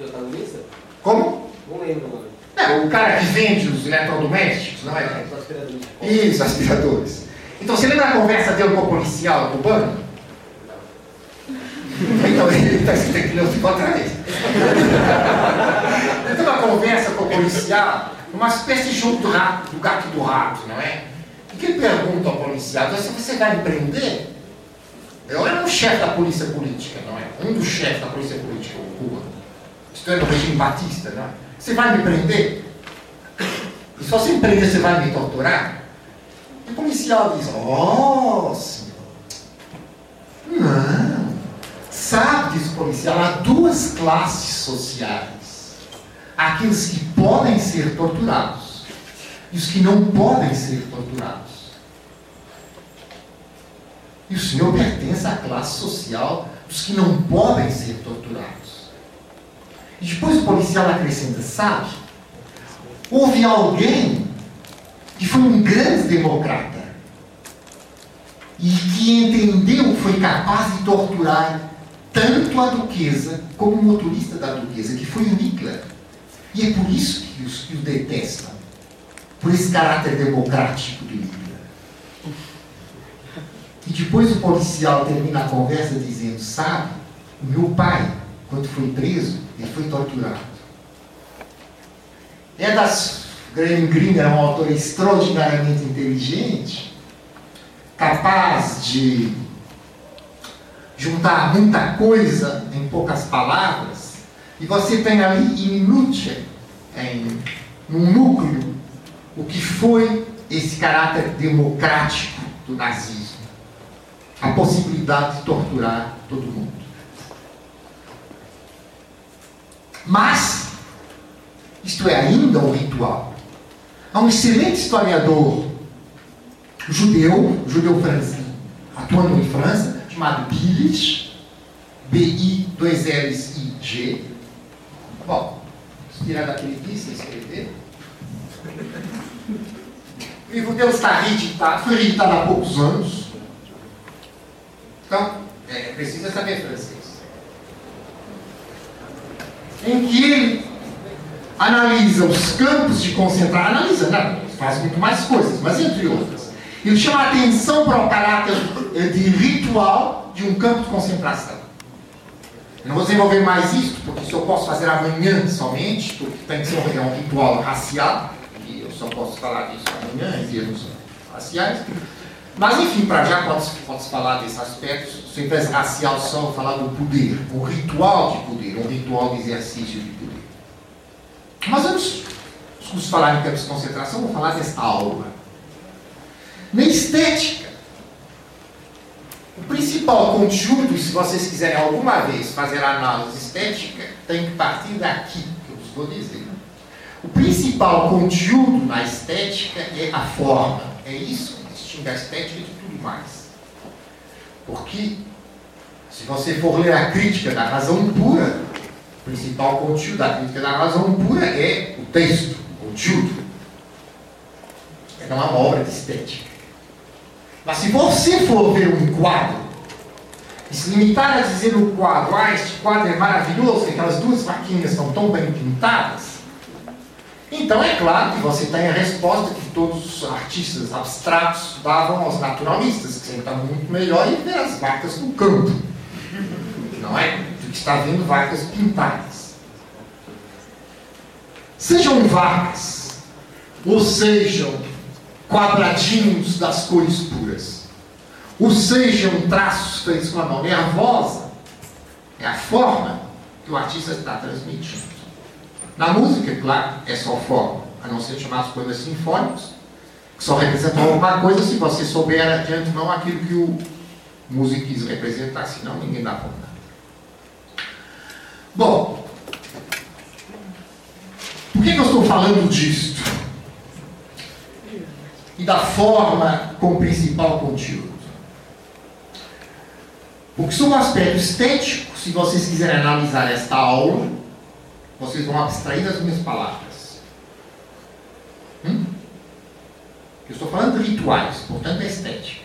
Protagonista? Como? Não lembro o nome. É, o cara que vende os eletrodomésticos, não é? Os aspiradores. Isso, aspiradores. Então, você lembra a conversa dele com o policial cubano? Então, ele está escrevendo outra vez. Ele tem uma conversa com o policial, uma espécie de jogo do, rato, do gato e do rato, não é? E que ele pergunta ao policial, se você vai me prender? Eu era um chefe da polícia política, não é? Um dos chefes da polícia política, o Cuba. Isto é no regime batista, não é? Você vai me prender? E se você me prender, você vai me torturar? E o policial diz, oh, senhor. Não. Sabe, diz o policial, há duas classes sociais. Aqueles que podem ser torturados e os que não podem ser torturados. E o senhor pertence à classe social dos que não podem ser torturados. Depois o policial acrescenta, sabe? Houve alguém que foi um grande democrata e que entendeu que foi capaz de torturar tanto a duquesa como o motorista da duquesa, que foi o Hitler. E é por isso que os o detestam, por esse caráter democrático do Hitler. E depois o policial termina a conversa dizendo: Sabe, o meu pai, quando foi preso, ele foi torturado. É das. Graham Greene era um autor extraordinariamente inteligente, capaz de juntar muita coisa em poucas palavras, e você tem ali em minúcia, em, no núcleo, o que foi esse caráter democrático do nazismo. A possibilidade de torturar todo mundo. Mas, isto é ainda um ritual. Há um excelente historiador judeu, judeu francês, atuando em França, chamado Billich, B-I-2-L-I-G. Bom, tirar daquele sem escrever. O livro dele está reeditado, foi reeditado há poucos anos. Então, é, precisa saber francês. Em que ele analisa os campos de concentração, analisa, não, faz muito mais coisas, mas entre outras. Ele chama a atenção para o caráter de ritual de um campo de concentração. Eu não vou desenvolver mais isso, porque isso eu posso fazer amanhã somente, porque tem que ser um ritual racial, e eu só posso falar disso amanhã em termos raciais. Mas, enfim, para já pode-se pode falar desse aspecto, se invés racial só falar do poder, um ritual de poder, um ritual de exercício de poder. Mas antes de falar em campos de concentração, vou falar desta aula. Na estética, o principal conteúdo, se vocês quiserem alguma vez fazer análise estética, tem que partir daqui, que eu vos vou dizer. O principal conteúdo na estética é a forma. É isso que distingue a estética de tudo mais. Porque, se você for ler a crítica da razão pura, o principal conteúdo da crítica da razão pura é o texto, o conteúdo. É uma obra de estética. Mas se você for ver um quadro e se limitar a dizer no quadro, ah, este quadro é maravilhoso, aquelas duas vaquinhas estão tão bem pintadas, então é claro que você tem a resposta que todos os artistas abstratos davam aos naturalistas, que sempre está muito melhor em ver as vacas no campo, não é? Do que está vendo vacas pintadas. Sejam vacas, ou sejam quadradinhos das cores puras. Ou sejam traços feitos com a mão nervosa, é a forma que o artista está transmitindo. Na música, claro, é só forma, a não ser chamados poemas sinfônicos, que só representam alguma coisa se você souber de antemão aquilo que o músico quis representar, senão ninguém dá conta. Bom, por que, que eu estou falando disto? e da forma como principal conteúdo. Porque sob o aspecto estético, se vocês quiserem analisar esta aula, vocês vão abstrair das minhas palavras. Hum? Eu estou falando de rituais, portanto é estética.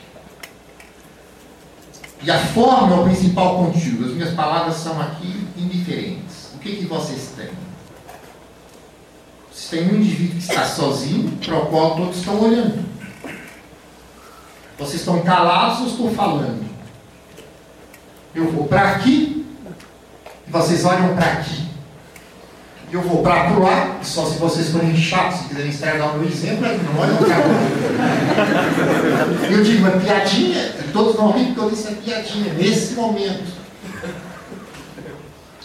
E a forma é o principal conteúdo. As minhas palavras são aqui indiferentes. O que, que vocês têm? Vocês têm um indivíduo que está sozinho, para o qual todos estão olhando. Vocês estão calados ou estou falando? Eu vou para aqui, e vocês olham para aqui. Eu vou para lá, só se vocês forem chatos, se quiserem estragar o meu exemplo, é não olham para Eu digo, é piadinha, todos vão rir porque isso é piadinha, nesse momento.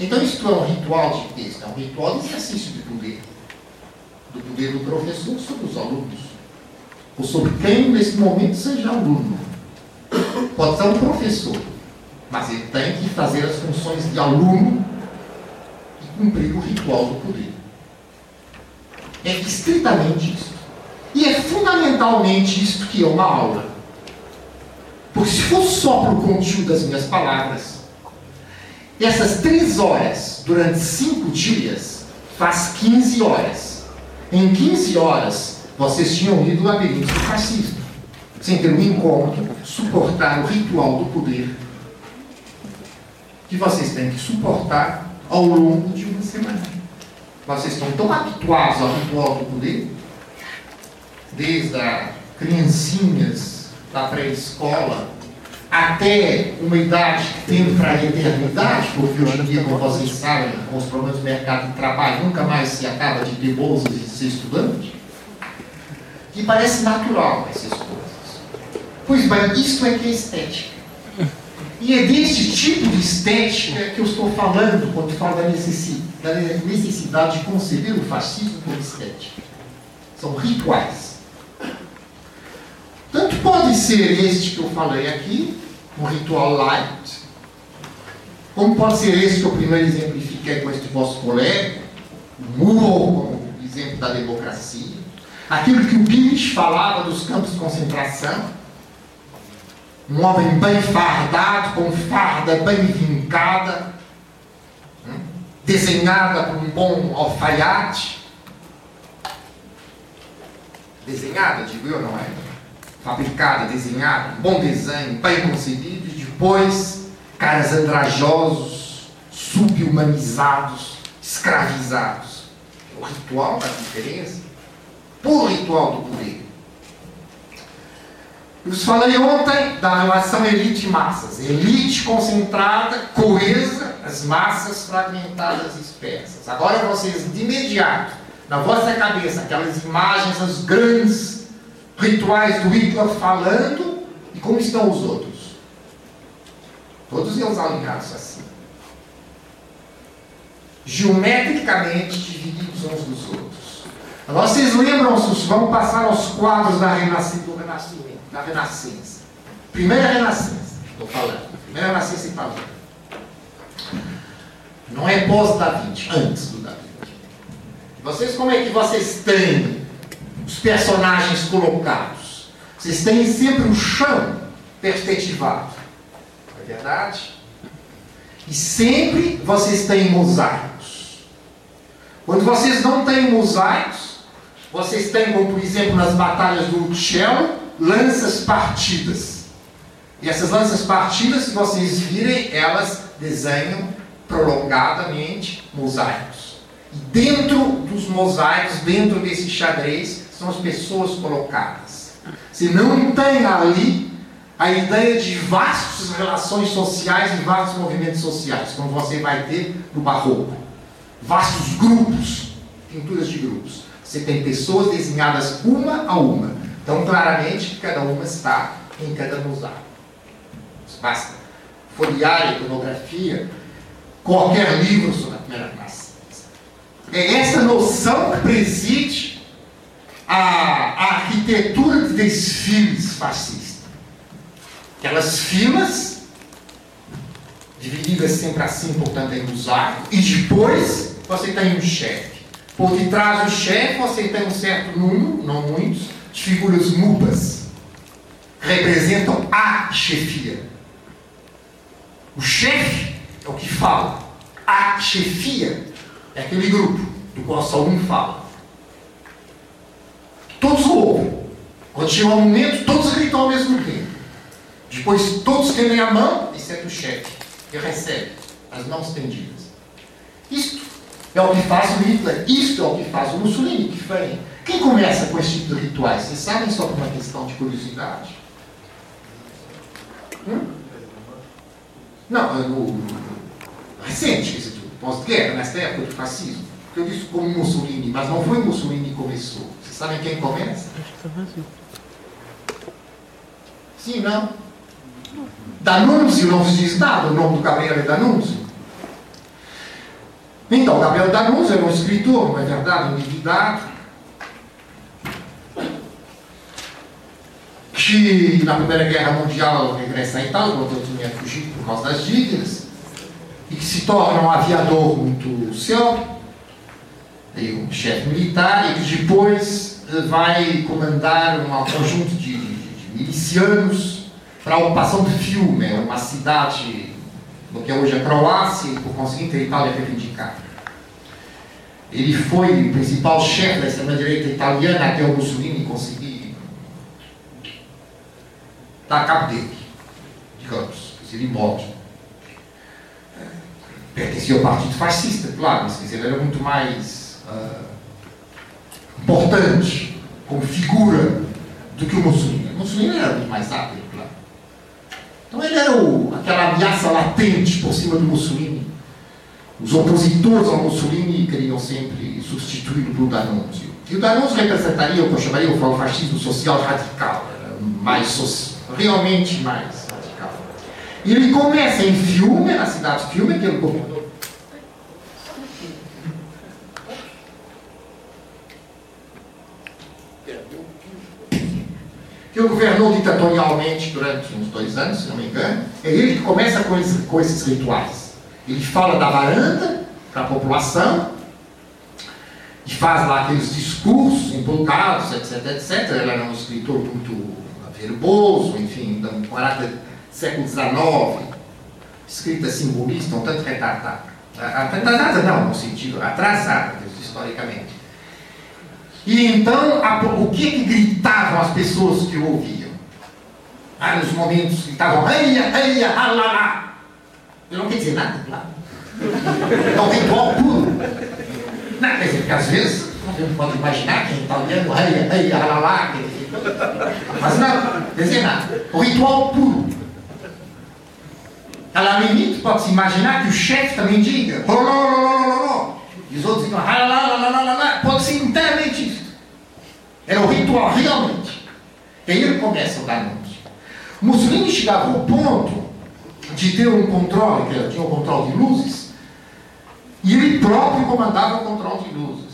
Então isso é um ritual de texto, é um ritual de exercício de poder. Do poder do professor sobre os alunos. Ou sobre quem nesse momento seja aluno. Pode ser um professor, mas ele tem que fazer as funções de aluno cumprir o ritual do poder. É estritamente isso. E é fundamentalmente isto que é uma aula. Porque se fosse só para o conteúdo das minhas palavras, essas três horas durante cinco dias faz 15 horas. Em 15 horas, vocês tinham lido o labirinto do fascismo, sem ter um encontro, suportar o ritual do poder que vocês têm que suportar ao longo de uma semana. Vocês estão tão habituados ao ritual do poder, desde as criancinhas da pré-escola até uma idade que tem para a eternidade, porque hoje em dia, como vocês sabem, com os problemas do mercado de trabalho, nunca mais se acaba de ter bolsas e de ser estudante, que parece natural essas coisas. Pois bem, isso é que é estética. E é desse tipo de estética que eu estou falando quando falo da necessidade de conceber o fascismo como estética. São rituais. Tanto pode ser este que eu falei aqui, um ritual light, como pode ser este que eu primeiro exemplifiquei com este vosso colega, o Moore, como exemplo da democracia, aquilo que o Pires falava dos campos de concentração, um homem bem fardado, com farda bem vincada, hum, desenhada por um bom alfaiate. Desenhada, digo eu, não é? Fabricada, desenhada, bom desenho, bem concebido, e depois caras andrajosos, subhumanizados, escravizados. O ritual da diferença, puro ritual do poder. Eu falei ontem da relação elite-massas. Elite concentrada, coesa, as massas fragmentadas e dispersas. Agora vocês, de imediato, na vossa cabeça, aquelas imagens, os grandes rituais do Hitler falando, e como estão os outros? Todos eles alinhados assim. Geometricamente divididos uns dos outros. Vocês lembram-se, vamos passar aos quadros da Renascimento da Renascença. Primeira Renascença, estou falando. Primeira Renascença italiana. Não é pós-Da Vinci, antes do Da Vinci. Vocês, como é que vocês têm os personagens colocados? Vocês têm sempre o chão perspectivado. Não é verdade? E sempre vocês têm mosaicos. Quando vocês não têm mosaicos, vocês têm, como por exemplo nas batalhas do Uccello, lanças partidas. E essas lanças partidas, se vocês virem, elas desenham prolongadamente mosaicos. E dentro dos mosaicos, dentro desse xadrez, são as pessoas colocadas. Se não tem ali a ideia de vastas relações sociais e vastos movimentos sociais, como você vai ter no barroco. Vastos grupos, pinturas de grupos. Você tem pessoas desenhadas uma a uma. Então, claramente, cada uma está em cada mosaico. Basta folhear a iconografia, qualquer livro sobre a primeira classe. É essa noção que preside a, a arquitetura de desfiles fascistas. Aquelas filas, divididas sempre assim, portanto, em mosaico, e depois você tem um chefe. Por detrás do chefe você tem um certo número, não muitos, de figuras mudas representam a chefia. O chefe é o que fala. A chefia é aquele grupo do qual só um fala. Todos ouvem. Quando chega um momento, todos gritam ao mesmo tempo. Depois todos tendem a mão, exceto o chefe, que recebe as mãos tendidas. Isto É o que faz o Hitler, isto é o que faz o Mussolini, que vem. Quem começa com esse tipo de rituais? Vocês sabem só por uma questão de curiosidade? Hum? Não, no, recente, quer dizer, pós-guerra, nesta época do fascismo. Porque eu disse como Mussolini, mas não foi Mussolini que começou. Vocês sabem quem começa? Sim, não? Danunzio não se diz nada, o nome do Gabriel é Danunzio. Então, Gabriel Danunzio era um escritor, não é verdade, endividado, que na Primeira Guerra Mundial regressa à Itália, quando eu tinha fugido por causa das dívidas, e que se torna um aviador muito célebre, um chefe militar, e que depois eh, vai comandar um conjunto de, de, de milicianos para a ocupação de Fiume, uma cidade no que é hoje a Croácia, e por conseguinte a Itália reivindicar. Ele foi o principal chefe da extrema-direita italiana até o Mussolini conseguir dar cabo dele, digamos, ele morte. Pertencia ao partido fascista, claro, mas ele era muito mais uh, importante como figura do que o Mussolini. O Mussolini era muito mais hábil, claro. Então ele era o, aquela ameaça latente por cima do Mussolini. Os opositores ao Mussolini queriam sempre substituí-lo pelo Danunzio. E o Danunzio representaria o que eu chamaria o fascismo social radical, mais realmente mais radical. E ele começa em Fiume, na cidade de Fiume, que ele governou que governou ditatorialmente durante uns dois anos, se não me engano, é ele que começa com, esse, com esses rituais. Ele fala da varanda para a população, e faz lá aqueles discursos empolgados, etc, etc. Ele era um escritor muito verboso, enfim, um do século XIX, escrita simbolista, um tanto retardada. Retardada não, no sentido atrasada, historicamente. E então, a, o que, que gritavam as pessoas que ouviam? Ah, nos momentos gritavam, eia, eia, halala. Eu não quer dizer nada, claro. Então, ritual puro. Não, quer dizer, porque às vezes, a gente pode imaginar que em italiano, eia, eia, dizer nada. O ritual puro. À limite, pode-se imaginar que o chefe também diga, e os outros dizem, pode ser inteiramente isso. Era o ritual, realmente. E aí ele começa o anúncio. Mussolini chegava ao ponto de ter um controle, que tinha um controle de luzes, e ele próprio comandava o controle de luzes.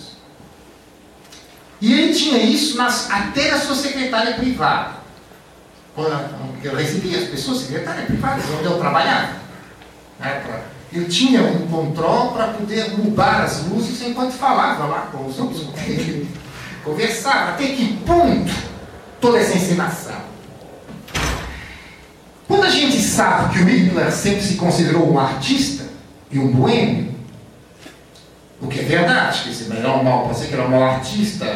E ele tinha isso nas, até na sua secretária privada. Quando eu recebia as pessoas, secretária privada, onde eu trabalhava. Né, ele tinha um controle para poder mudar as luzes enquanto falava lá com os outros. Conversar. Até que ponto toda essa encenação? Quando a gente sabe que o Hitler sempre se considerou um artista e um boêmio, o que é verdade, que esse melhor mal, pode ser que era um mau artista,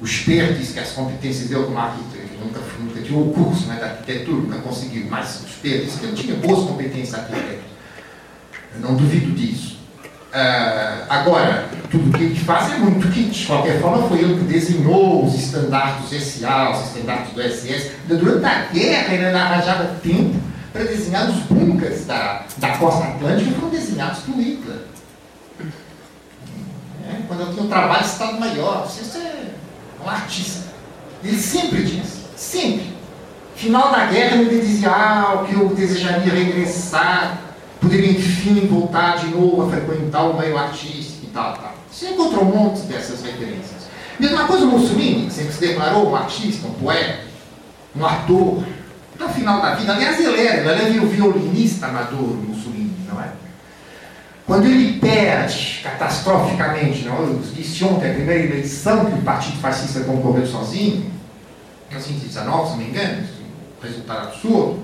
o Speer diz que as competências dele como arquiteto, ele nunca, nunca tirou o curso né, da arquitetura, nunca conseguiu, mas o Speer disse que ele tinha boas competências arquiteto. Eu não duvido disso. Uh, agora, tudo que ele faz é muito kit. De qualquer forma, foi ele que desenhou os estandartes SA, os estandartes do SS. Durante a guerra, ele arranjava tempo para desenhar os bunkers da, da costa atlântica que foram desenhados por Hitler. Quando eu tinha um trabalho Estado Maior, você é um artista. Ele sempre diz, sempre. Final da guerra, ele dizia ah, que eu desejaria regressar poderia, enfim, voltar de novo a frequentar o meio artístico e tal, tal. Você encontrou um monte dessas referências. Mesma coisa o Mussolini, que sempre se declarou um artista, um poeta, um ator. No final da vida, aliás, ele era, ele era o violinista amador, Mussolini? Quando ele perde catastroficamente, não, eu disse ontem, a primeira eleição que o Partido Fascista concorreu sozinho, em 1919, se não me engano, resultado absurdo,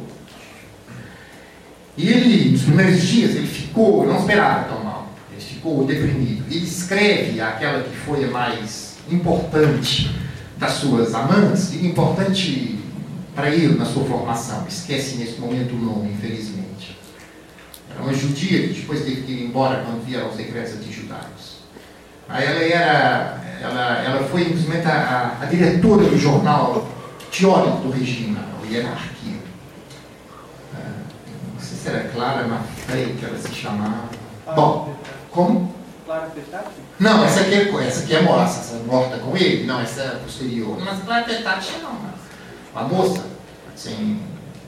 e ele, nos primeiros dias, ele ficou, não esperava tão mal, ele ficou deprimido. Ele escreve aquela que foi a mais importante das suas amantes, importante para ele na sua formação. Esquece nesse momento o nome, infelizmente. Era uma judia que depois teve que ir embora quando vieram os decretos antijudaicos. Aí ela era, ela, ela foi simplesmente a, a, diretora do jornal teórico do regime, a hierarquia. Ah, não sei se era Clara Maffei que ela se chamava. Bom, como? Clara Petacci? Não, essa aqui é, essa aqui é moça, essa morta com ele. Não, essa é posterior. Mas Clara Petacci não, uma moça,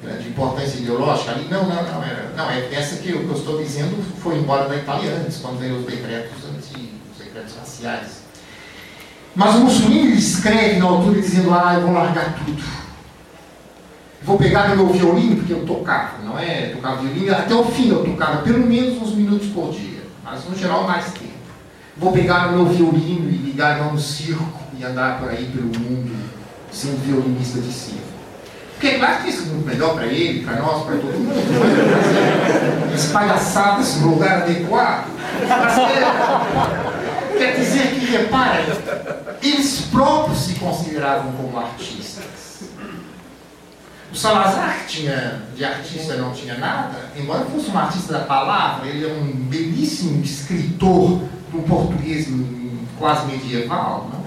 sem grande importância ideológica ali. Não, não, não. Era, não, é essa que eu, que eu estou dizendo foi embora da Itália antes, quando veio os decretos antigos, os decretos raciais. Mas o Mussolini escreve na altura dizendo, ah, eu vou largar tudo. Vou pegar meu violino, porque eu tocava, não é? Eu tocava violino, até o fim eu tocava pelo menos uns minutos por dia, mas no geral mais tempo. Vou pegar meu violino e ligar no circo e andar por aí pelo mundo sendo violinista de circo. Porque claro que isso é muito melhor para ele, para nós, para todo mundo. As palhaçadas no lugar adequado. Quer dizer que, repara, eles próprios se consideravam como artistas. O Salazar tinha, de artista não tinha nada, embora fosse um artista da palavra, ele é um belíssimo escritor do português quase medieval, não é?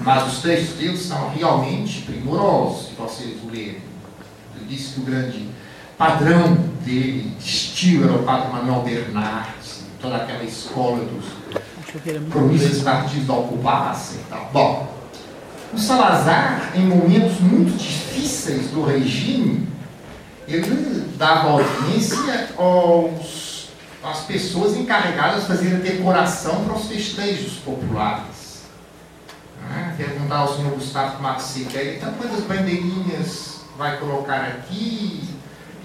Mas os textos dele são realmente primorosos, se vocês lerem. Ele disse que o grande padrão dele, de estilo, era o padre Manuel Bernardes, toda aquela escola dos cronistas partidos da ocupação e tal. Bom, o Salazar, em momentos muito difíceis do regime, ele dava audiência aos, às pessoas encarregadas de fazer a decoração para os festejos populares. Perguntar ao senhor Gustavo Maxica, então quantas bandeirinhas vai colocar aqui?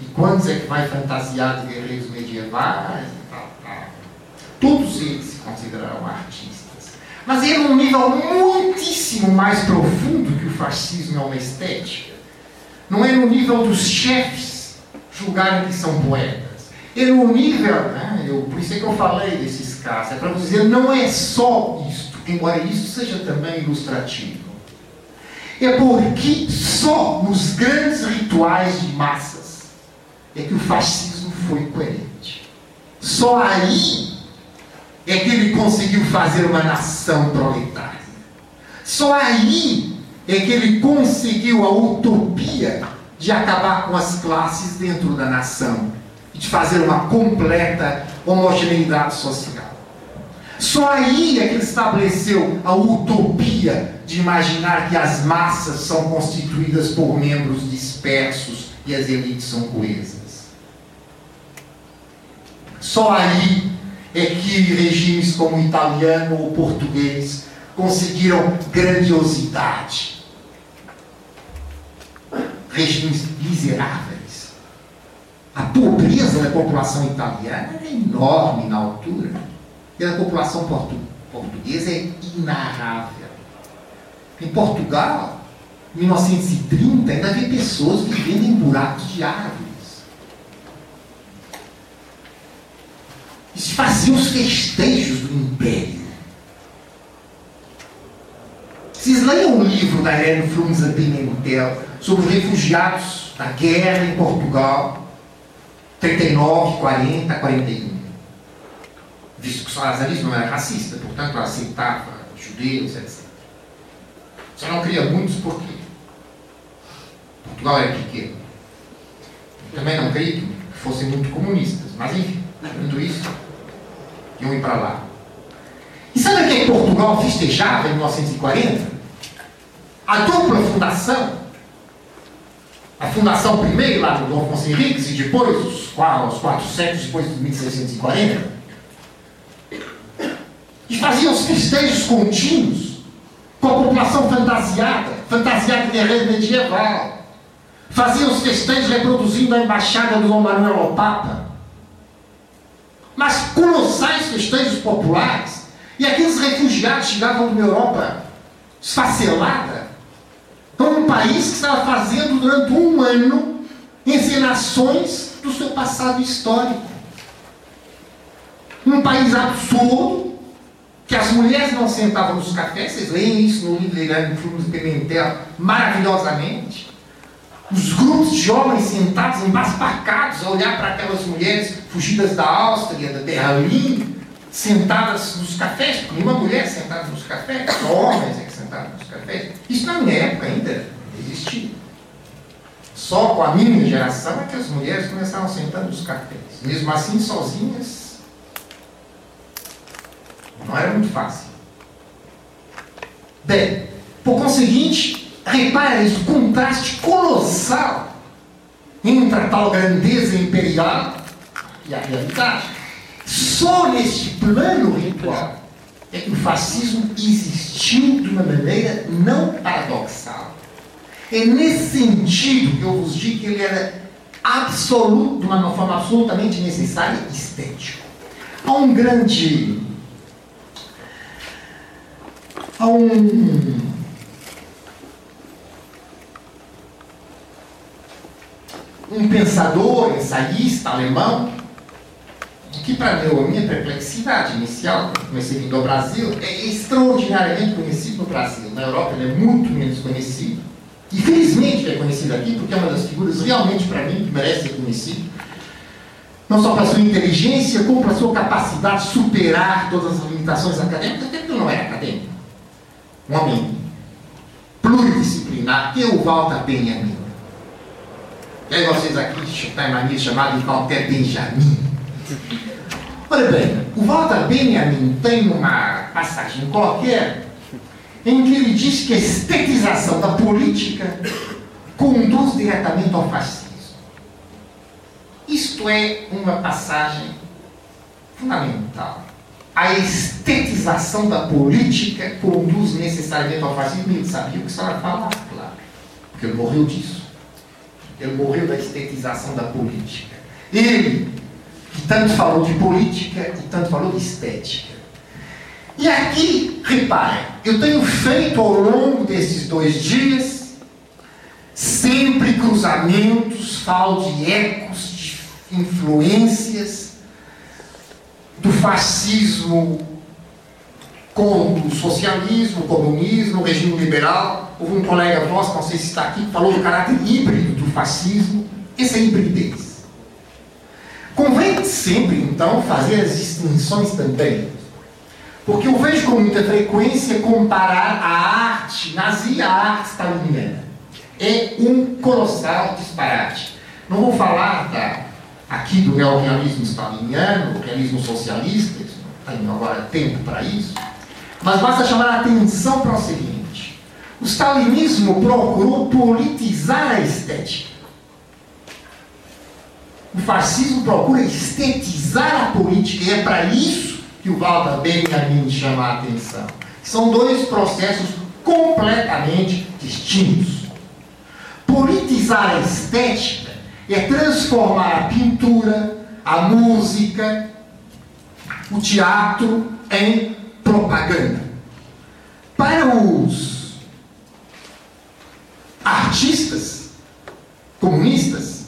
E quantos é que vai fantasiar de guerreiros medievais? E tal, tal. Todos eles se consideraram artistas. Mas é num nível muitíssimo mais profundo que o fascismo é uma estética. Não é no nível dos chefes julgarem que são poetas. É no nível, né, eu, por isso é que eu falei desses casos, é para dizer, não é só isto, embora isso seja também ilustrativo. É porque só nos grandes rituais de massas é que o fascismo foi coerente. Só aí é que ele conseguiu fazer uma nação proletária. Só aí é que ele conseguiu a utopia de acabar com as classes dentro da nação e de fazer uma completa homogeneidade social. Só aí é que ele estabeleceu a utopia de imaginar que as massas são constituídas por membros dispersos e as elites são coesas. Só aí é que regimes como o italiano ou português conseguiram grandiosidade. Regimes miseráveis. A pobreza da população italiana era enorme na altura. E a população portu portuguesa é inarrável. Em Portugal, em 1930, ainda havia pessoas vivendo em buracos de árvore. se faziam os festejos do império. Vocês leiam o livro da Helena Frunza Pimentel sobre os refugiados da guerra em Portugal, 39, 40, 41. Visto que o salazarismo não era racista, portanto aceitava judeus, etc. Só não cria muitos porque Portugal era pequeno. também não creio que fossem muito comunistas, mas enfim, tudo isso iam ir para lá. E sabe o que é Portugal festejava em 1940? A dupla fundação. A fundação primeiro lá do Dom Afonso Henriques e depois, os quatro séculos depois de 1640. E faziam os festejos contínuos com a população fantasiada, fantasiada de guerreiro medieval. Faziam os festejos reproduzindo a embaixada do Dom Manuel ao Papa mas colossais festejos populares, e aqueles refugiados chegavam de uma Europa esfacelada, para um país que estava fazendo durante um ano encenações do seu passado histórico. Um país absurdo, que as mulheres não sentavam nos cafés, vocês leem isso no livro de Irene Flores Pimentel maravilhosamente. os grupos de homens sentados embasbacados a olhar para aquelas mulheres fugidas da Áustria, da Berlim, sentadas nos cafés, nenhuma mulher sentada nos cafés, só homens é que sentavam nos cafés. Isso na minha época ainda existia. Só com a minha geração é que as mulheres começaram sentando nos cafés. Mesmo assim, sozinhas, não era muito fácil. Bem, por conseguinte, repara isso, contraste colossal entre a tal grandeza imperial e a realidade. Só neste plano ritual é que o fascismo existiu de uma maneira não paradoxal. É nesse sentido que eu vos digo que ele era absoluto, de uma forma absolutamente necessária, estético. Há um grande. Há um. Um pensador, ensaísta alemão, que para mim, a minha perplexidade inicial, quando comecei a vir do Brasil, é extraordinariamente conhecido no Brasil. Na Europa ele é muito menos conhecido. E felizmente é conhecido aqui, porque é uma das figuras realmente para mim que merece ser conhecido. Não só para sua inteligência, como para sua capacidade de superar todas as limitações acadêmicas, até porque não é acadêmico. Um homem pluridisciplinar, que o Walter Benjamin. E aí vocês aqui em mania chamado de Walter Benjamin. Olha bem, o Walter Benjamin tem uma passagem qualquer em que ele diz que a estetização da política conduz diretamente ao fascismo. Isto é uma passagem fundamental. A estetização da política conduz necessariamente ao fascismo. Ele sabia o que estava falando, claro. Porque ele morreu disso. Ele morreu da estetização da política. Ele, que tanto falou de política e tanto falou de estética. E aqui, reparem, eu tenho feito ao longo desses dois dias sempre cruzamentos, falo de ecos, de influências do fascismo com o socialismo, o comunismo, o regime liberal. Houve um colega nosso, não sei se está aqui, que falou do caráter híbrido do fascismo. Essa é hibridez. Convém sempre, então, fazer as distinções também porque eu vejo com muita frequência comparar a arte nazi à arte staliniana. É um colossal disparate. Não vou falar da, aqui do neorrealismo staliniano, do realismo socialista, não tenho agora tempo para isso, mas basta chamar a atenção para o seguinte: o stalinismo procurou politizar a estética. O fascismo procura estetizar a política, e é para isso que o Walter Benjamin chama a atenção. São dois processos completamente distintos. Politizar a estética é transformar a pintura, a música, o teatro em propaganda. Para os artistas comunistas,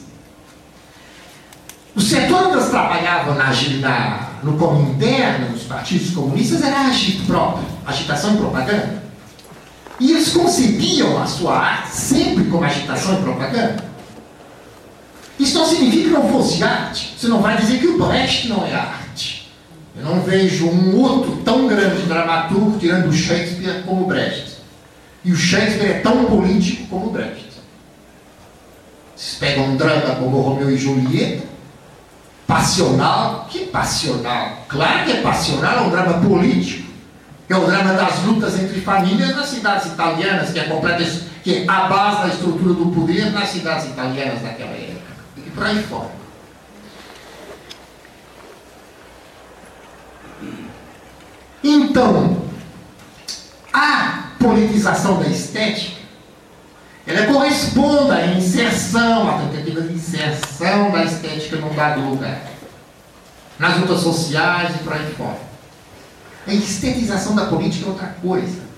o setor onde eles trabalhavam na, na no Comintern, nos partidos comunistas, era agito próprio, agitação e propaganda. E eles concebiam a sua arte sempre como agitação e propaganda. Isso não significa que não fosse arte. Você não vai dizer que o Brecht não é arte. Eu não vejo um outro tão grande dramaturgo tirando o Shakespeare como o Brecht. E o Shakespeare é tão político como o Brecht. Vocês pegam um drama como Romeu e Julieta, passional. Que passional? Claro que é passional, é um drama político. É o drama das lutas entre famílias nas cidades italianas, que é, completa, que é a base da estrutura do poder nas cidades italianas daquela época. E por aí fora. Então, a politização da estética, ela corresponde à inserção, à tentativa de inserção da estética num dado lugar nas lutas sociais e por aí fora. A estetização da política é outra coisa.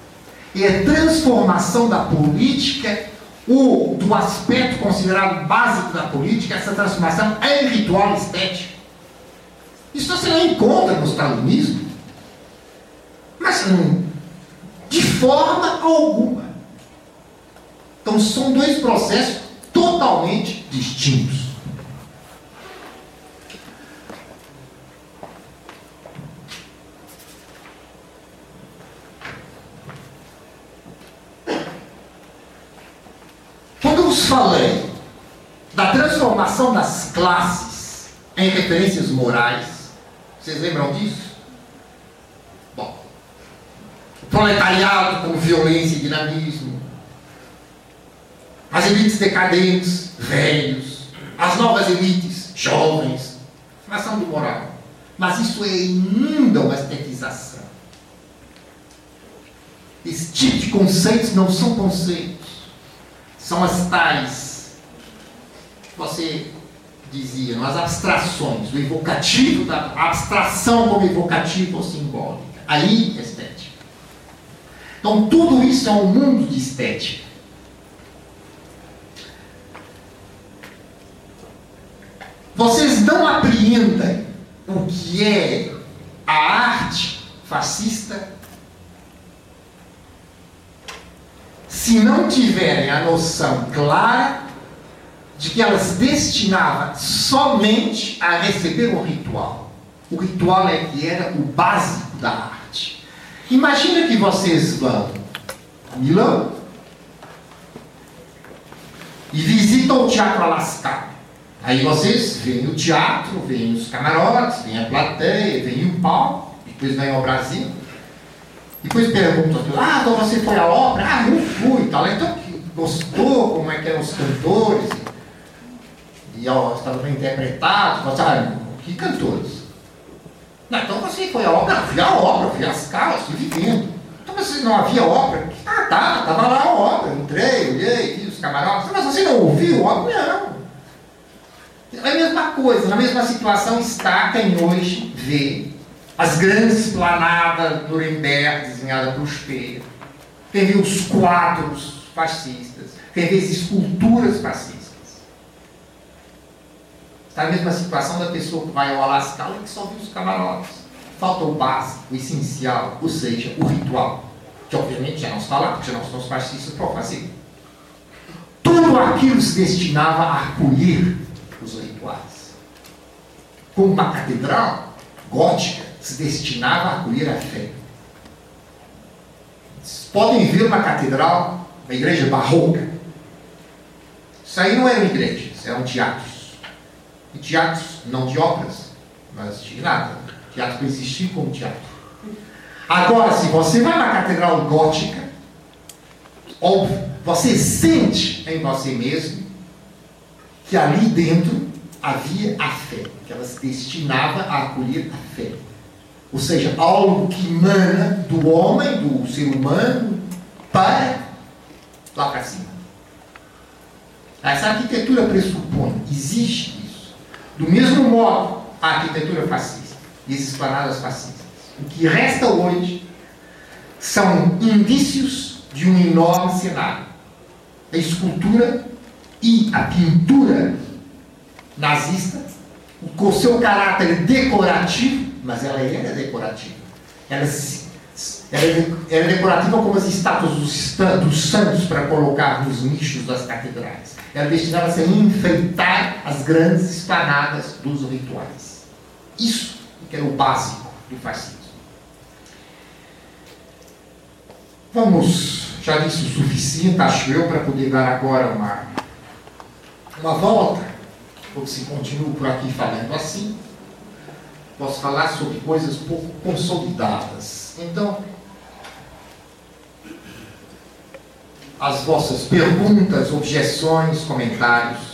É a transformação da política, ou do aspecto considerado básico da política, essa transformação é ritual estético. Isso você não encontra no stalinismo, mas não, de forma alguma. Então são dois processos totalmente distintos. Quando eu vos falei da transformação das classes em referências morais, vocês lembram disso? Bom, o proletariado com violência e dinamismo, as elites decadentes, velhos, as novas elites, jovens, formação do moral. Mas isso é ainda uma estetização. Esse tipo de conceitos não são conceitos, são as tais, você dizia, as abstrações, o evocativo, da abstração como evocativo ou simbólica. Aí, estética. Então, tudo isso é um mundo de estética. Vocês não apreendem o que é a arte fascista se não tiverem a noção clara de que ela se destinava somente a receber um ritual. O ritual é que era o básico da arte. Imagina que vocês vão a Milão e visitam o Teatro Alascar. Aí vocês veem o teatro, veem os camarotes, veem a plateia, veem o palco, depois vêm ao Brasil. Depois perguntam, ah, então você foi à ópera? Ah, não fui, tal. Então, gostou como é que eram os cantores? E ó, estavam bem interpretados, você, ah, que cantores? Não, então você foi à ópera? Fui à ópera, fui às casas, fui vivendo. Então você não havia ópera? Ah, tá, estava lá a ópera, entrei, olhei, vi os camarotes. Mas você não ouviu a ópera? Não. É a mesma coisa, na mesma situação está quem hoje vê as grandes esplanadas Nuremberg desenhadas por Speer, quem vê os quadros fascistas, quem vê as esculturas fascistas. Está na mesma situação da pessoa que vai ao Alascal e que só vê os camarotes. Falta o básico, o essencial, ou seja, o ritual, que obviamente já não está lá, porque já não são os fascistas para fazer. Tudo aquilo se destinava a acolher os rituais. Como uma catedral gótica se destinava a acolher a fé. Vocês podem ver uma catedral, uma igreja barroca. Isso aí não eram igrejas, eram teatros. E teatros não de obras, mas de nada. Teatro não existia como teatro. Agora, se você vai na catedral gótica, óbvio, você sente em você mesmo que ali dentro havia a fé, que ela se destinava a acolher a fé. Ou seja, algo que emana do homem, do ser humano, para lá para cima. Essa arquitetura pressupõe, existe. Do mesmo modo, a arquitetura fascista e as esplanadas fascistas. O que resta hoje são indícios de um enorme cenário. A escultura e a pintura nazista, com seu caráter decorativo, mas ela era decorativa. Ela era, era decorativa como as estátuas dos, dos santos para colocar nos nichos das catedrais. Ela destinava-se a enfeitar as grandes esplanadas dos rituais. Isso que era o básico do fascismo. Vamos, já disse o suficiente, acho eu, para poder dar agora uma, uma volta, ou se continuo por aqui falando assim, posso falar sobre coisas pouco consolidadas. Então, as vossas perguntas, objeções, comentários.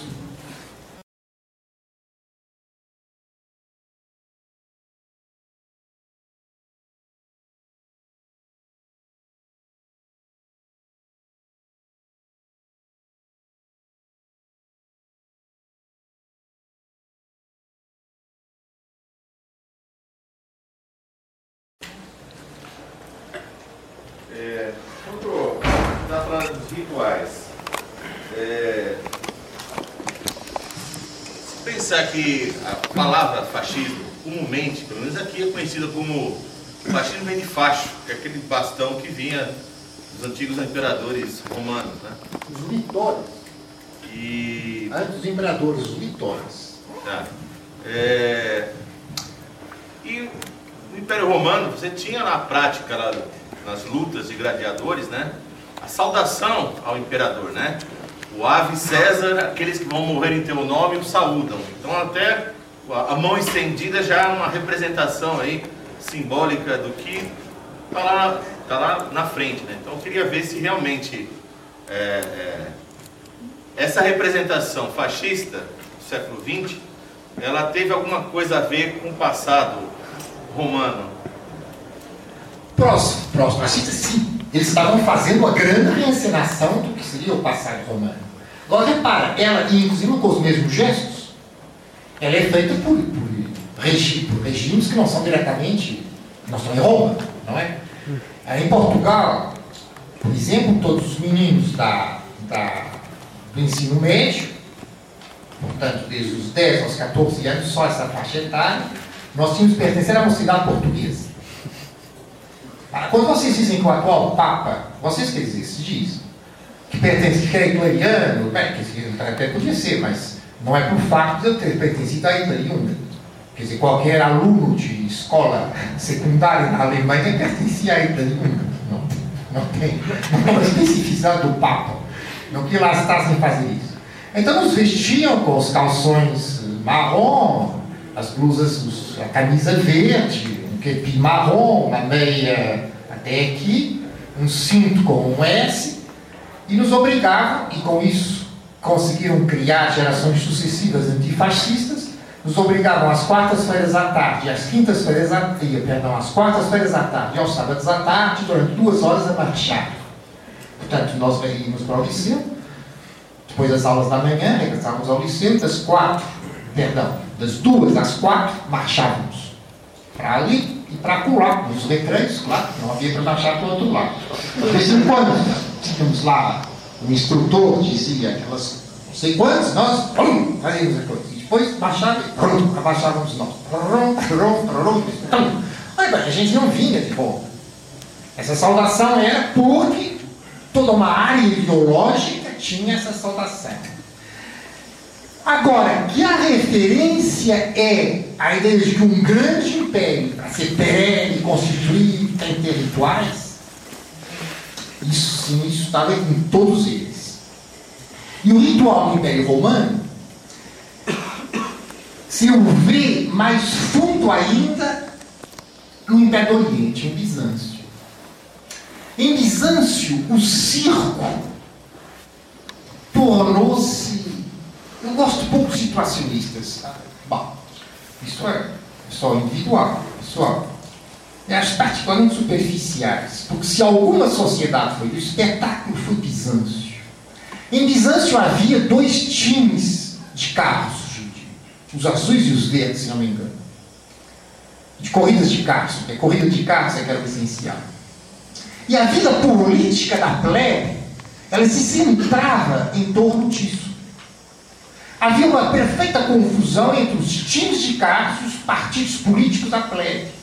É, quanto está falando dos rituais, é, se pensar que a palavra fascismo, comumente, pelo menos aqui é conhecida como fascismo vem de facho, que é aquele bastão que vinha dos antigos imperadores romanos, né? Os litórios. E. Antes dos imperadores, os litores. Tá. É, e no Império Romano, você tinha na prática, lá, nas lutas de gladiadores, né? A saudação ao imperador, né? O ave César, aqueles que vão morrer em teu nome o saúdam. Então até a mão estendida já é uma representação aí simbólica do que está lá, tá lá na frente, né? Então eu queria ver se realmente é, é, essa representação fascista do século XX, ela teve alguma coisa a ver com o passado romano. Próximo, próximo. Fascista, sim. Eles estavam fazendo uma grande reencenação do que seria o passado romano. Agora repara, ela, inclusive com os mesmos gestos, ela é feita por, por, regi, por regimes que não são diretamente, não são em Roma, não é? Em Portugal, por exemplo, todos os meninos da, da, do ensino médio, portanto, desde os 10 aos 14 anos, só essa faixa etária, nós tínhamos que pertencer à mocidade portuguesa. Quando vocês dizem que o atual Papa, vocês querem dizer, se diz, que pertence, que é italiano, bem, que até podia ser, mas não é por fato de eu ter pertencido à Itália Quer dizer, qualquer aluno de escola secundária na Alemanha pertencia à Itália Não, não tem. Não uma especificidade do Papa. Não que lá está sem fazer isso. Então nos vestiam com os calções marrom, as blusas, a camisa verde, um kepi marrom, uma meia até aqui, um cinto com um S, e nos obrigavam, e com isso conseguiram criar gerações sucessivas antifascistas, nos obrigavam às quartas-feiras à tarde, às quintas-feiras à tarde, perdão, às quartas-feiras à tarde e aos sábados à tarde, durante duas horas a marchar. Portanto, nós íamos para o liceu, depois das aulas da manhã, regressávamos ao liceu, das quatro, perdão, das duas às quatro, marchávamos para ali e para acolá, nos recreios, claro, não havia para marchar para o outro lado. De vez em quando, tínhamos lá um instrutor dizia aquelas não sei quantas, nós pum, fazíamos coisas. E depois baixava pum, abaixávamos nós. Então, a gente não vinha de volta. Essa saudação era porque toda uma área ideológica tinha essa saudação. Agora, que a referência é a ideia de que um grande império, para ser perene, constituir, tem territórios, isso sim, isso estava em todos eles. E o ritual do Império Romano se o vê mais fundo ainda no Império do Oriente, em Bizâncio. Em Bizâncio, o circo tornou-se. Eu gosto pouco de situacionistas. Bom, isso é só individual, pessoal as particularmente superficiais, porque se alguma sociedade foi, o espetáculo foi Bizâncio. Em Bizâncio havia dois times de carros, os azuis e os verdes, se não me engano, de corridas de carros, porque corrida de carros é que era o essencial. E a vida política da plebe, ela se centrava em torno disso. Havia uma perfeita confusão entre os times de carros e os partidos políticos da plebe.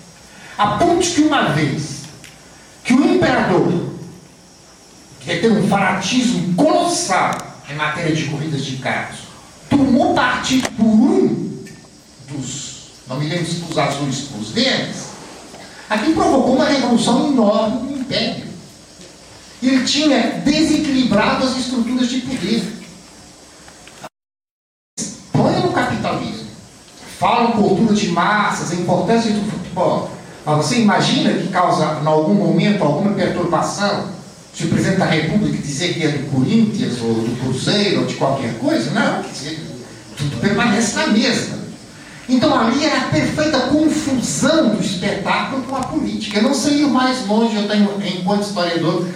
A ponto que uma vez que o imperador quer ter um fanatismo colossal em matéria de corridas de carros, tomou partido por um dos, não me lembro se dos azuis para os verdes, aquilo provocou uma revolução enorme no império. Ele tinha desequilibrado as estruturas de poder. Põe no capitalismo. Falam cultura de massas, a importância do futebol. Você imagina que causa, em algum momento, alguma perturbação se o presidente da República dizer que é do Corinthians, ou do Cruzeiro, ou de qualquer coisa? Não, quer dizer, tudo permanece na mesma. Então ali era a perfeita confusão do espetáculo com a política. Eu não sei ir mais longe, eu tenho, enquanto historiador,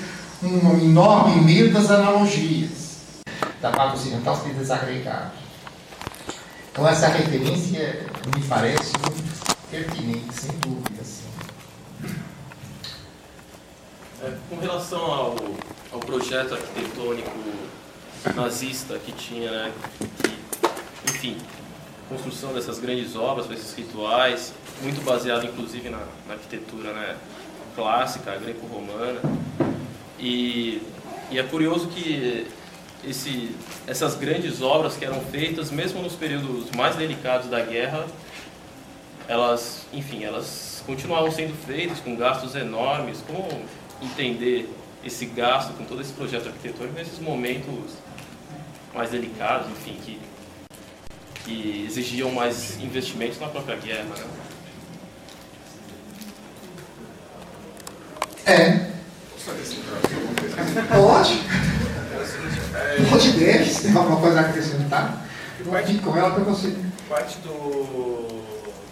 um enorme medo das analogias. Da parte ocidental se desagregado. Então essa referência me parece muito pertinente, sem dúvida. É, com relação ao, ao projeto arquitetônico nazista que tinha, né, que, enfim, construção dessas grandes obras, esses rituais, muito baseado inclusive na, na arquitetura né, clássica, greco-romana. E, e é curioso que esse, essas grandes obras que eram feitas, mesmo nos períodos mais delicados da guerra, elas, enfim, elas continuavam sendo feitas com gastos enormes. Como entender esse gasto com todo esse projeto arquitetônico nesses momentos mais delicados, enfim, que, que exigiam mais investimentos na própria guerra? Né? É. Pode. Pode deve, se tem alguma coisa a acrescentar. Pode com ela para você. Parte do.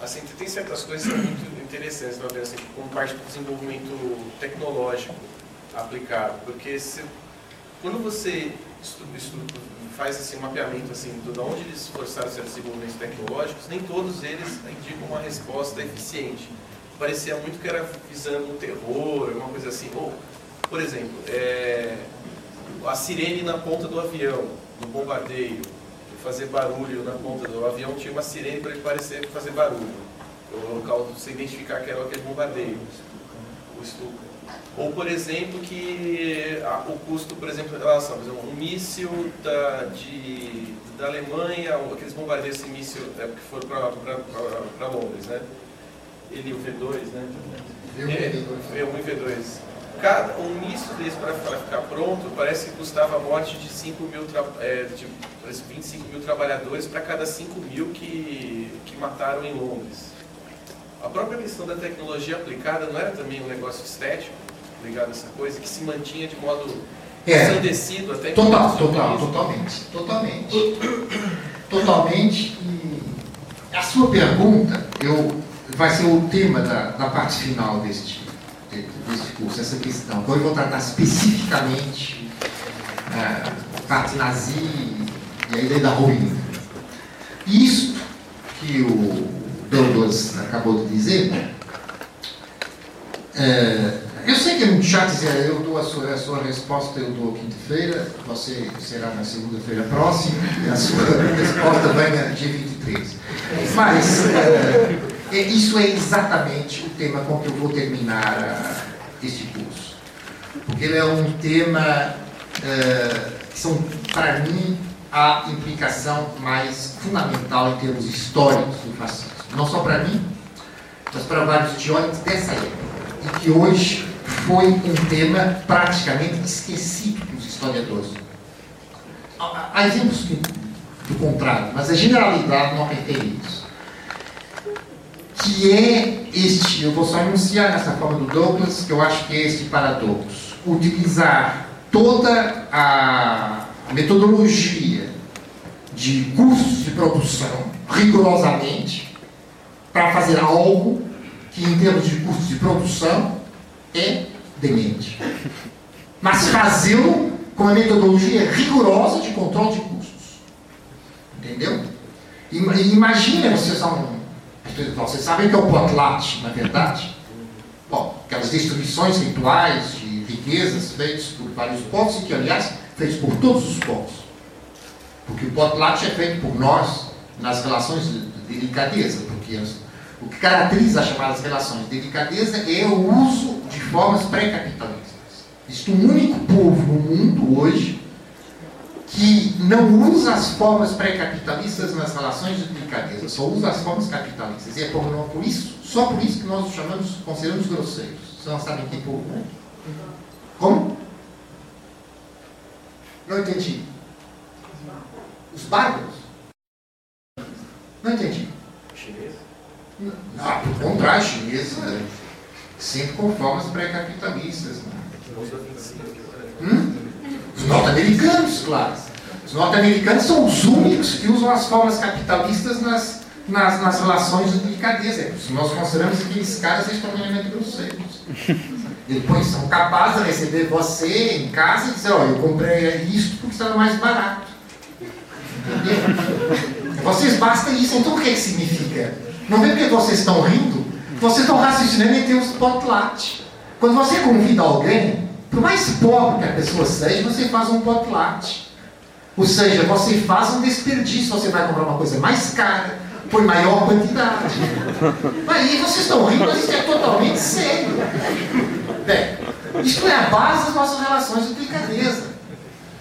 Assim, tem certas coisas que são muito interessantes, na assim, como parte do desenvolvimento tecnológico aplicado. Porque se, quando você faz esse mapeamento assim, de onde eles esforçaram certos desenvolvimentos tecnológicos, nem todos eles indicam uma resposta eficiente. Parecia muito que era visando um terror, uma coisa assim. Ou, por exemplo, é, a sirene na ponta do avião, no bombardeio, fazer barulho na ponta do avião, tinha uma sirene para ele parecer fazer barulho. O local, você identificar que era aquele bombardeio, o Stuka. Ou, por exemplo, que a, o custo, por exemplo, em relação, exemplo, um míssil da, de, da Alemanha, aqueles bombardeios, esse míssil é, que foram para Londres, né? Ele, o V2, né? V1 e V2. V1 e V2 cada, um míssil desse para ficar pronto parece que custava a morte de 5 mil, é, de 25 mil trabalhadores para cada 5 mil que, que mataram em Londres. A própria questão da tecnologia aplicada não era também um negócio estético ligado a essa coisa, que se mantinha de modo é, ensandecido até Total, total, totalmente. Totalmente. totalmente. E a sua pergunta eu, vai ser o tema da, da parte final deste desse curso, essa questão. Agora eu vou tratar especificamente a parte nazi e a ideia da ruína. Isso que o Douglas acabou de dizer, é, eu sei que é muito chato dizer, eu dou a sua, a sua resposta, eu dou quinta-feira, você será na segunda-feira próxima, e a sua resposta vai na dia 23. Mas é, é, isso é exatamente o tema com que eu vou terminar uh, este curso. Porque ele é um tema uh, que são, para mim, a implicação mais fundamental em termos históricos do fascismo. Não só para mim, mas para vários teóricos dessa época. E que hoje foi um tema praticamente esquecido pelos historiadores. Há exemplos do contrário, mas a generalidade não refere isso que é este, eu vou só anunciar nessa forma do Douglas, que eu acho que é este paradoxo. Utilizar toda a metodologia de custos de produção rigorosamente para fazer algo que, em termos de custos de produção, é demente. Mas fazê-lo com a metodologia rigorosa de controle de custos. Entendeu? Imagina, vocês são vocês sabem que é o potlatch, na verdade? Bom, aquelas destruições rituais de riquezas feitas por vários povos e que, aliás, feitos por todos os povos. Porque o potlatch é feito por nós nas relações de delicadeza, porque o que caracteriza as chamadas relações de delicadeza é o uso de formas pré-capitalistas. Existe um único povo no mundo hoje que não usa as formas pré-capitalistas nas relações de delicadeza, só usa as formas capitalistas. E é por, por isso, só por isso que nós os chamamos, consideramos grosseiros. Vocês não sabem que povo, né? Como? Não entendi. Os bárbaros? Não entendi. Chinês? Não, ah, pelo contrário, chinês, né? sempre com formas pré-capitalistas. Né? Hum? Os norte-americanos, claro. Os norte-americanos são os únicos que usam as formas capitalistas nas, nas, nas relações de delicadeza. Nós consideramos que esses caras extremamente grosseiros. E depois são capazes de receber você em casa e dizer, olha, eu comprei isto porque estava mais barato. Entendeu? Vocês basta isso. Então o que, é que significa? Não vê porque vocês estão rindo? Vocês estão raciocinando em termos potlatch. Quando você convida alguém, por mais pobre que a pessoa seja, você faz um potlatch. Ou seja, você faz um desperdício, você vai comprar uma coisa mais cara, por maior quantidade. Aí vocês estão rindo, mas isso é totalmente sério. Bem, isto é a base das nossas relações de delicadeza.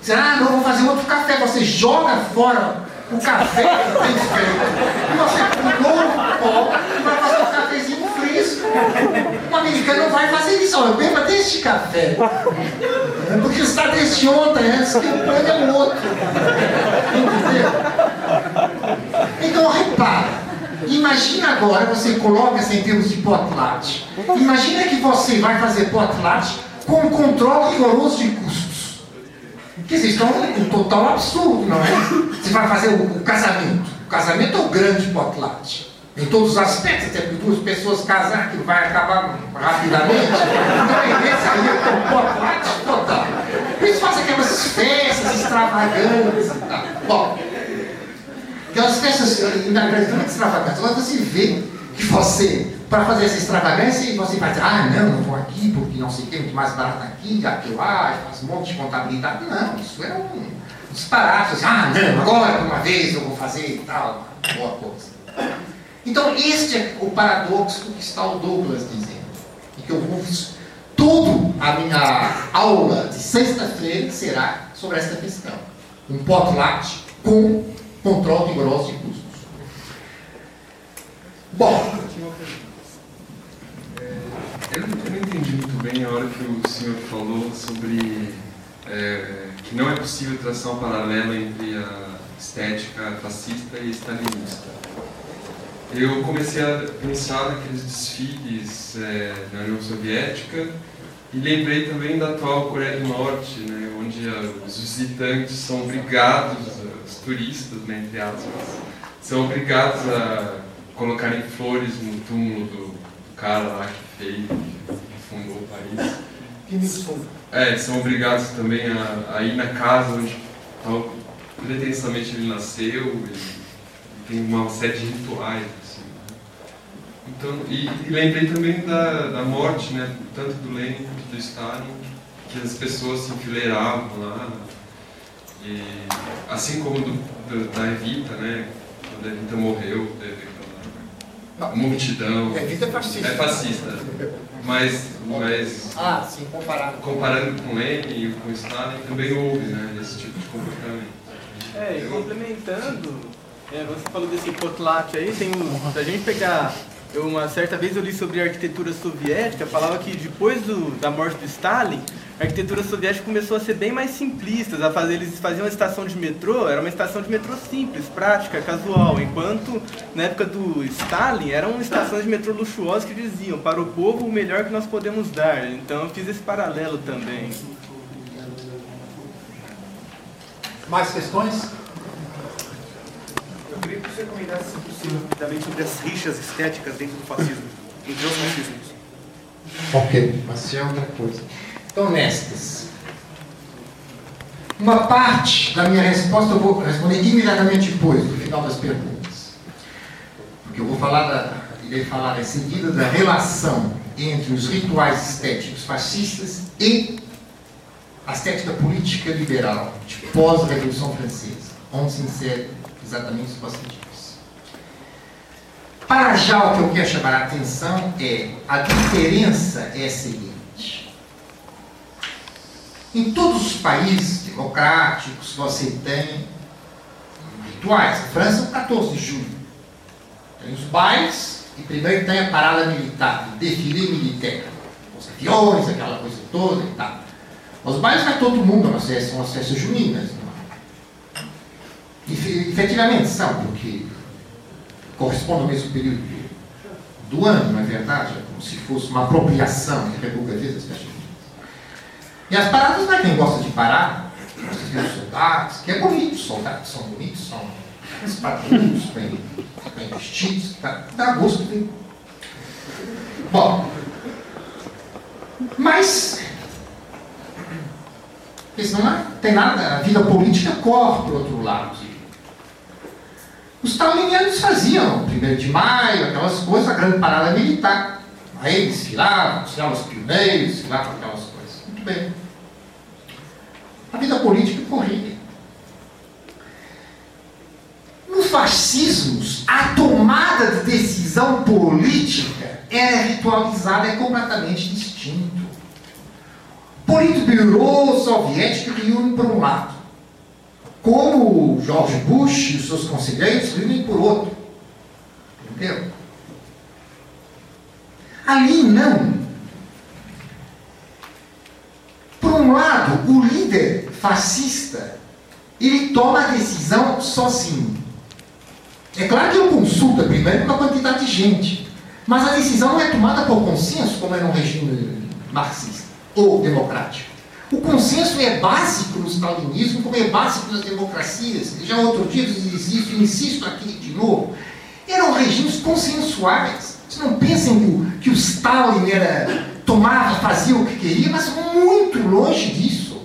Ah, não, vou fazer outro café. Você joga fora o café que tem feito. E você com um novo pó e vai fazer um cafezinho fresco. O americano vai fazer isso. Bebo até este café. Porque está desde ontem, antes que o plano é o outro. Entendeu? Então, repara. Imagina agora, você coloca assim em termos de potlatch. Imagina que você vai fazer potlatch com um controle rigoroso de custos. Quer dizer, isso é um, total absurdo, não é? Você vai fazer o, o casamento. O casamento é o grande potlatch. Em todos os aspectos, até porque duas pessoas casar, que vai acabar rapidamente. Então, esse aí é o potlatch total. Por isso faz aquelas festas extravagantes e tal. Bom, aquelas festas inacreditáveis extravagantes. Agora você vê que você, para fazer essa extravagância, você vai dizer, ah, não, não vou aqui porque não sei o que, muito mais barato aqui, aqui lá, faz um monte de contabilidade. Não, isso é um disparate. Ah, não, agora, uma vez, eu vou fazer e tal, boa coisa. Então, este é o paradoxo que está o Douglas dizendo. E que eu vou toda a minha aula de sexta-feira será sobre esta questão. Um potlatch com controle rigoroso de custos. Bom. É, eu não entendi muito bem a hora que o senhor falou sobre é, que não é possível traçar um paralelo entre a estética fascista e stalinista. Eu comecei a pensar naqueles desfiles é, na União Soviética e lembrei também da atual Coreia do Norte, né, onde os visitantes são obrigados, os turistas, né, entre aspas, são obrigados a colocarem flores no túmulo do, do cara lá que fez, que fundou o país. É, são obrigados também a, a ir na casa onde tal, pretensamente ele nasceu, e tem uma série de rituais. Assim, né? então, e, e, lembrei também da, da morte, né, tanto do Lenin quanto do Stalin, que as pessoas se enfileiravam lá. E, assim como do, do, da Evita, né, quando a Evita morreu, teve aquela multidão. A Evita é fascista. É fascista. Mas, mas ah, sim, comparado. comparando com Lenin e com Stalin, também houve né, esse tipo de comportamento. É, e complementando, é, você falou desse potlatch aí, tem um, se a gente pegar eu, uma certa vez eu li sobre a arquitetura soviética, falava que depois do, da morte do Stalin, a arquitetura soviética começou a ser bem mais simplista. A fazer, eles faziam uma estação de metrô, era uma estação de metrô simples, prática, casual, enquanto na época do Stalin eram estações de metrô luxuosas que diziam para o povo o melhor que nós podemos dar. Então eu fiz esse paralelo também. Mais questões? Queria que você comentasse, se possível, também sobre as rixas estéticas dentro do fascismo, entre os fascismos. Ok, mas é outra coisa. Então, nestas. Uma parte da minha resposta eu vou responder imediatamente depois, no final das perguntas. Porque eu vou falar, da, irei falar em seguida da relação entre os rituais estéticos fascistas e a estética política liberal de pós-Revolução Francesa, onde se insere exatamente os positivistas. Para já, o que eu quero chamar a atenção é a diferença é a seguinte. Em todos os países democráticos você tem rituais. A França, o 14 de julho. Tem os bailes e primeiro tem a parada militar, o defile militar. Os aviões, aquela coisa toda e tal. Os bailes vai todo mundo, são as festas juninas. E, efetivamente são, porque corresponde ao mesmo período do ano, não é verdade? É como se fosse uma apropriação que a República fez das E as paradas, é quem gosta de parar, os soldados, que é bonito, os soldados são bonitos, são espadinhos, bem, bem vestidos, tá, dá gosto. De... Bom, mas isso não é, tem nada, a vida política corre para o outro lado. Os stalinianos faziam, 1 de maio, aquelas coisas, a grande parada militar. Aí desfilavam, desfilavam os pioneiros, desfilavam aquelas coisas. Muito bem. A vida política corria. No fascismo, a tomada de decisão política era ritualizada, é completamente distinto. Politburo soviético reúne por um lado como George Bush e os seus conselheiros vivem por outro. Entendeu? Ali não. Por um lado, o líder fascista, ele toma a decisão sozinho. É claro que ele consulta primeiro uma quantidade de gente, mas a decisão não é tomada por consenso, como é no regime marxista ou democrático. O consenso é básico no stalinismo, como é básico nas democracias. Já outro dia disse isso, insisto aqui de novo. Eram regimes consensuais. Vocês não pensem que que o Stalin era, tomava, fazia o que queria, mas muito longe disso.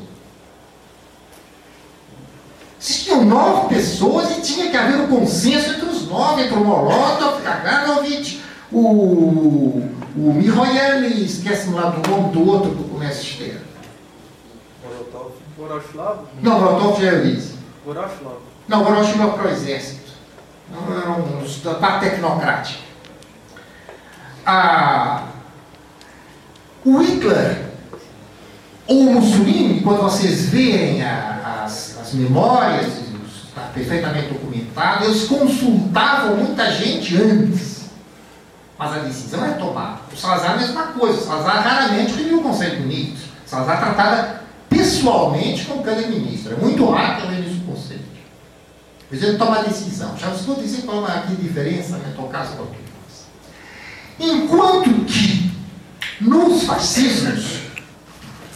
Existiam nove pessoas e tinha que haver um consenso entre os nove, entre o Molotov, Kaganovich, o, o Miroyan e esquece-me lá do nome do outro que começa a Voroslav? Não, Molotov já eu disse. Voroslav. Não, Voroshilov para o exército. Não era um da parte tecnocrática. Ah, o Hitler ou o Mussolini, quando vocês veem a- as, as memórias, está perfeitamente documentado, eles consultavam muita gente antes. Mas a decisão é tomada. O Salazar é a mesma coisa. O Salazar raramente reuniu o Conselho de Ministros. O Salazar tratava pessoalmente com cada ministro. É muito que ele reunisse o Conselho. Mas ele toma a decisão. Já estou dizendo qual é a diferença, né? Estou caso qualquer coisa. Enquanto que nos fascismos,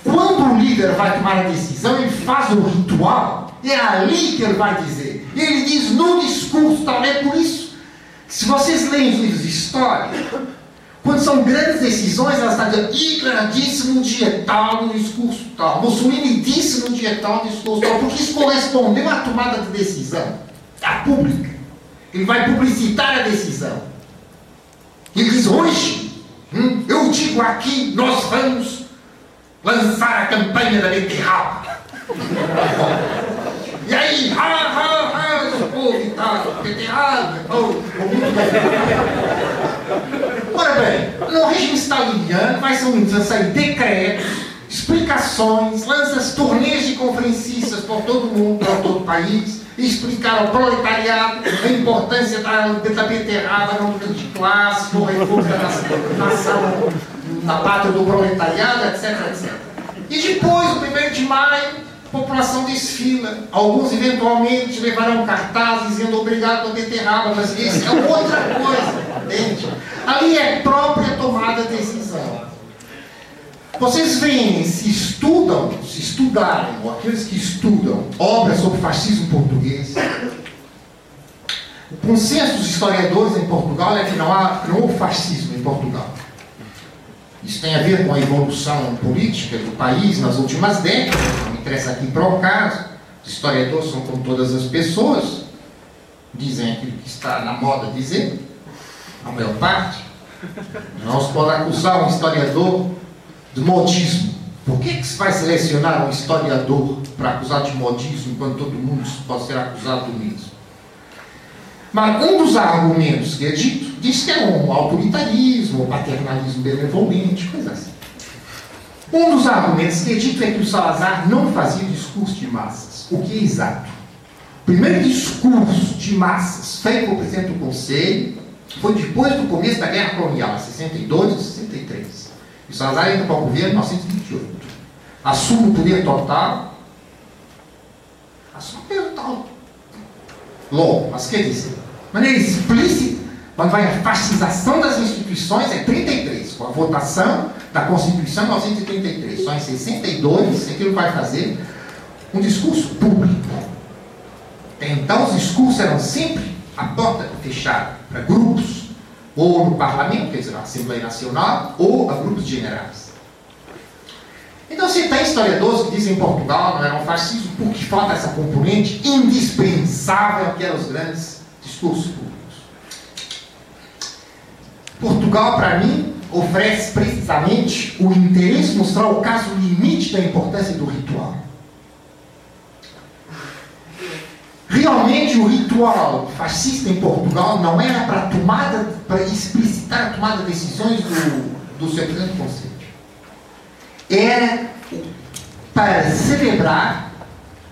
quando o líder vai tomar a decisão, ele faz o ritual, é ali que ele vai dizer. Ele diz no discurso, tal, é por isso. Se vocês leem os livros de história, quando são grandes decisões, elas estão dizendo, disse no dia tal, no discurso tal, Mussolini no dia tal, no discurso tal, porque isso correspondeu à tomada de decisão, à pública. Ele vai publicitar a decisão. Ele diz, hoje, hum, eu digo aqui, nós vamos lançar a campanha da beterraba. E aí, ha, ha, ha, o povo e tal, beterraba, oh, o mundo vai... Ora bem, no regime staliniano vai ser sair decretos, explicações, lança turnês de conferencistas por todo o mundo, por todo o país, e explicar ao proletariado a importância da, da beterraba no mundo de classe, no reforço da nação, na pátria do proletariado, etc, etc. E depois, o 1 de maio, a população desfila. Alguns eventualmente levarão cartazes dizendo obrigado pela beterraba, mas isso é outra coisa, entende? Ali é própria tomada de decisão. Vocês veem, se estudam, se estudarem, ou aqueles que estudam obras sobre fascismo português, o consenso dos historiadores em Portugal é que não há, não houve fascismo em Portugal. Isso tem a ver com a evolução política do país nas últimas décadas, não me interessa aqui para o caso. Os historiadores são como todas as pessoas, dizem aquilo que está na moda dizer, a maior parte. Não se pode acusar um historiador de modismo. Por que, que se vai selecionar um historiador para acusar de modismo quando todo mundo pode ser acusado do mesmo? Mas um dos argumentos que é dito diz que é um autoritarismo, um paternalismo benevolente, coisa assim. Um dos argumentos que é dito é que o Salazar não fazia discurso de massas, o que é exato. O primeiro discurso de massas feito pelo presidente do Conselho foi depois do começo da Guerra Colonial, em 62 e 63. E o Salazar entra para o governo em 1928. Assume o poder total. Assume o poder total. Logo, mas quer dizer, de maneira explícita, quando vai a fascização das instituições, é 33, com a votação da Constituição em 1933. Só em 62 é que ele vai fazer um discurso público. Então, os discursos eram sempre a porta fechada para grupos, ou no parlamento, quer dizer, na Assembleia Nacional, ou a grupos generais. Então, você tem historiadores que dizem que Portugal não era um fascismo porque falta essa componente indispensável que eram os grandes discursos públicos. Portugal, para mim, oferece precisamente o interesse de mostrar o caso limite da importância do ritual. Realmente o ritual fascista em Portugal não era para para explicitar a tomada de decisões do, do seu presidente do conselho. Era para celebrar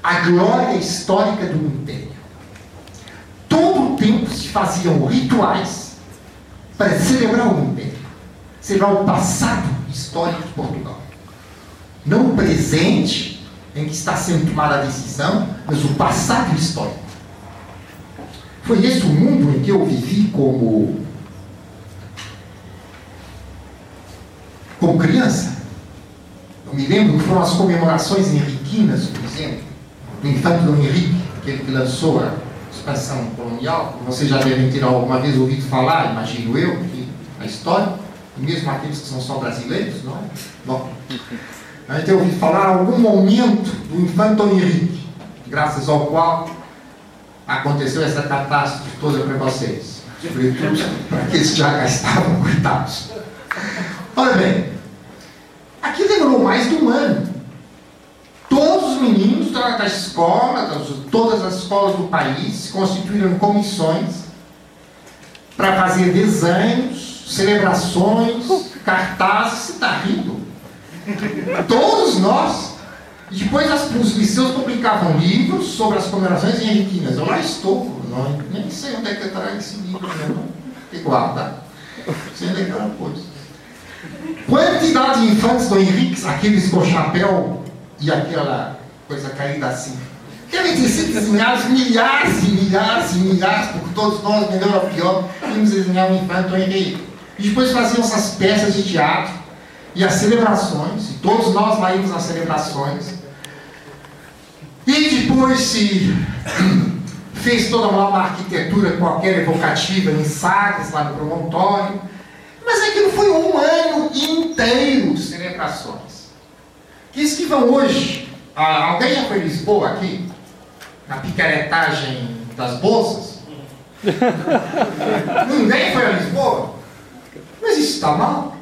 a glória histórica do império. Todo o tempo se faziam rituais para celebrar o império, celebrar o passado histórico de Portugal. Não o presente, em que está sendo tomada a decisão, mas o passado histórico. Foi esse o mundo em que eu vivi como, como criança. Eu me lembro que foram as comemorações henriquinas, por exemplo, do infante Dom Henrique, aquele que lançou a expansão colonial. Vocês já devem ter alguma vez ouvido falar, imagino eu, que a história, e mesmo aqueles que são só brasileiros, não é? Bom, a gente ouvido falar algum momento do infante Dom Henrique, graças ao qual aconteceu essa catástrofe toda para vocês. Sobretudo para aqueles que já estavam coitados. Olha bem, aqui demorou mais de um ano. Todos os meninos da, da escola, das, todas as escolas do país, constituíram comissões para fazer desenhos, celebrações, cartazes. Você está rindo? Todos nós. E depois as, os liceus publicavam livros sobre as comemorações henriquinas. Eu lá estou, não, nem sei onde é que estará esse livro, não. Igual, tá? Sem lembrar coisa. Quantidade de infantes do Henrique, aqueles com chapéu e aquela coisa caída assim. Ter sido desenhados milhares e milhares e milhares, porque todos nós, melhor ou pior, tínhamos desenhar um infante do Henrique. E depois faziam essas peças de teatro e as celebrações, e todos nós lá íamos nas celebrações. E depois se fez toda uma arquitetura qualquer evocativa em Sagres, lá no promontório. Mas aquilo foi um ano inteiro de celebrações. Que vão hoje. Ah, alguém já foi em Lisboa aqui? Na picaretagem das bolsas? Ninguém foi a Lisboa? Mas isso está mal?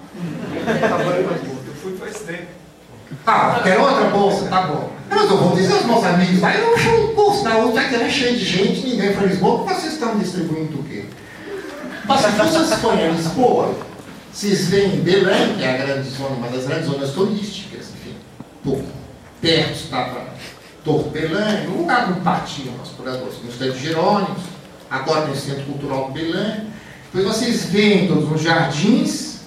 Eu fui faz tempo. Ah, quer outra bolsa? Tá bom. Mas eu vou dizer aos meus amigos, aí eu bolsa da outra, que era cheio de gente, ninguém foi a Lisboa, vocês estão distribuindo o quê? Mas se vocês forem a Lisboa, vocês veem Belém, que é a grande zona, uma das grandes zonas turísticas, enfim, pouco perto estava Torre Belém, no lugar um partiam os curadores, no Estado de Jerônimos, agora no Centro Cultural de Belém. Depois vocês veem todos os jardins,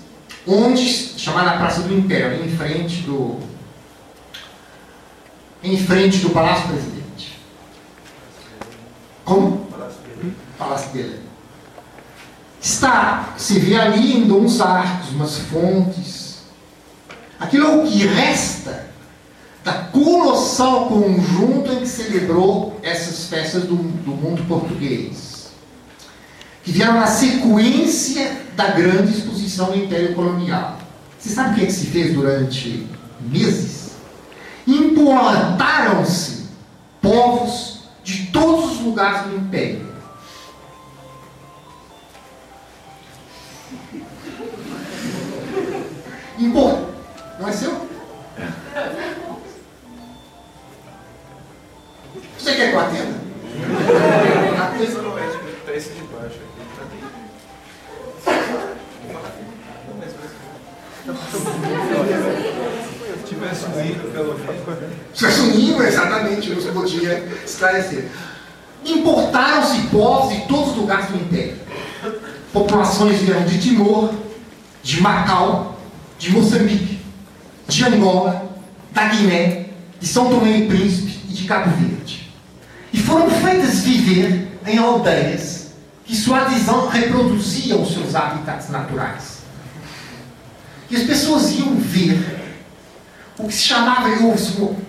onde, chamada Praça do Império, em frente do, em frente do Palácio Presidente. Como? Palácio Belém. Está, se vê ali ainda uns arcos, umas fontes. Aquilo é o que resta da colossal conjunto em que celebrou essas festas do, do mundo português. Que vieram na sequência da grande exposição do Império Colonial. Você sabe o que, é que se fez durante meses? Importaram-se povos de todos os lugares do Império. Import... Não é seu? Você quer que eu atenda? Esse não é de esse de baixo aqui, tivesse hino, pelo menos. Se assumiu exatamente, se podia esclarecer. Importaram-se povos de todos os lugares do Império. Populações vieram de Timor, de Macau, de Moçambique, de Angola, da Guiné, de São Tomé e Príncipe e de Cabo Verde. E foram feitas viver em aldeias que sua adesão reproduziam os seus habitats naturais. E as pessoas iam ver o que se chamava,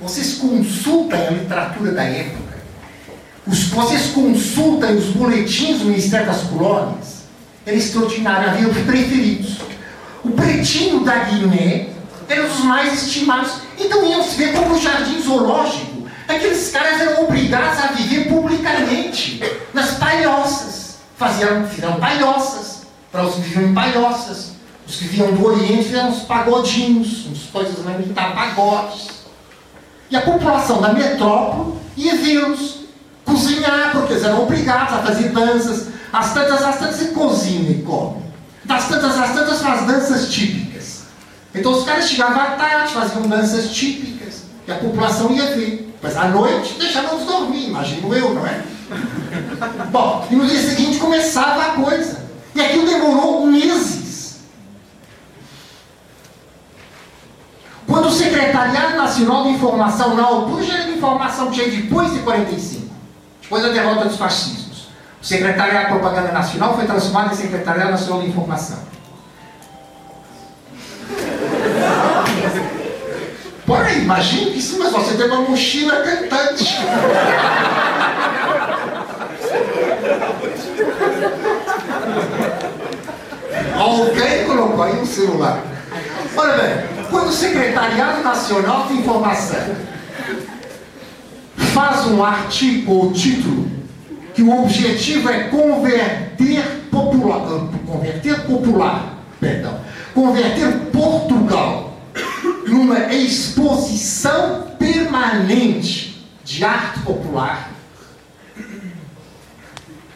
vocês consultem a literatura da época, vocês consultem os boletins do Ministério das Colônias, era extraordinário, havia os preferidos. O pretinho da Guiné era um dos mais estimados. Então iam se ver como o jardim zoológico. Aqueles caras eram obrigados a viver publicamente nas palhoças. Faziam, fizeram palhoças para os que viviam em palhoças. Os que vinham do Oriente fizeram uns pagodinhos, uns coisas para imitar pagodes. E a população da metrópole ia vê-los cozinhar, porque eles eram obrigados a fazer danças. As tantas, as tantas, e cozinha e come. Das tantas, as tantas, faz danças típicas. Então os caras chegavam à tarde, faziam danças típicas. E a população ia ver. Mas à noite deixávamos dormir, imagino eu, não é? Bom, e no dia seguinte começava a coisa. E aquilo demorou meses. Quando o Secretariado Nacional de Informação, na altura já era de informação tinha depois de 45, depois da derrota dos fascismos, o Secretariado de Propaganda Nacional foi transformado em Secretariado Nacional de Informação. Por aí, imagine isso, mas você tem uma mochila cantante. Alguém colocou aí um celular. Olha bem, quando o Secretariado Nacional de Informação faz um artigo ou título que o objetivo é converter popular, converter popular, perdão, converter Portugal numa exposição permanente de arte popular.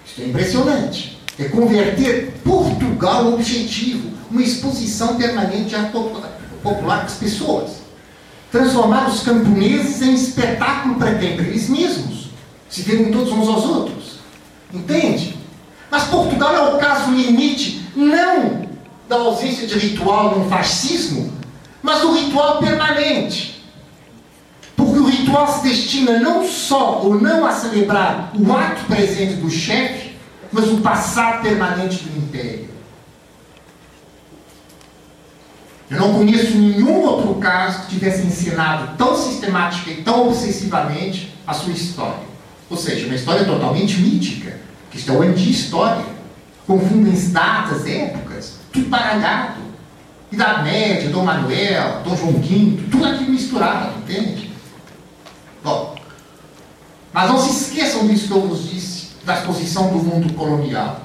Isso é impressionante. É converter Portugal no objetivo, uma exposição permanente de arte popular para as pessoas. Transformar os camponeses em espetáculo? Para eles mesmos. Se verem todos uns aos outros. Entende? Mas Portugal é o caso limite, não da ausência de ritual no fascismo, mas do ritual permanente. Porque o ritual se destina não só ou não a celebrar o ato presente do chefe, mas o passado permanente do império. Eu não conheço nenhum outro caso que tivesse ensinado tão sistemática e tão obsessivamente a sua história. Ou seja, uma história totalmente mítica, que isto é o anti-história. Confundem datas, épocas, tudo baralhado. Idade Média, Dom Manuel, Dom João V, tudo aquilo misturado, entende? Bom, mas não se esqueçam disso que eu vos disse, da exposição do mundo colonial.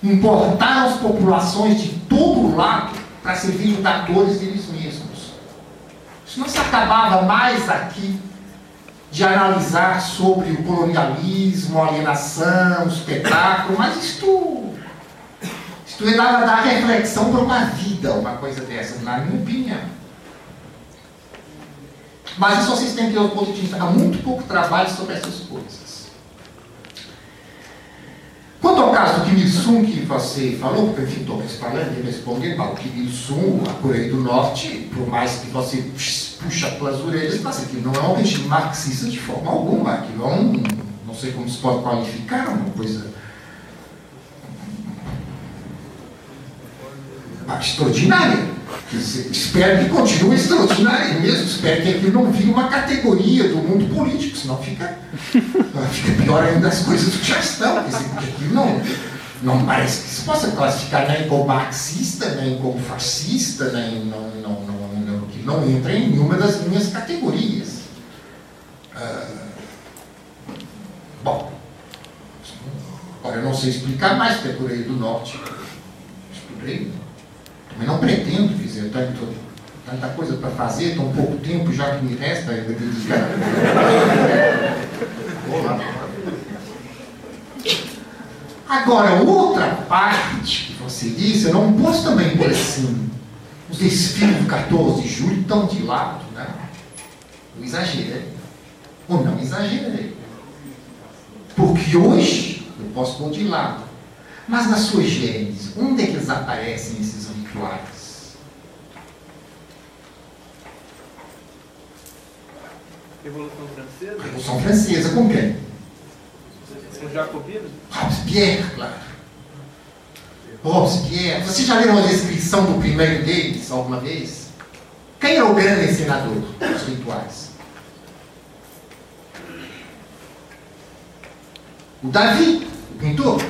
Importaram as populações de todo lado para servirem de atores deles mesmos. Isso não se acabava mais aqui de analisar sobre o colonialismo, a alienação, o espetáculo, mas isto isto é dar, dar reflexão para uma vida, uma coisa dessa, na minha opinião. Mas isso vocês têm que ter. Há muito pouco trabalho sobre essas coisas. Quanto ao caso Kim Il-sung que você falou, porque enfim, estou falando e respondendo, o Kim Il-sung, a Coreia do Norte, por mais que você puxa pelas orelhas, mas aquilo não é um regime marxista de forma alguma, aquilo é um, não sei como se pode qualificar, uma coisa extraordinária. Espero que continue extraordinária mesmo. Espero que aquilo não vire uma categoria do mundo político, senão fica, fica pior ainda as coisas que já estão. Quer dizer, porque aquilo não, não parece que se possa classificar nem como marxista, nem como fascista, nem não, não, não, não, que não entra em nenhuma das minhas categorias. Ah, bom, agora eu não sei explicar mais, porque é Coreia do Norte. Estudei. Também não pretendo dizer tanto, tanta coisa para fazer, tão pouco tempo já que me resta, eu vou dedicar. Agora, outra parte que você disse, eu não posso também por assim. Os desfiles do 14 de julho estão de lado, né? Eu exagerei. Ou não exagerei. Porque hoje eu posso pôr de lado. Mas na sua gênese, onde é que eles aparecem esses rituais? Revolução Francesa? Revolução Francesa, com quem? Com Jacobino? Robespierre, claro. Robespierre. Vocês já leram a descrição do primeiro deles alguma vez? Quem é o grande senador dos rituais? O Davi, o pintor.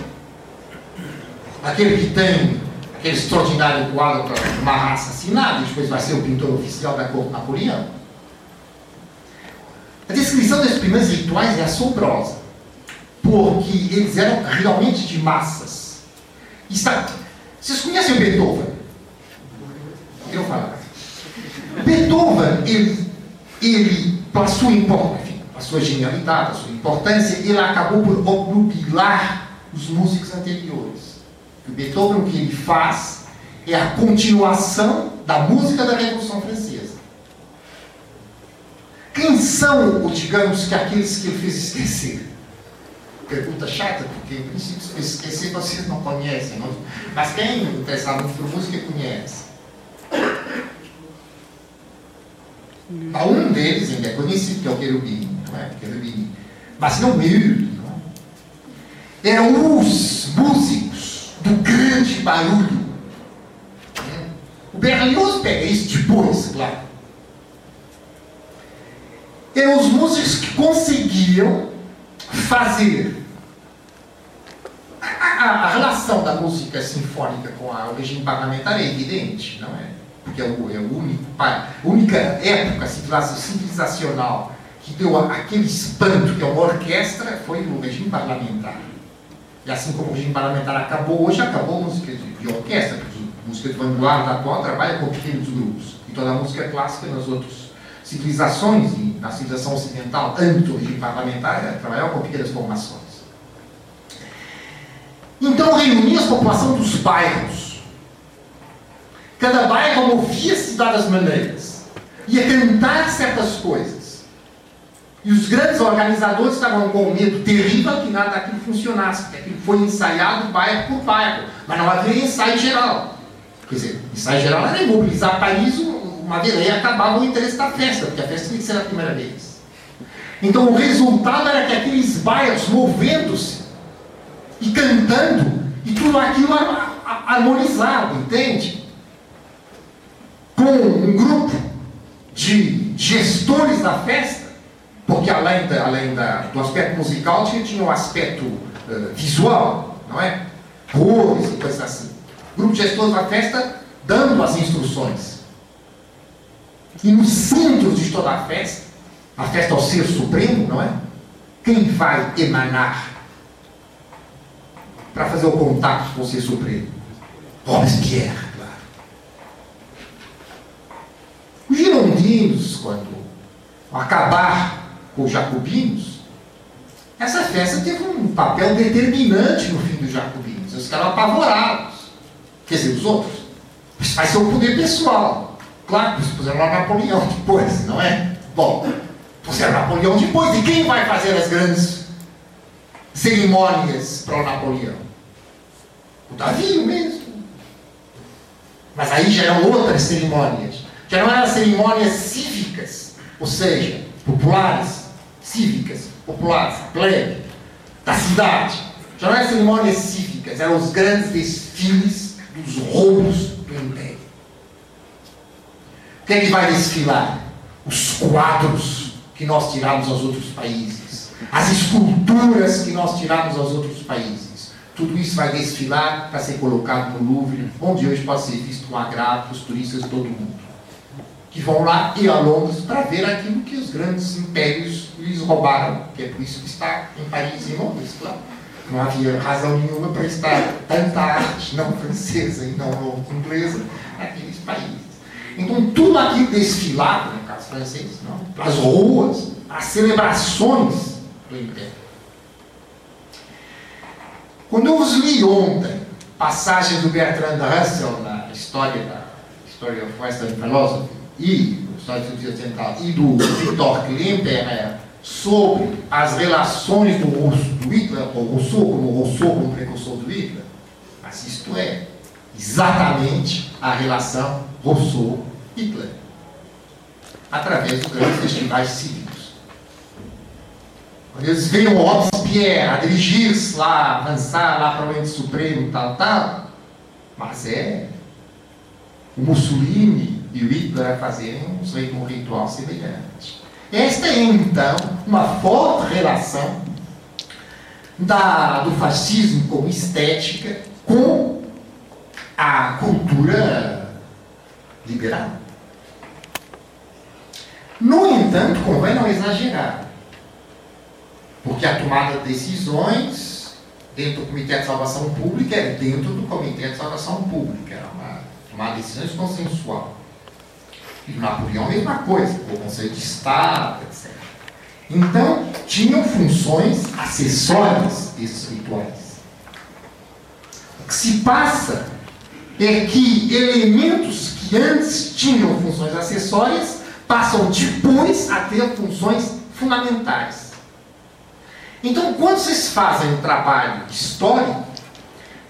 Aquele que tem aquele extraordinário quadro para assassinada e depois vai ser o pintor oficial da corte napoleão. A descrição desses primeiros rituais é assombrosa, porque eles eram realmente de massas. Está... Vocês conhecem Beethoven? Eu falar. Beethoven, ele, ele para sua, enfim, a sua genialidade, a sua importância, ele acabou por obnubilar os músicos anteriores. Beethoven, o que ele faz é a continuação da música da Revolução Francesa. Quem são, digamos que, aqueles que ele fez esquecer? Pergunta chata, porque em princípio esquecer vocês não conhecem, não? mas quem interessa muito por música conhece. Há um deles ainda é conhecido, que é o querubim, não é? Querubim. Mas não miúdo, não é? Eram os músicos do grande barulho. O Berlioz pega isso depois, claro. Eram os músicos que conseguiam fazer a, a, a relação da música sinfônica com a, o regime parlamentar é evidente, não é? porque é, o, é o único, a única época civilizacional que deu aquele espanto que é uma orquestra foi o regime parlamentar. E assim como o regime parlamentar acabou hoje, acabou a música de, de orquestra, a música de vanguarda atual trabalha com pequenos grupos. E toda a música clássica nas outras civilizações, e na civilização ocidental, antes regime parlamentar, é, trabalhava com pequenas formações. Então reunia a população dos bairros Cada bairro movia-se de várias maneiras. Ia cantar certas coisas. E os grandes organizadores estavam com um medo terrível que nada daquilo funcionasse, porque aquilo foi ensaiado bairro por bairro, mas não havia ensaio geral. Quer dizer, ensaio geral era mobilizar país uma vez e acabava o interesse da festa, porque a festa tinha que ser a primeira vez. Então o resultado era que aqueles bairros movendo-se e cantando, e tudo aquilo harmonizado, entende? com um grupo de gestores da festa, porque além, da, além da, do aspecto musical tinha, um aspecto uh, visual, não é? Cores e coisas assim. Grupo de gestores da festa dando as instruções. E no centro de toda a festa, a festa ao ser supremo, não é? Quem vai emanar para fazer o contato com o ser supremo? Robespierre. Os girondinos, quando acabar os jacobinos, essa festa teve um papel determinante no fim dos jacobinos. Eles ficaram apavorados. Quer dizer, os outros. Isso vai ser o poder pessoal. Claro que eles puseram lá Napoleão depois, não é? Bom, puseram Napoleão depois. E quem vai fazer as grandes cerimônias para o Napoleão? O Davi mesmo. Mas aí já eram outras cerimônias que não eram cerimônias cívicas, ou seja, populares, cívicas, populares, plebe, da cidade. Já não eram cerimônias cívicas, eram os grandes desfiles dos roubos do império. O que é que vai desfilar? Os quadros que nós tiramos aos outros países, as esculturas que nós tiramos aos outros países. Tudo isso vai desfilar para ser colocado no Louvre, onde hoje pode ser visto com agrado os turistas de todo mundo que vão lá e a Londres para ver aquilo que os grandes impérios lhes roubaram, que é por isso que está em Paris e Londres, claro. Não havia razão nenhuma para estar tanta arte não francesa e não inglesa naqueles países. Então, tudo aquilo desfilado, no caso francês, não, as ruas, as celebrações do Império. Quando eu vos li ontem passagens do Bertrand Russell na história da Story of Western Philosophy, e e do Victor Klemperer sobre as relações do, do Hitler, ou Rousseau como Rousseau como precursor do Hitler, mas isto é exatamente a relação Rousseau-Hitler, através dos grandes festivais cívicos. Quando eles veem o Robespierre a dirigir-se lá, avançar lá para o ente supremo, tal, tal, mas é o Mussolini e o Hitler a fazerem um ritual semelhante. Esta é, então, uma forte relação da, do fascismo como estética com a cultura liberal. No entanto, convém não exagerar, porque a tomada de decisões dentro do Comitê de Salvação Pública é dentro do Comitê de Salvação Pública, é uma tomada de decisões consensual. Napoleão, mesma coisa, o Conselho de Estado, etc. Então, tinham funções acessórias esses rituais. O que se passa é que elementos que antes tinham funções acessórias passam depois a ter funções fundamentais. Então, quando vocês fazem um trabalho histórico,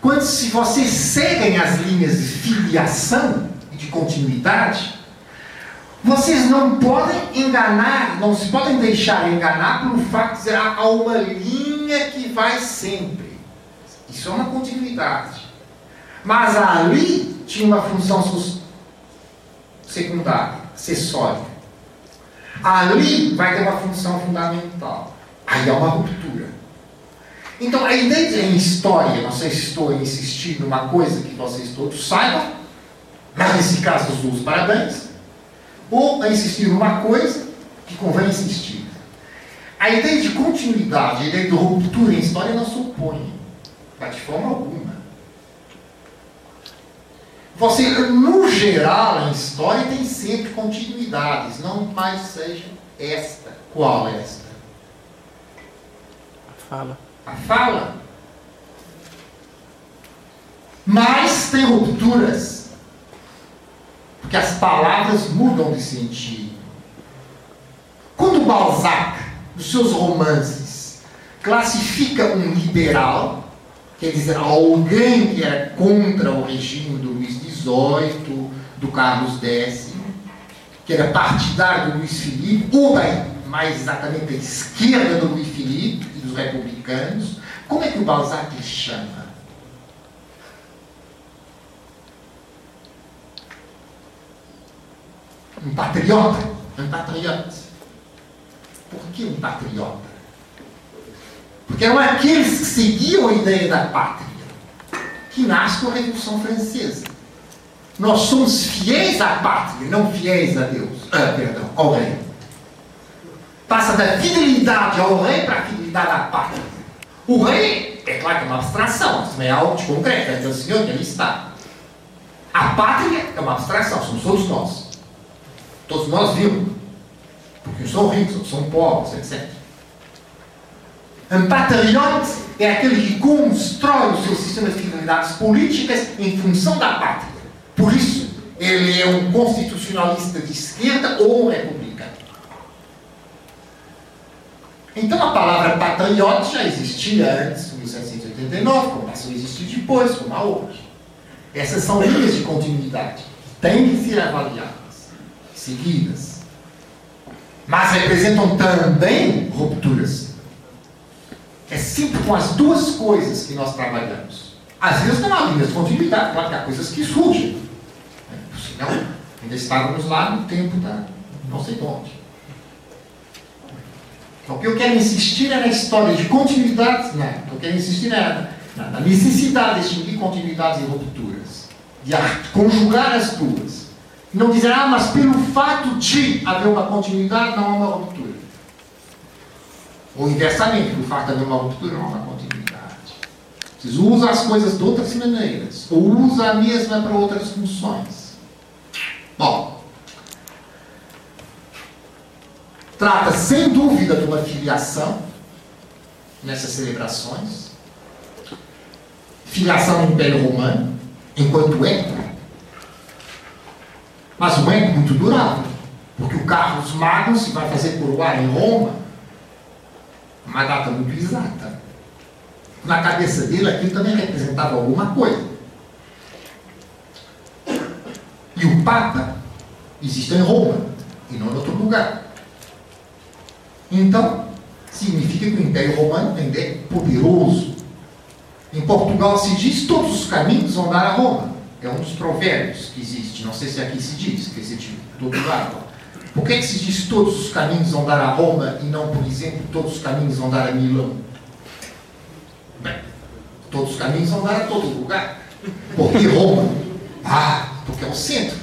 quando se vocês seguem as linhas de filiação e de continuidade, vocês não podem enganar, não se podem deixar enganar pelo fato de dizer ah, há uma linha que vai sempre. Isso é uma continuidade. Mas ali tinha uma função secundária, acessória. Ali vai ter uma função fundamental. Aí há uma ruptura. Então a ideia de história, não sei se estou insistindo numa coisa que vocês todos saibam, mas nesse caso os parabéns, ou a insistir numa coisa que convém insistir. A ideia de continuidade, a ideia de ruptura em história não se opõe, mas de forma alguma. Você, no geral, em história, tem sempre continuidades, não mais seja esta. Qual é esta? A fala. A fala. Mas tem rupturas. Porque as palavras mudam de sentido. Quando Balzac, nos seus romances, classifica um liberal, quer dizer, alguém que era contra o regime do Luís XVIII, do Carlos X, que era partidário do Luís Filipe, ou mais exatamente a esquerda do Luís Filipe e dos republicanos, como é que o Balzac chama? Um patriota. Um patriota. Por que um patriota? Porque eram aqueles que seguiam a ideia da pátria, que nasce com a Revolução Francesa. Nós somos fiéis à pátria, não fiéis a Deus. Ah, perdão, ao rei. Passa da fidelidade ao rei para a fidelidade à pátria. O rei, é claro que é uma abstração, isso não é algo de concreto, é o Senhor que ali está. A pátria é uma abstração, somos todos nós. Todos nós vimos. Porque são ricos, são pobres, etc. Um patriote é aquele que constrói o seu sistema de finalidades políticas em função da pátria. Por isso, ele é um constitucionalista de esquerda ou um republicano. Então, a palavra patriote já existia antes, em 1789, como passou a existir depois, como há hoje. Essas são linhas de continuidade. Têm que ser avaliadas seguidas. Mas representam também rupturas. É sempre com as duas coisas que nós trabalhamos. Às vezes não há linhas de continuidade, claro que há coisas que surgem. Senão, ainda estávamos lá no tempo da não sei de onde. Então, o que eu quero insistir é na história de continuidades, não. O que eu quero insistir é na, na necessidade de distinguir continuidades e rupturas. De conjugar as duas. Não dizer, ah, mas pelo fato de haver uma continuidade, não há uma ruptura. Ou inversamente, pelo fato de haver uma ruptura, não há uma continuidade. Vocês usam as coisas de outras maneiras, ou usa a mesma para outras funções. Bom, trata sem dúvida de uma filiação nessas celebrações. Filiação no Império Romano, enquanto é mas não é muito durável, porque o Carlos Magno se vai fazer coroar em Roma, uma data muito exata. Na cabeça dele, aquilo também representava alguma coisa. E o Papa existe em Roma, e não em outro lugar. Então, significa que o Império Romano ainda é poderoso. Em Portugal se diz todos os caminhos vão dar a Roma é um dos provérbios que existe, não sei se aqui se diz, que esse tipo, todo lado. Por que, que se diz todos os caminhos vão dar a Roma e não, por exemplo, todos os caminhos vão dar a Milão? Bem, todos os caminhos vão dar a todo lugar. Por que Roma? Ah, porque é o centro.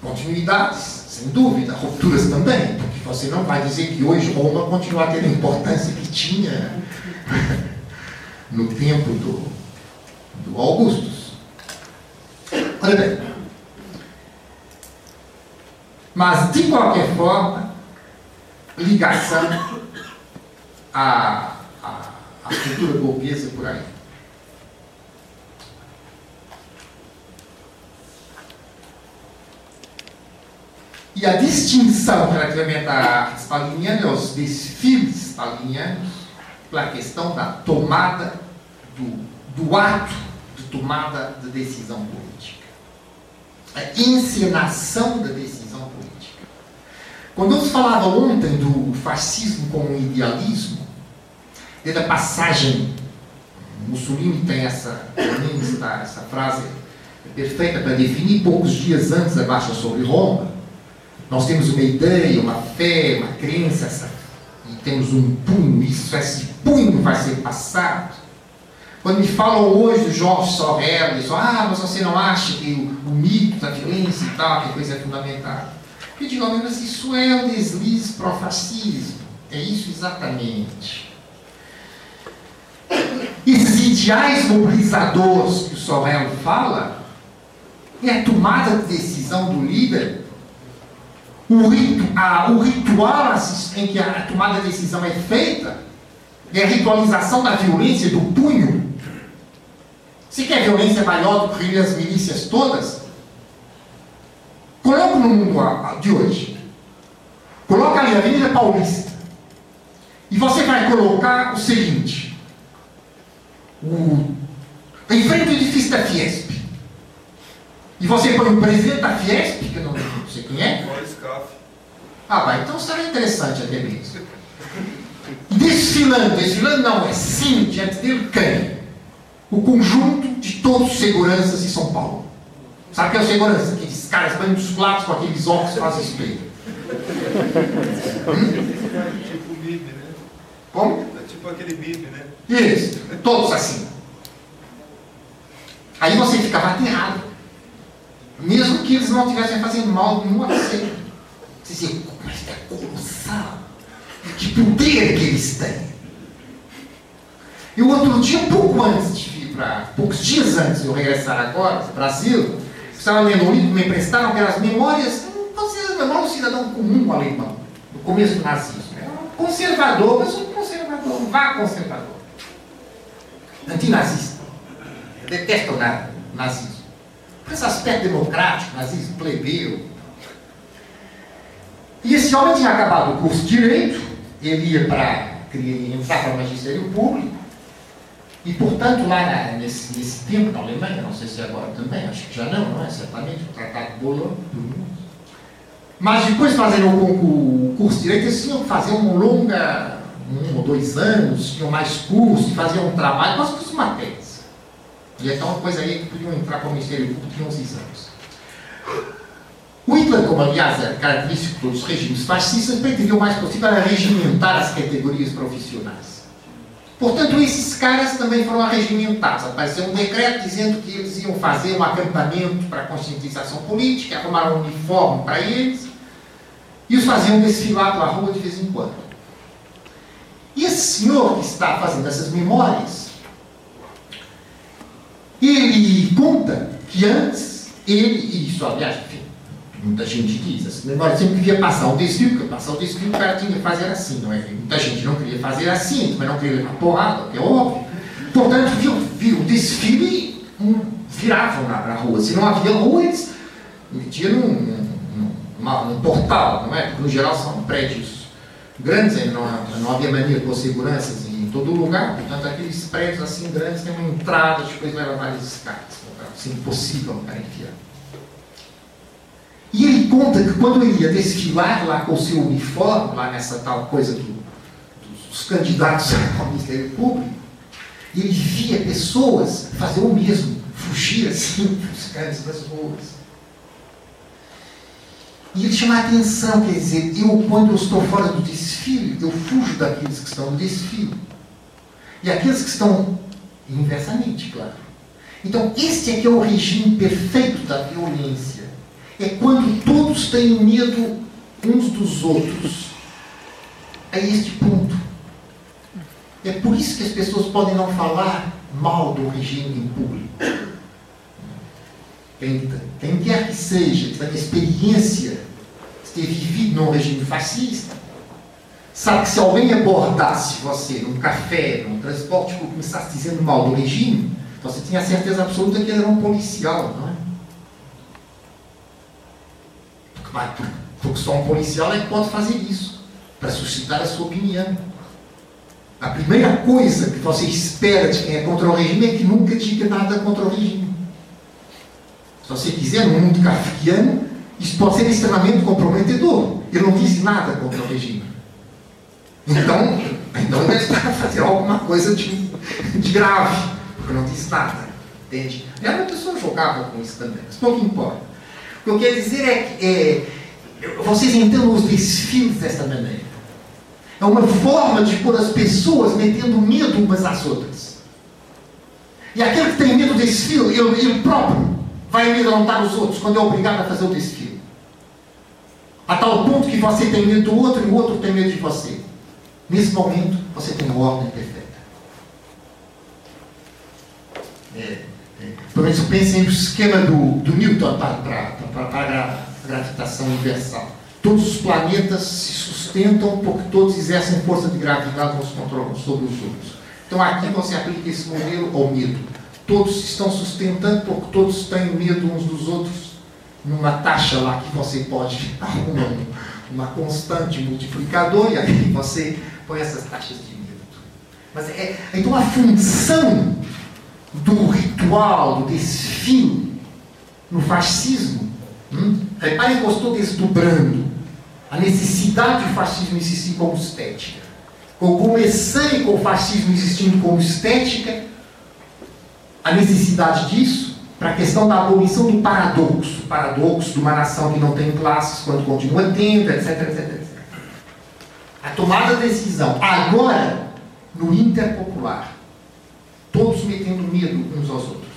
Continuidades, sem dúvida, rupturas também, porque você não vai dizer que hoje Roma continua ter a importância que tinha no tempo do, do Augusto. Olha bem. Mas, de qualquer forma, ligação à, à, à cultura burguesa por aí. E a distinção relativamente à arte staliniana, aos desfiles stalinianos, pela questão da tomada, do, do ato de tomada de decisão política. A encenação da decisão política. Quando eu falava ontem do fascismo como idealismo, desde a passagem, Mussolini tem essa, essa frase perfeita para definir poucos dias antes da marcha sobre Roma, nós temos uma ideia, uma fé, uma crença, essa, e temos um punho, isso, esse punho vai ser passado. Quando me falam hoje do Jorge Sorel, eles falam, ah, mas você não acha que o, o mito da violência e tal, que coisa é fundamental? Eu digo, mas isso é o deslize para o fascismo. É isso exatamente. Esses ideais mobilizadores que o Sorel fala, é a tomada de decisão do líder o, ritu, a, o ritual em que a tomada de decisão é feita é a ritualização da violência, do punho. Se quer violência maior do que as milícias todas, coloca no mundo de hoje. Coloca ali a Avenida Paulista. E você vai colocar o seguinte: o, em frente ao edifício da Fiesp. E você põe o presidente da Fiesp, que eu não sei quem é. Ah, vai, então será interessante até mesmo. Desfilando, desfilando não, é sim, diante dele quem? O conjunto de todos os seguranças de São Paulo. Sabe o que é o segurança? Aqueles caras bem musculados com aqueles óculos que fazem espelho. Hum? Tipo né? Como? É tipo aquele MIB, né? Isso, todos assim. Aí você ficava aterrado. Mesmo que eles não estivessem fazendo mal nenhum a você. Você dizia, mas é colossal. Que poder que eles têm. E o outro dia, pouco antes de poucos dias antes de eu regressar agora para o Brasil, estava lendo um livro que me emprestaram, que as memórias, as memórias do cidadão comum alemão, no começo do nazismo. Era um conservador, mas um conservador, um vá conservador. Antinazista. Detesto o nazismo. Por esse aspecto democrático, nazismo, plebeu. E esse homem tinha acabado o curso de Direito, ele ia para entrar para o magistério público, e portanto lá na, nesse, nesse tempo na Alemanha, não sei se é agora também, acho que já não, não é? Certamente, o Tratado de Bolonha, mas depois de fazer o, curso de Direito, eles tinham que fazer uma longa, um ou dois anos, tinham mais cursos, faziam um trabalho, quase todas matérias. E então uma coisa aí que podiam entrar para o Ministério Público tinha uns exames. O Hitler, como aliás é característico dos regimes fascistas, o mais possível regimentar as categorias profissionais. Portanto, esses caras também foram arregimentados. Apareceu um decreto dizendo que eles iam fazer um acampamento para conscientização política, arrumaram um uniforme para eles e os faziam desfilar pela rua de vez em quando. E esse senhor que está fazendo essas memórias, ele conta que antes, ele, e aliás, enfim, muita gente diz, assim, memória sempre queria passar um desfile, porque passar o desfile o cara tinha que fazer assim, não é? Muita gente não queria fazer assim, mas não queria levar porrada, que é óbvio. Portanto, viu, viu o desfile um, viravam na, na, rua. Se não havia rua, eles metiam num, portal, não é? Porque no geral são prédios grandes, não, não havia mania com seguranças em todo lugar, portanto aqueles prédios assim grandes têm uma entrada, depois leva várias escadas, assim, impossível o cara enfiar. E ele conta que quando ele ia desfilar lá com o seu uniforme, lá nessa tal coisa do, dos candidatos ao Ministério Público, ele via pessoas fazer o mesmo, fugir assim dos cantos das ruas. E ele chama a atenção, quer dizer, eu quando eu estou fora do desfile, eu fujo daqueles que estão no desfile. E aqueles que estão inversamente, claro. Então, este é que é o regime perfeito da violência. É quando todos têm medo uns dos outros. É este ponto. É por isso que as pessoas podem não falar mal do regime em público. Quem, quem quer que seja, que tenha experiência de ter vivido num regime fascista, Sabe que se alguém abordasse você num café, num transporte público, começasse dizendo mal do regime, você tinha certeza absoluta que ele era um policial, não é? Porque só um policial é que pode fazer isso, para suscitar a sua opinião. A primeira coisa que você espera de quem é contra o regime é que nunca diga nada contra o regime. Se você quiser, no mundo kafkiano, isso pode ser extremamente comprometedor. Ele não diz nada contra o regime. Então, então ele está a fazer alguma coisa de, de grave, porque não diz nada. Entende? E a pessoa jogava com isso também, mas pouco importa. Que eu quero dizer é que é, vocês entendam os desfiles desta maneira. É uma forma de pôr as pessoas metendo medo umas às outras. E aquele que tem medo do desfile, ele, ele próprio vai amedrontar os outros quando é obrigado a fazer o desfile. A tal ponto que você tem medo do outro e o outro tem medo de você. Nesse momento, você tem uma ordem perfeita. É. Pelo menos pensem no esquema do, do Newton para, para, para, a gravitação universal. Todos os planetas se sustentam porque todos exercem força de gravidade uns controlam sobre os outros. Então aqui você aplica esse modelo ao medo. Todos se estão sustentando porque todos têm medo uns dos outros numa taxa lá que você pode arrumar uma constante multiplicador e aí você põe essas taxas de medo. Mas é, então a função do ritual, do desfile no fascismo, hum? reparem que eu estou desdobrando a necessidade do fascismo existir como estética. Eu comecei com o fascismo existindo como estética, a necessidade disso para a questão da abolição do paradoxo, paradoxo de uma nação que não tem classes quando continua tendo, etc, etc, etc. A tomada de decisão, agora, no interpopular, todos metendo medo uns aos outros.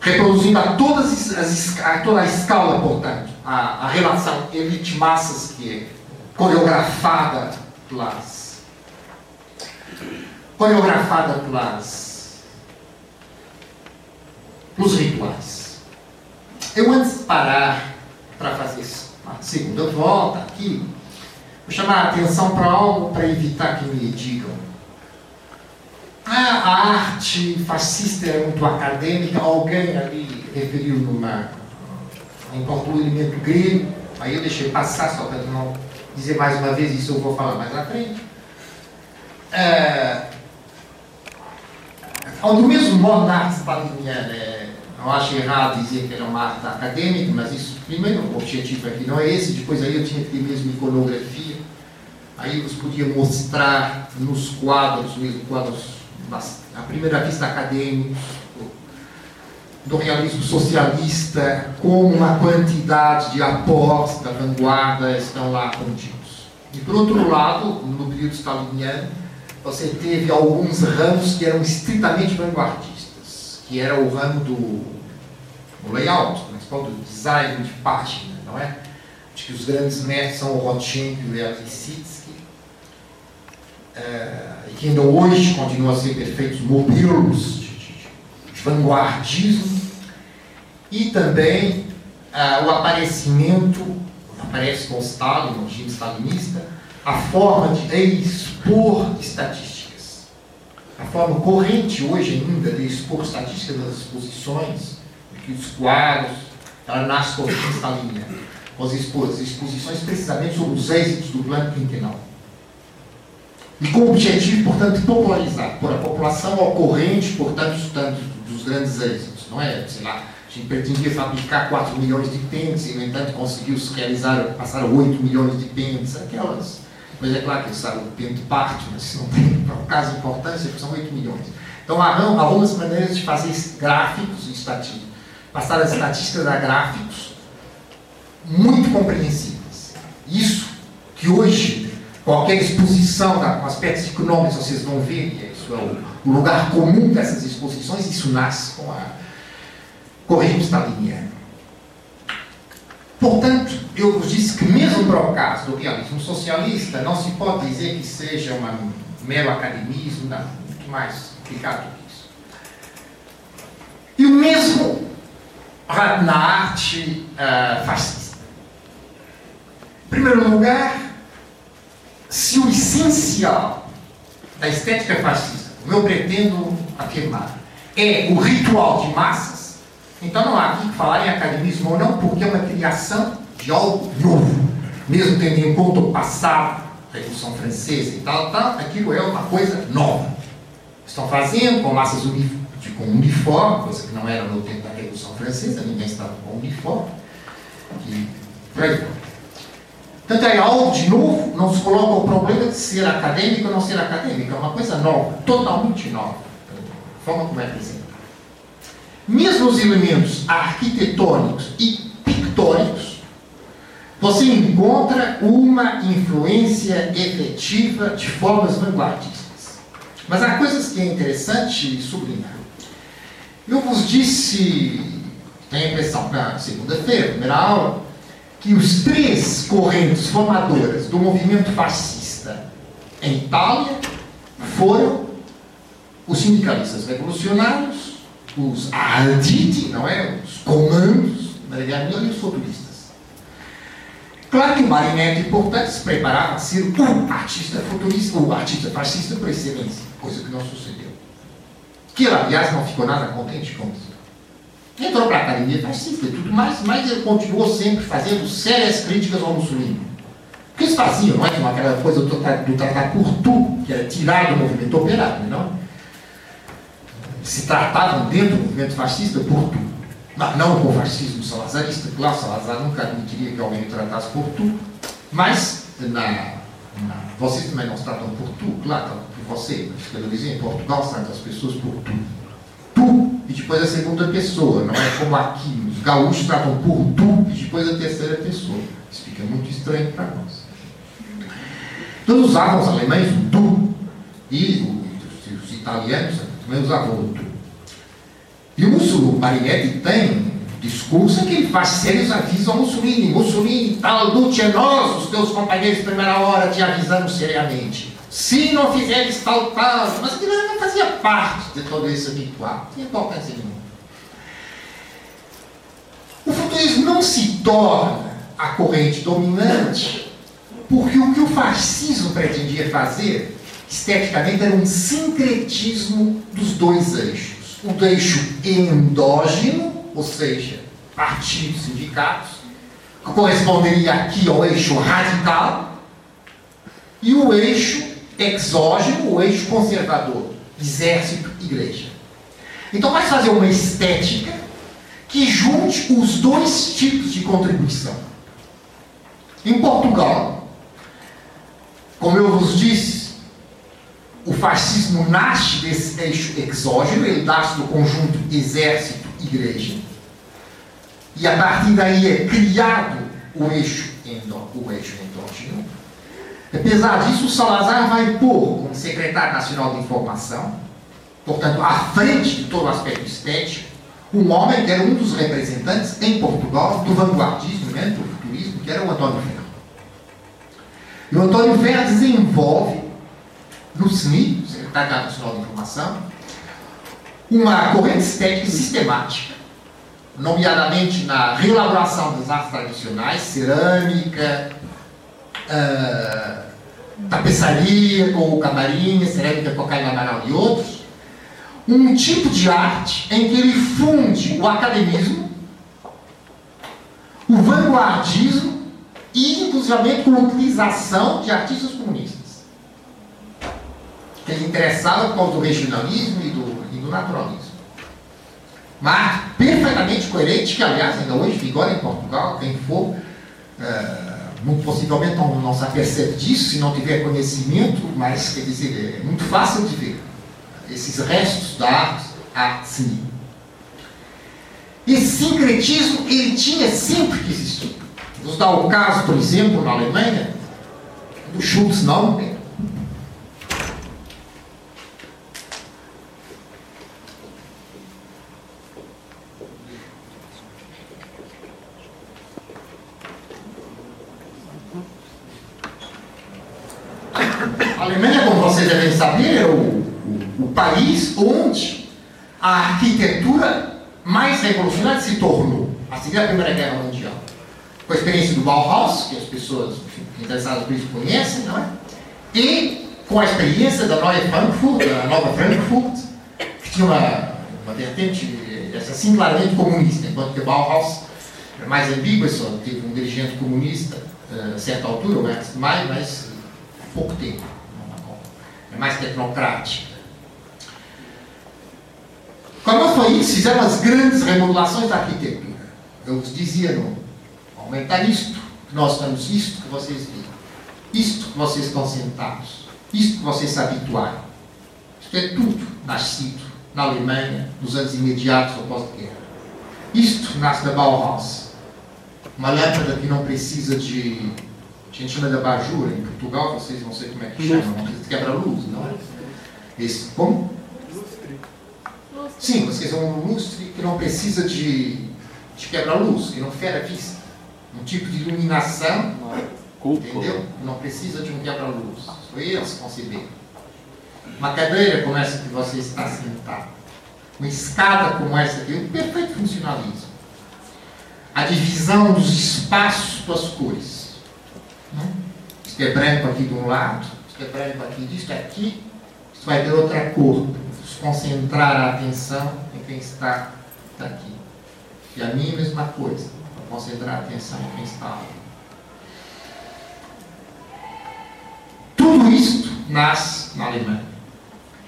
Reproduzindo a, todas as, a toda a escala, portanto, a, a relação elite-massas que é coreografada pelas coreografada pelas pelos rituais. Eu antes de parar para fazer a segunda volta aqui, chamar a atenção para algo para evitar que me digam ah, a arte fascista é muito acadêmica, alguém ali referiu numa. importou o elemento grego, aí eu deixei passar só para não dizer mais uma vez, isso eu vou falar mais à frente. É, do mesmo modo, na arte staliniana, é, eu acho errado dizer que era uma arte acadêmica, mas isso, primeiro, o objetivo aqui não é esse, depois aí eu tinha que ter mesmo iconografia, aí você podia mostrar nos quadros, mesmo quadros à primeira vista acadêmicos, do realismo socialista, como uma quantidade de após da vanguarda estão lá contidos. E por outro lado, no período staliniano, você teve alguns ramos que eram estritamente vanguardistas, que era o ramo do layout, do design de página, não é? Acho que os grandes mestres são o Rothschild e o Lissitzky, é, e que ainda hoje continuam a ser perfeitos modelos de, de, de vanguardismo, e também uh, o aparecimento, aparece com o Stalin, no regime stalinista, a forma de expor estatísticas. A forma corrente hoje ainda de expor estatísticas das exposições, que os quadros, ela nasce regime staliniano, com as exposições precisamente sobre os êxitos do plano quinquenal e com o objetivo, portanto, de popularizar, por a população ao corrente, portanto, tanto dos grandes êxitos, não é? Sei lá, a gente pretendia fabricar 4 milhões de pentes e, no entanto, conseguiu-se realizar, passar a 8 milhões de pentes, aquelas. Mas é claro que sabe, o pente parte, mas isso não tem, para o caso, importância, porque são 8 milhões. Então, há algumas maneiras de fazer gráficos e estatísticas, passar as estatísticas a gráficos muito compreensíveis. Isso que hoje qualquer exposição com aspectos econômicos, vocês vão ver, isso é o lugar comum dessas exposições, isso nasce com a corrente staliniana. Portanto, eu vos disse que mesmo para o caso do realismo socialista, não se pode dizer que seja um mero academismo, não, muito mais complicado do que isso. E o mesmo na arte uh, fascista. Em primeiro lugar, se o essencial da estética fascista, como eu pretendo afirmar, é o ritual de massas, Então não há aqui que falar em academismo ou não, porque é uma criação de algo novo. Mesmo tendo em conta o passado, a Revolução Francesa e tal, tal, aquilo é uma coisa nova. Estão fazendo com massas uni de, com uniforme, coisa que não era no tempo da Revolução Francesa, ninguém estava com uniforme. E, por aí. Portanto, é algo de novo, não se coloca o problema de ser acadêmico ou não ser acadêmico, é uma coisa nova, totalmente nova, a forma como é apresentado. Mesmo os elementos arquitetônicos e pictóricos, você encontra uma influência efetiva de formas vanguardistas. Mas há coisas que é interessante sublinhar. Eu vos disse, tenho a impressão, na segunda-feira, primeira aula, que os três correntes formadoras do movimento fascista em Itália foram os sindicalistas revolucionários, os arditi, não é? Os comandos Guerra e os futuristas. Claro que o Marinetti, portanto, se preparava a ser o artista futurista, o artista fascista por excelência, coisa que não sucedeu. Que ele, aliás, não ficou nada contente com isso. Entrou para a academia fascista e tudo mais, mas ele continuou sempre fazendo sérias críticas ao Mussolini. O que eles faziam, não é? Aquela coisa do, do Tratado por Tu, que era tirar do movimento operário, não? Se tratavam dentro do movimento fascista por Tu. Mas não com o fascismo salazarista, claro, Salazar nunca queria que alguém o tratasse por Tu, mas na, na, vocês também não se tratam por Tu, claro, você, mas quero dizer, em Portugal as pessoas por Tu. Tu e depois a segunda pessoa, não é como aqui, os gaúchos tratam por tu e depois a terceira pessoa. Isso fica muito estranho para nós. Então usavam os alemães o tu e os, os italianos também usavam o tu. E o Mussolini, Marinetti tem discurso que ele faz sérios avisos ao Mussolini. Mussolini, tal lute é nós, os teus companheiros de primeira hora, te avisamos seriamente. Se não fizeres tal, tal, mas aquilo não fazia parte de todo esse ritual, não tinha importância nenhuma. O futurismo não se torna a corrente dominante, porque o que o fascismo pretendia fazer, esteticamente, era um sincretismo dos dois eixos. O eixo endógeno, ou seja, partidos, sindicatos, que corresponderia aqui ao eixo radical, e o eixo exógeno, o eixo conservador, exército, igreja. Então vai fazer uma estética que junte os dois tipos de contribuição. Em Portugal, como eu vos disse, o fascismo nasce desse eixo exógeno, ele nasce do conjunto exército-igreja. E a partir daí é criado o eixo, endó, o eixo endógeno. Apesar disso, o Salazar vai pôr como secretário nacional de informação, portanto, à frente de todo o aspecto estético, um homem que era um dos representantes em Portugal do vanguardismo, né, do futurismo, que era o Antônio Ferro. E o Antônio Ferro desenvolve no SNI, Secretário Nacional de Informação, uma corrente estética sistemática, nomeadamente na reelaboração das artes tradicionais, cerâmica, uh, tapeçaria com camarim, cerâmica com a Amaral e outros, um tipo de arte em que ele funde o academismo, o vanguardismo e, inclusivamente, com a utilização de artistas comunistas. Que ele interessava por causa do regionalismo e do, e do naturalismo. Arte perfeitamente coerente, que, aliás, ainda hoje vigora em Portugal, quem for. Uh, muito possivelmente não, não se apercebe disso se não tiver conhecimento, mas quer dizer, é muito fácil de ver esses restos da arte, arte. Esse sincretismo ele tinha sempre que existir. Vamos dar o caso, por exemplo, na Alemanha, do Schultz Naumann, A Alemanha, como vocês devem saber, é o, o, o país onde a arquitetura mais revolucionária se tornou, a seguir a Primeira Guerra Mundial. Com a experiência do Bauhaus, que as pessoas interessadas por isso conhecem, não é? E com a experiência da Neue Frankfurt, da Nova Frankfurt, que tinha uma, uma vertente essa sim claramente comunista, enquanto que Bauhaus é mais ambígua, só teve um dirigente comunista eh, a certa altura, o Ernst mas pouco tempo. É mais tecnocrática. Quando foi isso, fizeram as grandes remodelações da arquitetura. Eu vos dizia, não, aumentar isto, que nós estamos, isto que vocês viram, isto que vocês estão sentados, isto que vocês se habituaram. Isto é tudo nascido na Alemanha nos anos imediatos ao pós-guerra. Isto nasce da Bauhaus. Uma lâmpada que não precisa de. A gente chama de abajur. Em Portugal, vocês não sei como é que chama, não precisa de quebra-luz, não é? Esse, como? Sim, vocês são um lustre que não precisa de, de quebra-luz, que não fere a vista. Um tipo de iluminação, entendeu? Não precisa de um quebra-luz. Foi eles que conceberam. Uma cadeira como essa que você está sentado. Uma escada como essa aqui, um perfeito funcionalismo. A divisão dos espaços pelas cores. Né? Isto é branco aqui de um lado, isto é branco aqui disto, aqui, isto vai ter outra cor. Concentrar a atenção em quem está aqui. E a minha mesma coisa, concentrar a atenção em quem está lá. Tudo isto nasce na Alemanha.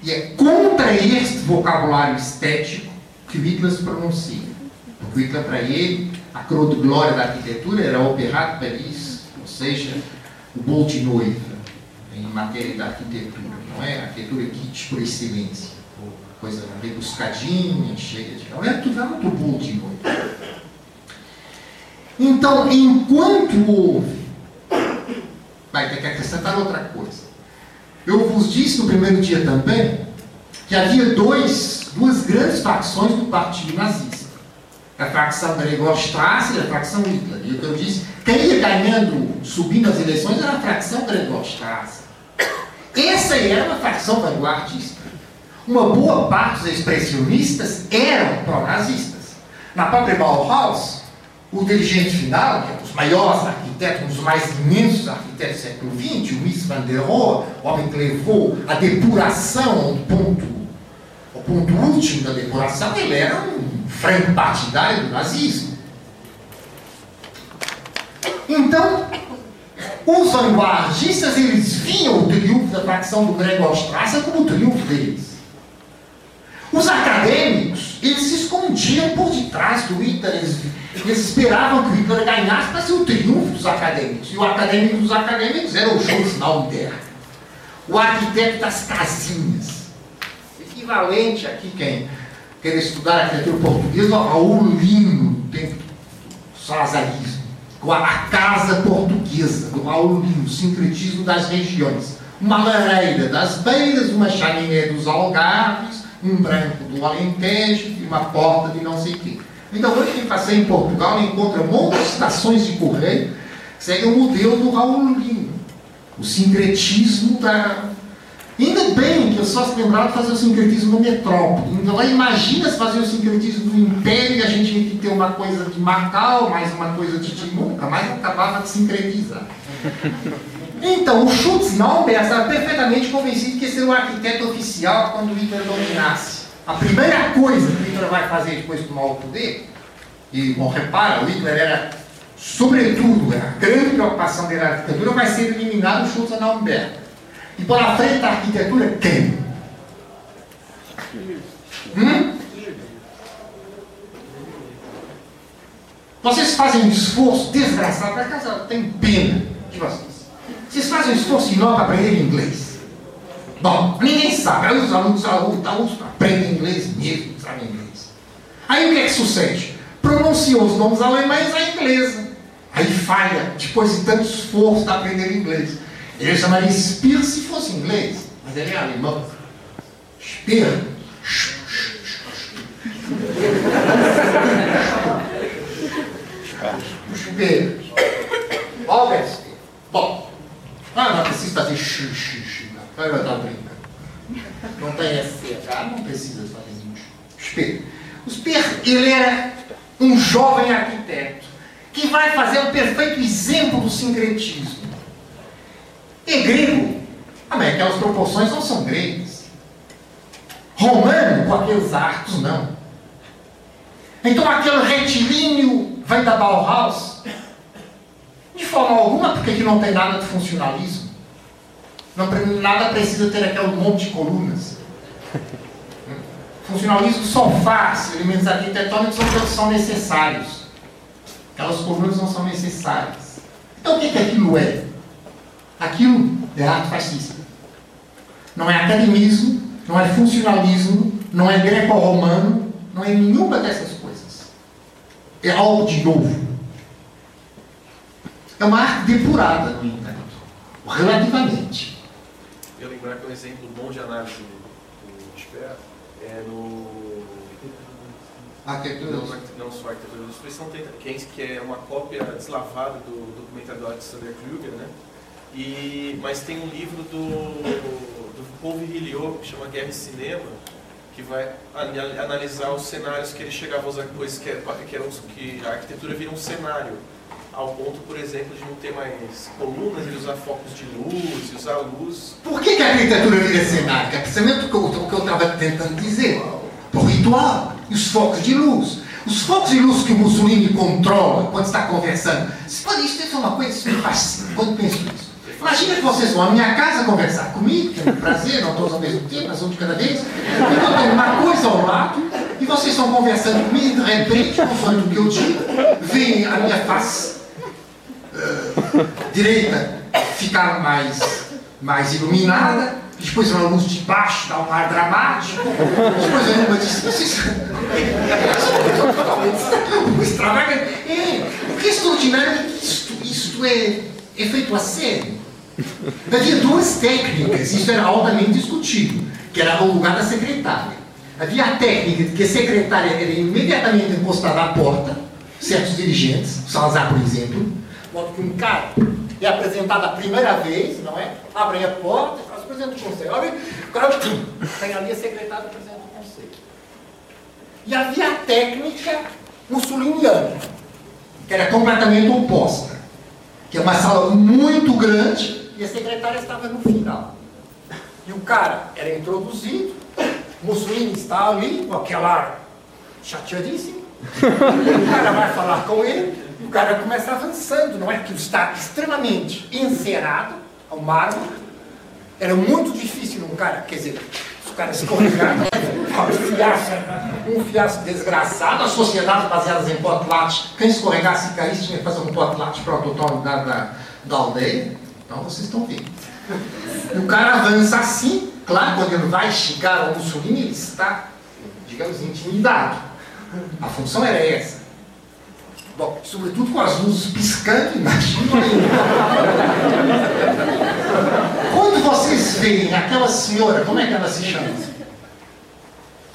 E é contra este vocabulário estético que Hitler se pronuncia. Porque Hitler, para ele, a coroa de glória da arquitetura era de Paris, ou seja, o bolo de noiva em matéria da arquitetura. Não é? A arquitetura kit por excelência. Coisa rebuscadinha, cheia de. É tudo, muito bolo de noiva. Então, enquanto houve. Vai ter que acrescentar outra coisa. Eu vos disse no primeiro dia também que havia dois, duas grandes facções do Partido Nazista. A facção Gregor Strasser e a facção Hitler. E o que eu disse, quem ia ganhando, subindo as eleições era a facção Gregor Strasser. Essa era uma facção vanguardista. Uma boa parte dos expressionistas eram pró-nazistas. Na própria Bauhaus, o dirigente final, que é um dos maiores arquitetos, um dos mais imensos arquitetos do século XX, o Mies van der Rohe, o homem que levou a depuração ao ponto, ao ponto último da depuração, ele era um frente partidário do nazismo. Então, os vanguardistas, eles viam o triunfo da facção do Gregor Strasser como o triunfo deles. Os acadêmicos, eles se detrás do Hitler, eles, eles esperavam que o Hitler ganhasse para ser o triunfo dos acadêmicos. E o acadêmico dos acadêmicos era o Schultz Nauder, o arquiteto das casinhas. Equivalente aqui, quem quer estudar arquitetura portuguesa, ao Lino, dentro do salazarismo. A casa portuguesa, do Raul Lino, o sincretismo das regiões. Uma lareira das beiras, uma chaminé dos algarves, um branco do Alentejo e uma porta de não sei quê. Então, hoje quem passeia em Portugal encontra muitas estações de correio que seguem o modelo do Raul Lino. O sincretismo da. Ainda bem que eu só se lembrava de fazer o sincretismo no metrópole. Então, aí imagina se fazer o sincretismo no Império e a gente ia ter uma coisa de Macau, mais uma coisa de Timuca, mas acabava de sincretizar. Então, o Schutz Naumberg estava perfeitamente convencido que era o arquiteto oficial quando o Hitler dominasse. A primeira coisa que o Hitler vai fazer depois de tomar o poder, e, bom, repara, o Hitler era, sobretudo, a grande preocupação dele na arquitetura, vai ser eliminar o Schutz Naumberg. E pela frente da arquitetura, quem? Hum? Vocês fazem um esforço desgraçado para casar, tem pena de vocês. Vocês fazem um esforço enorme para aprender inglês. Bom, ninguém sabe. Aí os alunos, alunos aprendem inglês mesmo, sabem inglês. Aí o que é que sucede? Pronunciou os nomes alemães a inglesa. Aí falha, depois de tanto esforço para aprender inglês. Ele chamaria Spear se fosse inglês, mas ele é alemão. Spear. Spear. Spear. Bom, ah, não precisa fazer xixi, xixi. Eu estou brincando. Não tem FCH, não precisa fazer isso. Speer. O Speer, ele era um jovem arquiteto que vai fazer o perfeito exemplo do sincretismo. É grego. Ah, mas aquelas proporções não são gregas. Romano, com aqueles arcos, não. Então aquele retilíneo vem da Bauhaus? De forma alguma, porque aqui não tem nada de funcionalismo. Não, nada precisa ter aquele monte de colunas. Funcionalismo só faz elementos arquitetônicos onde são necessários. Aquelas colunas não são necessárias. Então o que, que aquilo é? Aquilo é arte fascista. Não é academismo, não é funcionalismo, não é greco-romano, não é nenhuma dessas coisas. É algo de novo. É uma arte depurada, no entanto. Relativamente. Eu lembrar que um exemplo bom de análise do Sper é no. Arquitetura. Não, não só arquitetura da destruição, tem Keynes, que é uma cópia deslavada do documentário do Alexander Kluger, né? E, mas tem um livro do, do Paul Viriliot, que chama Guerra e Cinema, que vai analisar os cenários que ele chegava a usar depois, que, é, que, que a arquitetura vira um cenário ao ponto, por exemplo, de não ter mais colunas, ele usar focos de luz, usar luz. Por que, que a arquitetura vira? É precisamente o que eu estava tentando dizer. Por ritual. E os focos de luz. Os focos de luz que o Mussolini controla quando está conversando. Isso é uma coisa que me quando penso nisso. Imagina que vocês vão à minha casa conversar comigo, que é um prazer, não todos ao mesmo tempo, mas um de cada vez. Eu tenho uma coisa ao lado e vocês estão conversando comigo e de repente, conforme o que eu digo, vem a minha face direita ficar mais, mais iluminada, depois uma luz de baixo dá um ar dramático, depois a lua diz, vocês extravagante. É, porque isto dinâmico, isto, isto é, é feito a sério. Havia duas técnicas, isso era altamente discutido, que era o lugar da secretária. Havia a técnica de que a secretária era imediatamente encostada à porta, certos dirigentes, Salazar, por exemplo, modo que um cara é apresentado a primeira vez, não é? Abrem a porta, faz o presidente do conselho. Abre, o cara tem ali a secretária do presidente do conselho. E havia a técnica mussoliniana, que era completamente oposta. Que é uma sala muito grande e a secretária estava no final. E o cara era introduzido, Mussolini está ali com aquele ar chateadíssimo. o cara vai falar com ele, e cara começa avançando, não é? Que está extremamente encerado ao mármore. Era muito difícil um cara, quer dizer, se o cara escorregar, um fiasco, um fiasco desgraçado, as sociedades baseadas em potlates, quem escorregasse e caísse tinha que fazer um potlate para o da, da, da aldeia. Então vocês estão vendo. E o cara avança assim, claro, quando ele vai chegar ao Mussolini, ele está, digamos, intimidado. A função era essa. Bom, sobretudo com as luzes piscando, imagina Quando vocês veem aquela senhora, como é que ela se chama?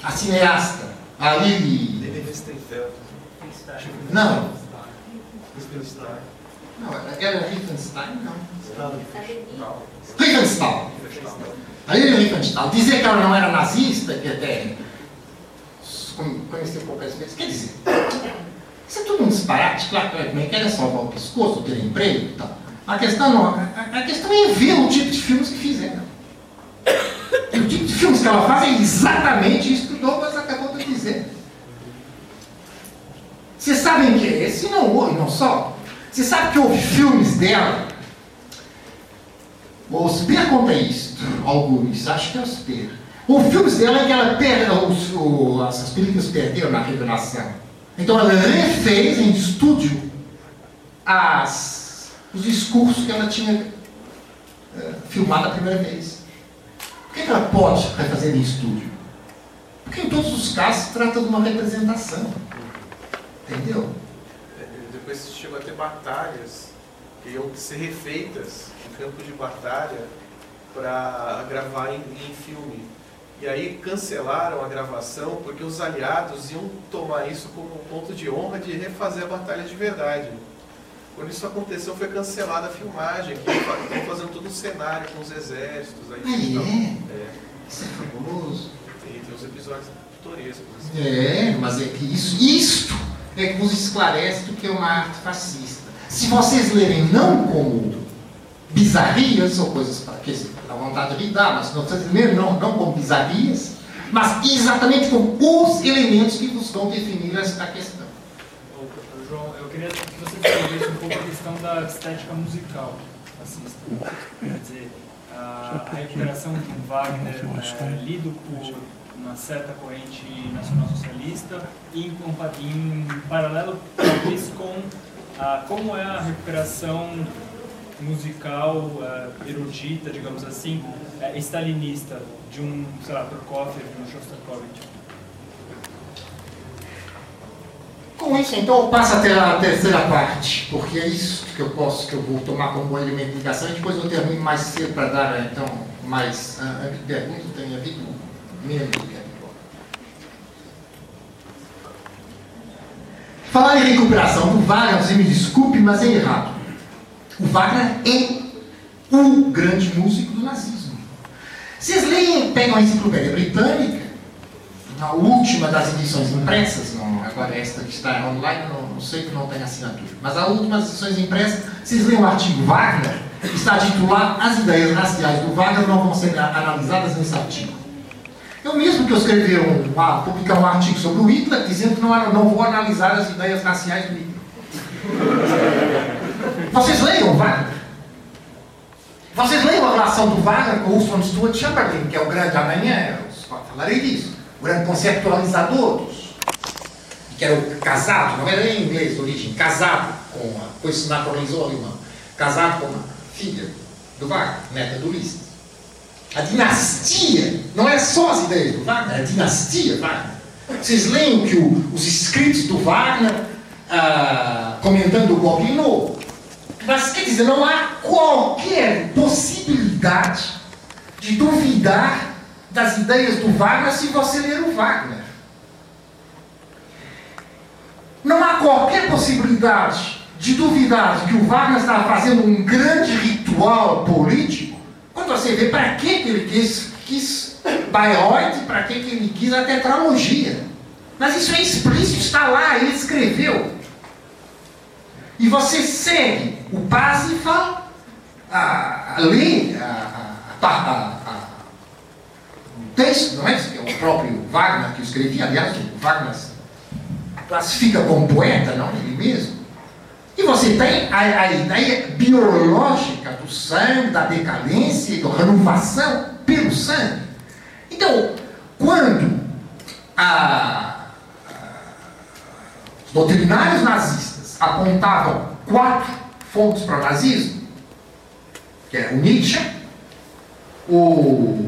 A cineasta, a Lili. Não. Não, era Riefenstein? Não. Riefenstahl. A Lili Riefenstahl. Dizer que ela não era nazista, que até conheceu poucas vezes, quer dizer, isso é tudo um disparate, claro, como é que era salvar o pescoço, ter emprego e tal. A questão, não, a, a questão é ver o tipo de filmes que fizeram. E o tipo de filmes que ela faz é exatamente isso que o Douglas acabou de dizer. Vocês sabem que é esse? Não não só. Você sabe que houve filmes dela? O Spear conta isso, alguns, acho que é o Spear. Houve filmes dela que ela perde, as películas perderam na revelação. Então ela refez em estúdio as, os discursos que ela tinha uh, filmado a primeira vez. Por que ela pode refazer em estúdio? Porque em todos os casos se trata de uma representação. Entendeu? depois chegou a ter batalhas que iam ser refeitas em campo de batalha para gravar em, em, filme. E aí cancelaram a gravação porque os aliados iam tomar isso como um ponto de honra de refazer a batalha de verdade. Quando isso aconteceu, foi cancelada a filmagem, que estão fazendo todo o cenário com os exércitos. Aí, então, é. Isso é fabuloso. Tem, tem os episódios pitorescos. Assim. É, mas é que isso, isto é que vos esclarece do que é uma arte fascista. Se vocês lerem não como bizarrias ou coisas para que a vontade de dá, mas lerem não, não como bizarrias, mas exatamente com os elementos que vos vão definir a questão. João, eu queria que você desenvolvesse um pouco a questão da estética musical fascista. Quer dizer, a, a recuperação do Wagner é, lido por uma certa corrente nacional-socialista em, em paralelo, talvez, com a, como é a recuperação musical é, erudita, digamos assim, é, stalinista de um, sei lá, Prokofiev, de um Shostakovich. Com isso, então, eu passo até a terceira parte, porque é isso que eu posso, que eu vou tomar como elemento de ligação, e depois eu termino mais cedo para dar, então, mais ah, ah, perguntas, tem havido menos do que habitual. Falar em recuperação do Wagner, você me desculpe, mas é errado. O Wagner é o grande músico do nazismo. Vocês leem, pegam a enciclopédia britânica, na última das edições impressas, não, agora esta que está online, não, não sei que não tem assinatura, mas a última das edições impressas, vocês leem o artigo Wagner, está titulado As ideias raciais do Wagner não vão ser analisadas nesse artigo. Eu mesmo que eu escrevi um, uma, publicar um artigo sobre o Hitler, dizendo que não, não vou analisar as ideias raciais do Hitler. Vocês leiam Wagner? Vocês lembram a relação do Wagner com o Winston Stuart Chamberlain, que é o grande amanhã, eu falarei disso, o grande conceptualizador dos, que era o casado, não era em inglês de origem, casado com a, depois se naturalizou alemão, casado com a filha do Wagner, neta do Ulisses. A dinastia, não é só as ideias do Wagner, é a dinastia Wagner. Vocês leem que o- os escritos do Wagner, ah, comentando o Gobineau, mas quer dizer, não há qualquer possibilidade de duvidar das ideias do Wagner se você ler o Wagner. Não há qualquer possibilidade de duvidar que o Wagner estava fazendo um grande ritual político quando você vê para que que ele quis, quis Bayreuth, para que ele quis a tetralogia. Mas isso é explícito, está lá, ele escreveu. E você segue o Parsifal, a, a lei, a, a, a, a, o texto, não é? Que é o próprio Wagner que escrevia, aliás, o Wagner classifica como poeta, não ele mesmo. E você tem a, a ideia biológica do sangue, da decadência e da renovação pelo sangue. Então, quando a, os doutrinários nazistas apontavam quatro fontes para o nazismo, que é o Nietzsche, o.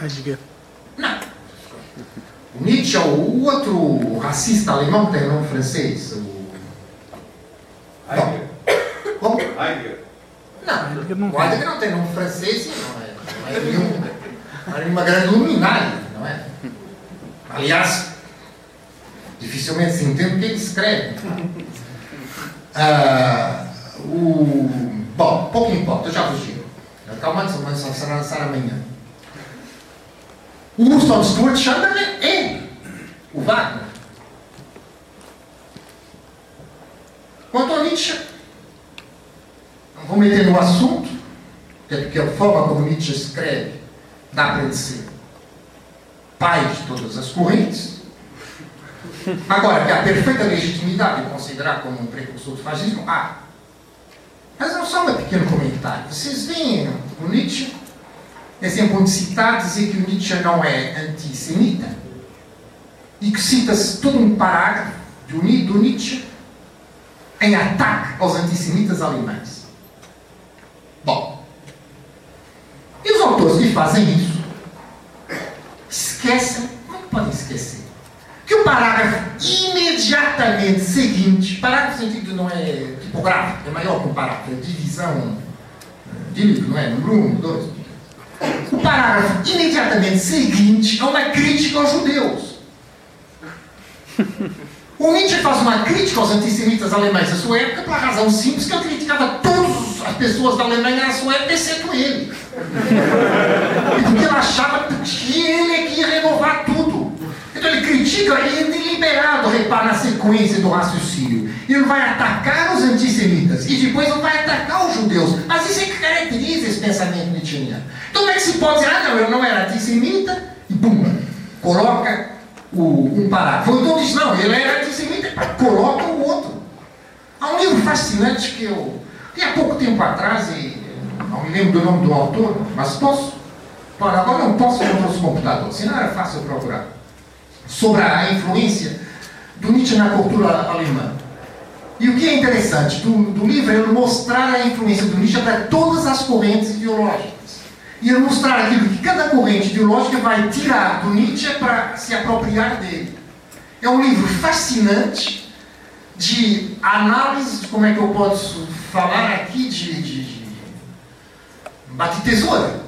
Heidegger. Não. O Nietzsche, o outro racista alemão tem nome francês. O... Heidegger. Como? Heidegger. Não, Heidegger não o Heidegger não tem nome francês e não é, não é nenhum, não é nenhuma grande luminária, não é? Aliás, dificilmente se entende o que ele escreve. Ah, o... Bom, pouco importa, eu já vos digo. Calma, mas será lançar amanhã. O Winston Stuart Chamberlain é o Wagner. Quanto ao Nietzsche, não vou meter no assunto, porque a forma como Nietzsche escreve dá para ele ser pai de todas as correntes. Agora, que há perfeita legitimidade de considerar como um precursor do fascismo, há. Mas não só um pequeno comentário. Vocês veem o Nietzsche, exemplo onde citar, dizer que o Nietzsche não é antissemita, e que cita-se todo um parágrafo do Ni- do Nietzsche em ataque aos antissemitas alemães. Bom, e os autores que fazem isso esquecem, como é podem esquecer? Que o parágrafo imediatamente seguinte, parágrafo sentido não é tipográfico, é maior que um parágrafo, é divisão eh, de livro, não é? Número um, dois. O parágrafo imediatamente seguinte é uma crítica aos judeus. O Nietzsche faz uma crítica aos antissemitas alemães da sua época pela razão simples que ele criticava todas as pessoas da Alemanha na sua época, exceto ele. E porque ele achava que ele é que ia renovar tudo. Então ele critica, ele é deliberado, repara na sequência do raciocínio. Ele vai atacar os antissemitas e depois ele vai atacar os judeus. Mas isso é que caracteriza esse pensamento nietzscheano. Então como é que se pode dizer, ah não, eu não era antissemita, e pum, coloca o, um parágrafo. Ou então diz, não, ele era antissemita, coloca o outro. Há um livro fascinante que eu, tem há pouco tempo atrás, e não me lembro do nome do autor, mas posso, para agora não posso encontrar os computadores, senão era fácil procurar, sobre a influência do Nietzsche na cultura alemã. E o que é interessante do, do livro é ele mostrar a influência do Nietzsche para todas as correntes ideológicas. E ele mostrar aquilo que cada corrente ideológica vai tirar do Nietzsche para se apropriar dele. É um livro fascinante de análise, como é que eu posso falar aqui, de, de, de, de tesoura,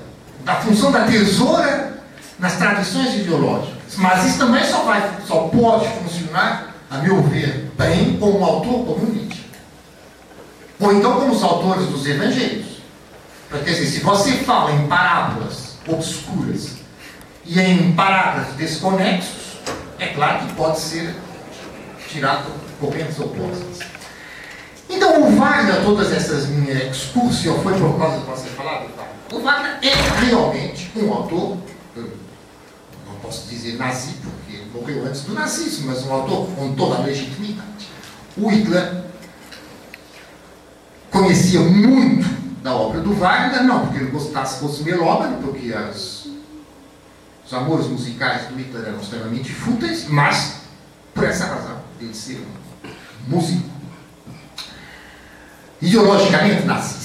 da função da tesoura nas tradições ideológicas. Mas isso também só, vai, só pode funcionar, a meu ver, bem com um autor como Nietzsche. Ou então como os autores dos evangelhos. Porque assim, se você fala em parábolas obscuras e em parágrafos desconexos, é claro que pode ser tirado correntes opostas. Então o Wagner, todas essas minhas excursões, foi por causa de você falar. O Wagner é realmente um autor, não posso dizer nazi, porque ele morreu antes do nazismo, mas um autor com toda a legitimidade. O Hitler conhecia muito da obra do Wagner, não porque ele gostasse, fosse melómano, porque as, os amores musicais do Hitler eram extremamente fúteis, mas por essa razão, ele ser um músico ideologicamente nazista.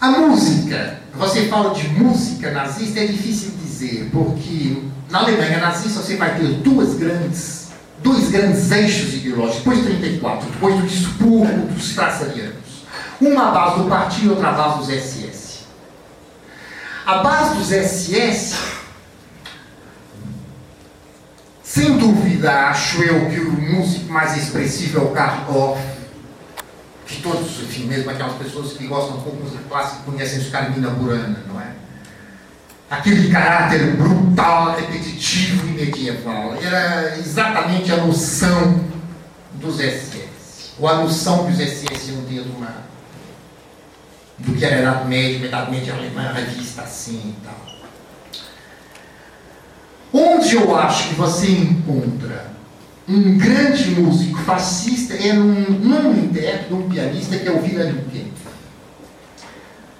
A música, você fala de música nazista, é difícil dizer, porque na Alemanha nazista você vai ter duas grandes dois grandes eixos ideológicos, depois de 34, depois do expurgo dos traçarianos. Uma base do partido outra base dos SS. A base dos SS, sem dúvida, acho eu que o músico mais expressivo é o Karl que todos, enfim, mesmo aquelas pessoas que gostam um pouco de música clássica conhecem os Carmina Burana, não é? aquele caráter brutal, repetitivo e medieval. Era exatamente a noção dos SS, ou a noção que os SS iam ter de uma, do que era a Idade Média, Idade Média alemã, revista assim e tal. Onde eu acho que você encontra um grande músico fascista é num, num intérprete, num pianista que é o Kempf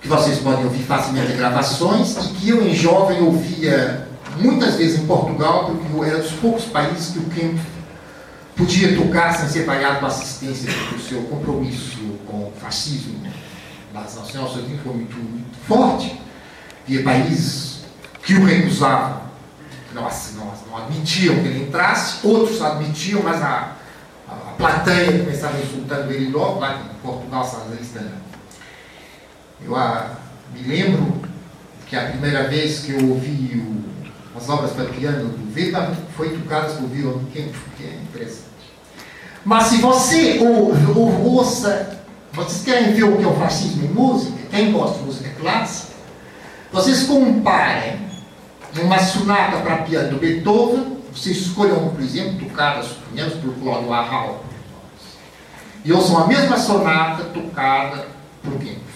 que vocês podem ouvir facilmente gravações e que eu, em jovem, ouvia muitas vezes em Portugal, porque era dos poucos países que o Kemp podia tocar sem ser vaiado com assistência do seu compromisso com o fascismo. A União Soviética foi muito, muito forte. Havia países que o recusavam, que não, admitiam que ele entrasse, outros admitiam, mas a, a, a plateia começava insultando ele logo, lá em Portugal, Salazarista eu ah, me lembro que a primeira vez que eu ouvi o, as obras para piano do Weber foi tocadas por Kempf, que é interessante. Mas se você ou, ou, ouça, vocês querem ver o que é o fascismo em música, quem gosta de música clássica, vocês comparem uma sonata para piano do Beethoven, vocês escolham, por exemplo, tocada, suponhamos, por Claude Warhol, e ouçam a mesma sonata tocada por Kempf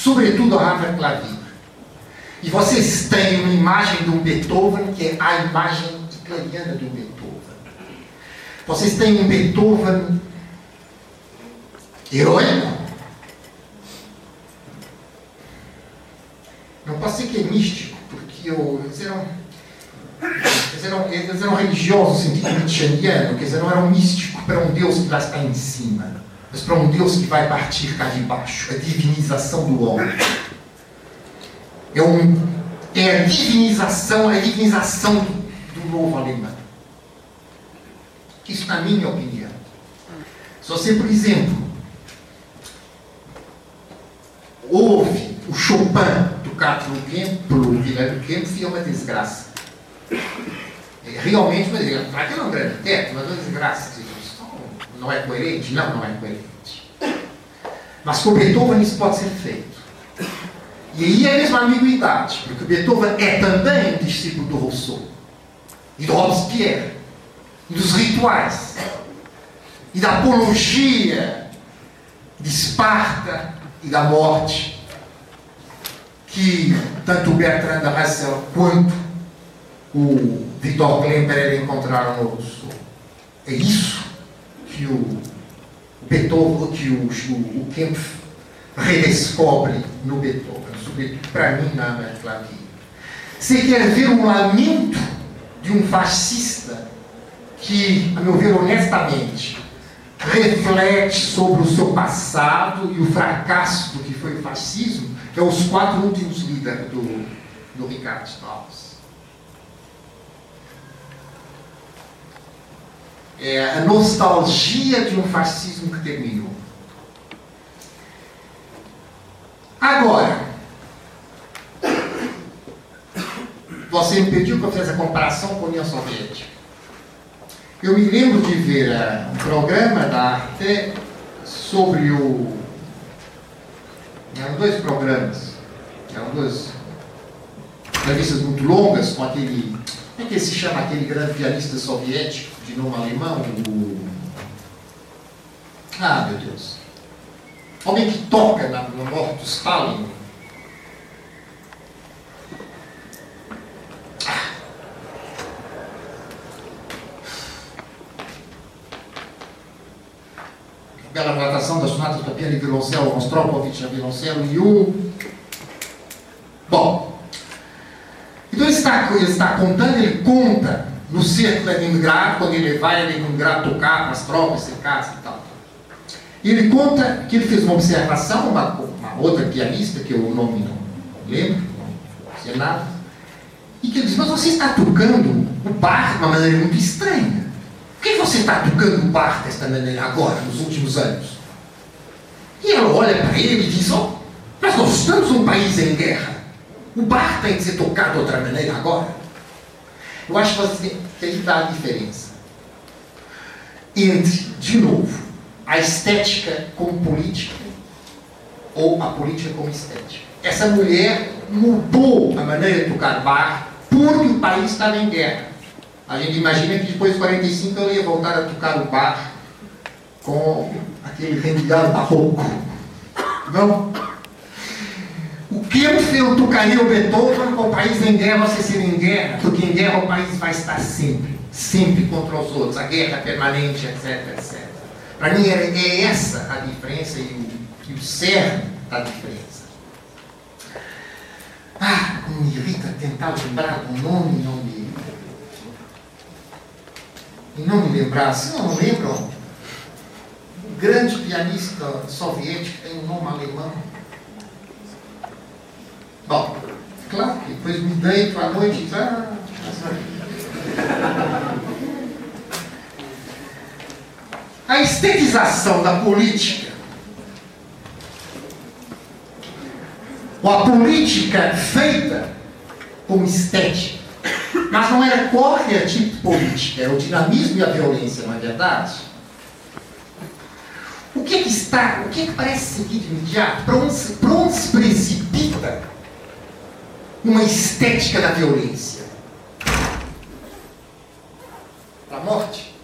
sobretudo a Rafa Clavier. E vocês têm uma imagem de um Beethoven que é a imagem italiana do Beethoven. Vocês têm um Beethoven heróico. Não posso dizer que é místico, eu, eles, eram, eles, eram, eles eram religiosos no sentido nietzscheano, quer dizer, não eram místicos para um Deus que lá está em cima mas para um Deus que vai partir cá de baixo, a divinização do homem. É, um, é a divinização, é a divinização do, do novo alemão. Isso na minha opinião. Se você, por exemplo, ouve o Chopin tocar pelo Kemp, pelo Guilherme Kempf, é uma desgraça. É, realmente, mas aquele é um grande teto, mas uma desgraça não é coerente? Não, não é coerente. Mas com Beethoven isso pode ser feito. E aí é a mesma ambiguidade, porque Beethoven é também discípulo do Rousseau, e do Robespierre, e dos rituais, e da apologia de Esparta e da morte que tanto o Bertrand Russell quanto o Victor Klemperer encontraram no Rousseau. É isso que o Beethoven, que o, o, o Kempf redescobre no Beethoven, para mim na América Latina. Você quer ver um lamento de um fascista que, a meu ver, honestamente, reflete sobre o seu passado e o fracasso do que foi o fascismo, é os quatro últimos líderes do, do Ricardo Strauss. É a nostalgia de um fascismo que terminou. Agora, você me pediu que eu fizesse a comparação com a União Soviética. Eu me lembro de ver uh, um programa da Arte sobre o. Eram dois programas, eram duas entrevistas muito longas com aquele. Como é que se chama aquele grande pianista soviético de nome alemão? O... Ah, meu Deus. Homem que toca na, no morte do Stalin. Bela gravação das sonatas para piano e violoncelo, Rostropovich a violoncelo e o... Bom, então ele está, ele está contando, ele conta no cerco de Leningrado, quando ele vai a Leningrado tocar com as tropas cercadas e tal. E ele conta que ele fez uma observação, uma, uma outra pianista, que o nome não lembro, não sei nada, e que ele diz, mas você está tocando o bar de uma maneira muito estranha. Por que você está tocando o bar desta maneira agora, nos últimos anos? E ela olha para ele e diz, oh, mas nós estamos num país em guerra. O bar tem que ser tocado de outra maneira agora. Eu acho que tem que a diferença entre, de novo, a estética como política ou a política como estética. Essa mulher mudou a maneira de tocar bar porque o país estava em guerra. A gente imagina que depois de 45 ela ia voltar a tocar o bar com aquele rendilhado barroco. Não? O que eu tocaria o Beethoven com o país em guerra, você ser em guerra, porque em guerra o país vai estar sempre, sempre contra os outros, a guerra permanente, etc, etc. Para mim é, é, essa a diferença e o, e o cerne da diferença. Ah, me irrita tentar lembrar do nome e não me e não me lembrar, se não lembram, um grande pianista soviético tem um nome alemão. Bom, claro que depois me deito à noite e ah, a estetização da política, ou a política feita como estética, mas não era qualquer tipo de política, era o dinamismo e a violência, não é verdade? O que, é que está, o que, é que parece seguir de imediato? Para onde, se, para onde se precipita uma estética da violência? Para a morte.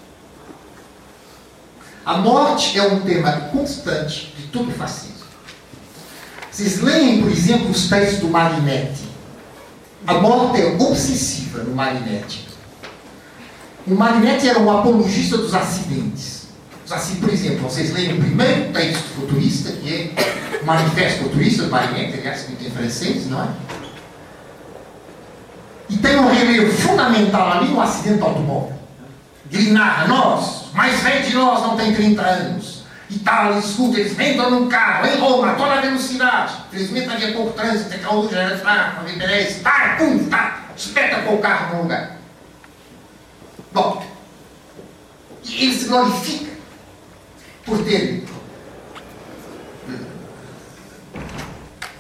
A morte é um tema constante de todo o fascismo. Vocês leem, por exemplo, os textos do Marinetti. A morte é obsessiva no Marinetti. O Marinetti era um apologista dos acidentes. Por exemplo, vocês leem o primeiro texto futurista, que é o Manifesto Futurista do Marinetti, aliás, escrito em francês, não é? E tem um relevo fundamental ali no acidente automóvel. Narra, nós, mais velho de nós não tem 30 anos. E tal, escuta, eles entram num carro, em Roma, toda a velocidade. Felizmente havia pouco trânsito, a luz já era fraca, não interessa. Tá, pum, tá, espeta com o carro no lugar. Bom, e ele se glorifica por ter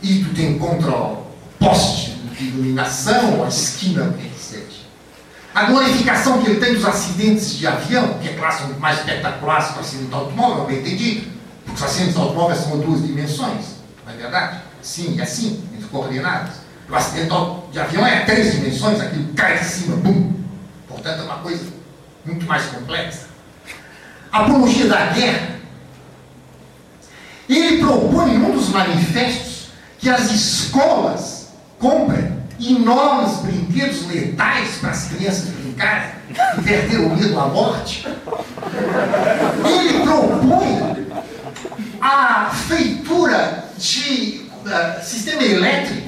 ido de encontro ao poste de iluminação, a esquina. A glorificação que ele tem dos acidentes de avião, que é classe mais espetacular que o acidente de automóvel, bem entendido. Porque os acidentes de automóvel são duas dimensões, não é verdade? Sim, é assim, entre coordenadas. O acidente de avião é três dimensões, aquilo cai de cima, bum. Portanto, é uma coisa muito mais complexa. A apologia da guerra. Ele propõe em um dos manifestos que as escolas comprem enormes brinquedos letais para as crianças brincarem e perder o medo à morte. Ele propõe a feitura de uh, sistema elétrico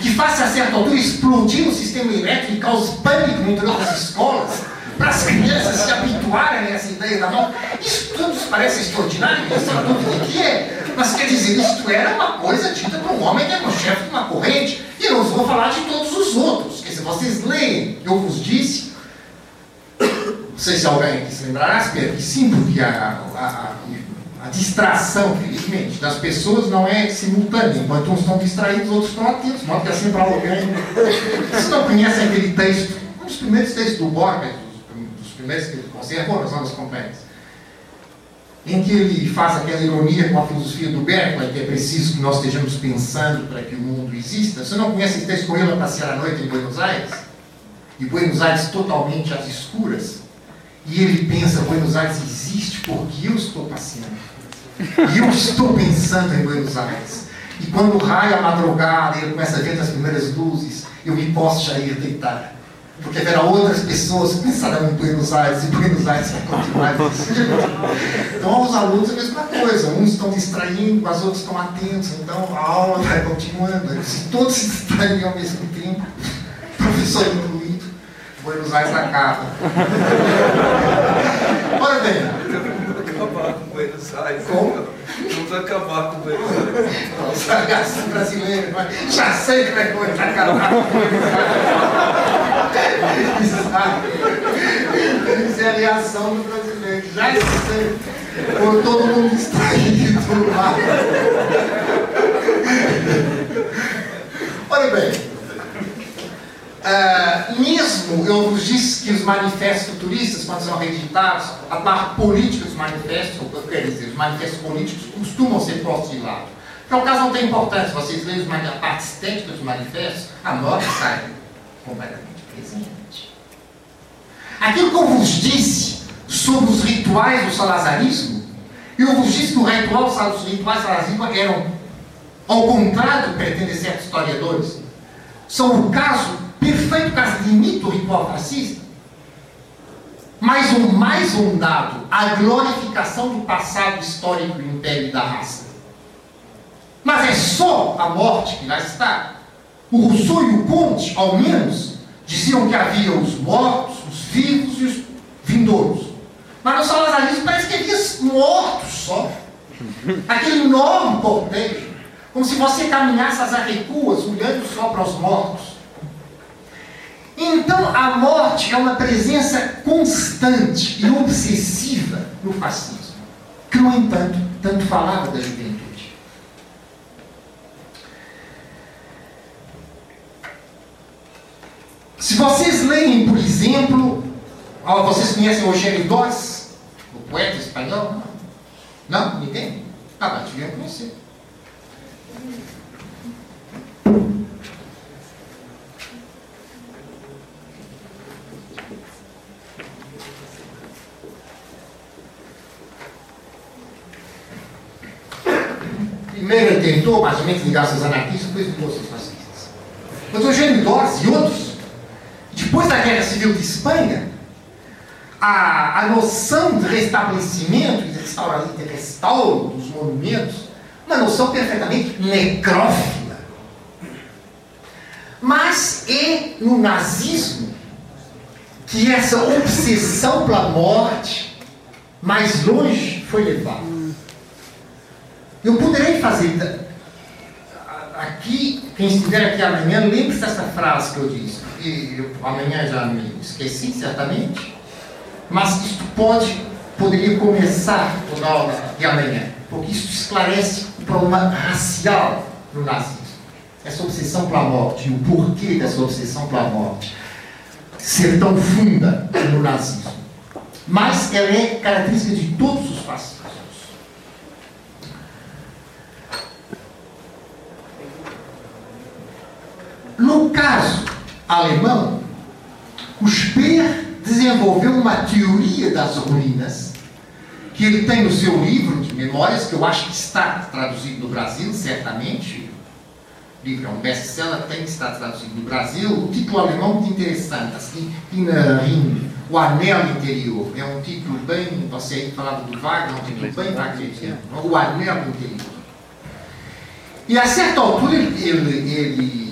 que faça a certa altura explodir o sistema elétrico e cause pânico dentro das escolas para as crianças se habituarem a essa ideia da morte. Isso tudo parece extraordinário, isso é dúvida que é. Mas quer dizer, isto era uma coisa dita por um homem que era o chefe de uma corrente. E não vou falar de todos os outros. Quer dizer, vocês leem, eu vos disse, não sei se alguém se lembrará, que sim, porque a, a, a, a distração, felizmente, das pessoas não é simultânea. Enquanto uns estão distraídos, outros estão atentos. De modo que é sempre alguém. Vocês não conhecem aquele texto, um dos primeiros textos do Borges, dos primeiros que ele conservou nas nossas companhias em que ele faz aquela ironia com a filosofia do Berkeley, que é preciso que nós estejamos pensando para que o mundo exista. Você não conhece esse texto com ele passear à noite em Buenos Aires? E Buenos Aires totalmente às escuras? E ele pensa, Buenos Aires existe porque eu estou passeando. E eu estou pensando em Buenos Aires. E quando raia a madrugada e ele começa a ver as primeiras luzes, eu me posso já ir deitar. Porque haverá outras pessoas que pensarão em Buenos Aires e Buenos Aires vai continuar Então, aos alunos é a mesma coisa. Uns estão distraindo, mas outros estão atentos. Então, a aula vai continuando. Se todos se distraírem ao mesmo tempo, professor incluído, Buenos Aires acaba. Ora bem. Buenos Aires. Como? Vamos acabar com Buenos Aires. O sagaz brasileiro, mas já sei que vai acabar com Buenos Aires. Isso é a reação do brasileiro. Já sei. Por todo mundo distraído lá. Olha bem. Uh, mesmo eu vos disse que os manifestos futuristas, quando são reeditados, a parte política dos manifestos, ou quer dizer, os manifestos políticos costumam ser postos de lado. Para o caso não tem importância, vocês leem a parte estética dos manifestos, a nota sai completamente presente. Aquilo que eu vos disse sobre os rituais do salazarismo, eu vos disse que o ritual, os rituais salazarismo eram, ao contrário do que pretendem certos historiadores, são o caso, perfeito caso de mito ritual fascista, mas o mais ondado, a glorificação do passado histórico do império e da raça. Mas é só a morte que lá está. O Rousseau e o Conte, ao menos, diziam que havia os mortos, os vivos e os vindouros. Mas no salazarismo parece que havia mortos só. Aquele enorme cortejo. Como se você caminhasse às arrecuas, olhando só para os mortos. Então, a morte é uma presença constante e obsessiva no fascismo, que, no entanto, tanto falava da juventude. Se vocês leem, por exemplo, vocês conhecem Eugênio Dós, o poeta espanhol? Não? Ninguém? Ah, mas deviam conhecer. Primeiro ele tentou, mais ou menos, ligar-se aos anarquistas, depois ligou-se aos fascistas. Mas Eugênio Dós e outros, depois da Guerra Civil de Espanha, a, a noção de restabelecimento de restauro, de restauro dos monumentos, uma noção perfeitamente necrófila. Mas é no nazismo que essa obsessão pela morte mais longe foi levada. Eu poderei fazer aqui, quem estiver aqui amanhã, lembre-se dessa frase que eu disse, porque eu, amanhã já me esqueci, certamente, mas isto pode, poderia começar toda a aula de amanhã, porque isso esclarece o problema racial no nazismo. Essa obsessão pela morte, e o porquê dessa obsessão pela morte ser tão funda no nazismo. Mas ela é característica de todos os fascismos. No caso alemão, o Speer desenvolveu uma teoria das ruínas, que ele tem no seu livro, de memórias, que eu acho que está traduzido no Brasil, certamente. O livro é um best-seller, tem que estar traduzido no Brasil. O título alemão é muito interessante, assim, Innerin, O Anel Interior. É um título bem, você aí falava do Wagner, é um título bem wagneriano, O Anel Interior. E a certa altura ele, ele, ele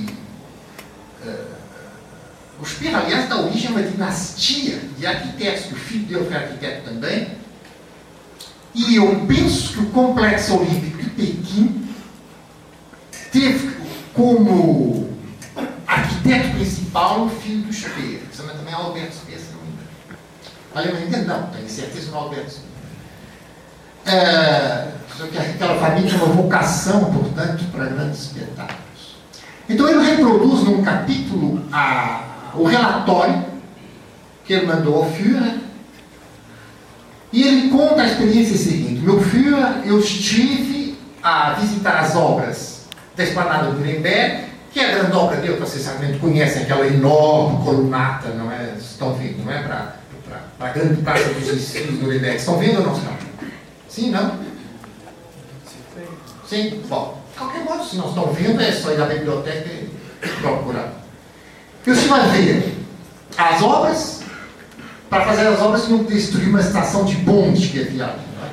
o Speer, aliás, dá origem a uma dinastia de arquitetos, que o filho dele foi arquiteto também. E eu penso que o Complexo Olímpico de Pequim teve como arquiteto principal o filho do Speer, que também Alberto Speer, se não me engano. Alemã não, tenho certeza no Alberto Speer. É, aquela família tinha uma vocação, portanto, para grandes espetáculos. Então ele reproduz num capítulo a, o relatório que ele mandou ao Führer e ele conta a experiência seguinte: Meu Führer, eu estive a visitar as obras da Esplanada do Nuremberg, que é a grande obra dele, vocês certamente conhecem, aquela enorme colunata, não é? Estão vendo, não é? Para, a grande praça dos ensínios do Nuremberg. Estão vendo ou não estão? Sim, não? Sim? Bom, de qualquer modo, se não estão vendo, é só ir à biblioteca e procurar. E você vai ver as obras, para fazer as obras tinham que destruir uma estação de bonde que havia ali. É?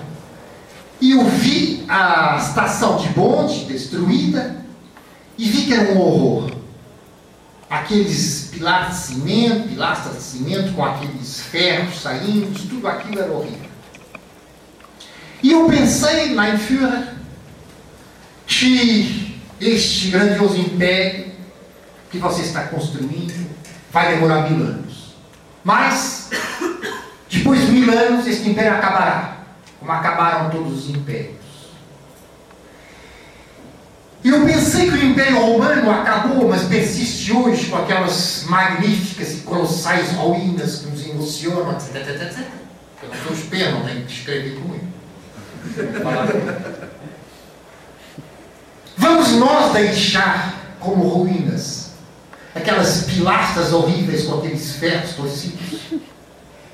E eu vi a estação de bonde destruída e vi que era um horror. Aqueles pilares de cimento, pilastras de cimento com aqueles ferros saindo, tudo aquilo era horrível. E eu pensei na Führer que este grandioso império que você está construindo vai demorar mil anos. Mas, depois de mil anos, este império acabará, como acabaram todos os impérios. Eu pensei que o Império Romano acabou, mas persiste hoje com aquelas magníficas e colossais ruínas que nos emocionam. Eu não sou espelho, não tenho que escrever com ele. Vamos nós deixar como ruínas aquelas pilastras horríveis com aqueles ferros torcidos?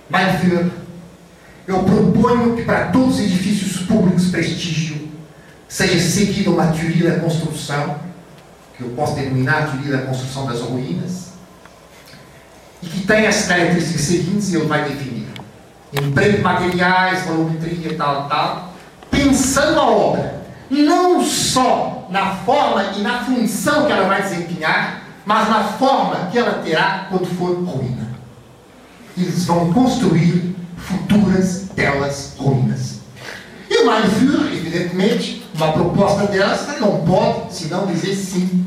Mas, eu proponho que para todos os edifícios públicos prestígio seja seguida uma teoria da construção, que eu posso denominar teoria da construção das ruínas, e que tenha as características seguintes e ele vai definir. Emprego de materiais, volumetria, tal, tal, pensando a obra, não só na forma e na função que ela vai desempenhar, mas na forma que ela terá quando for ruína. Eles vão construir futuras belas ruínas. E o Mein evidentemente, uma proposta delas não pode senão dizer sim.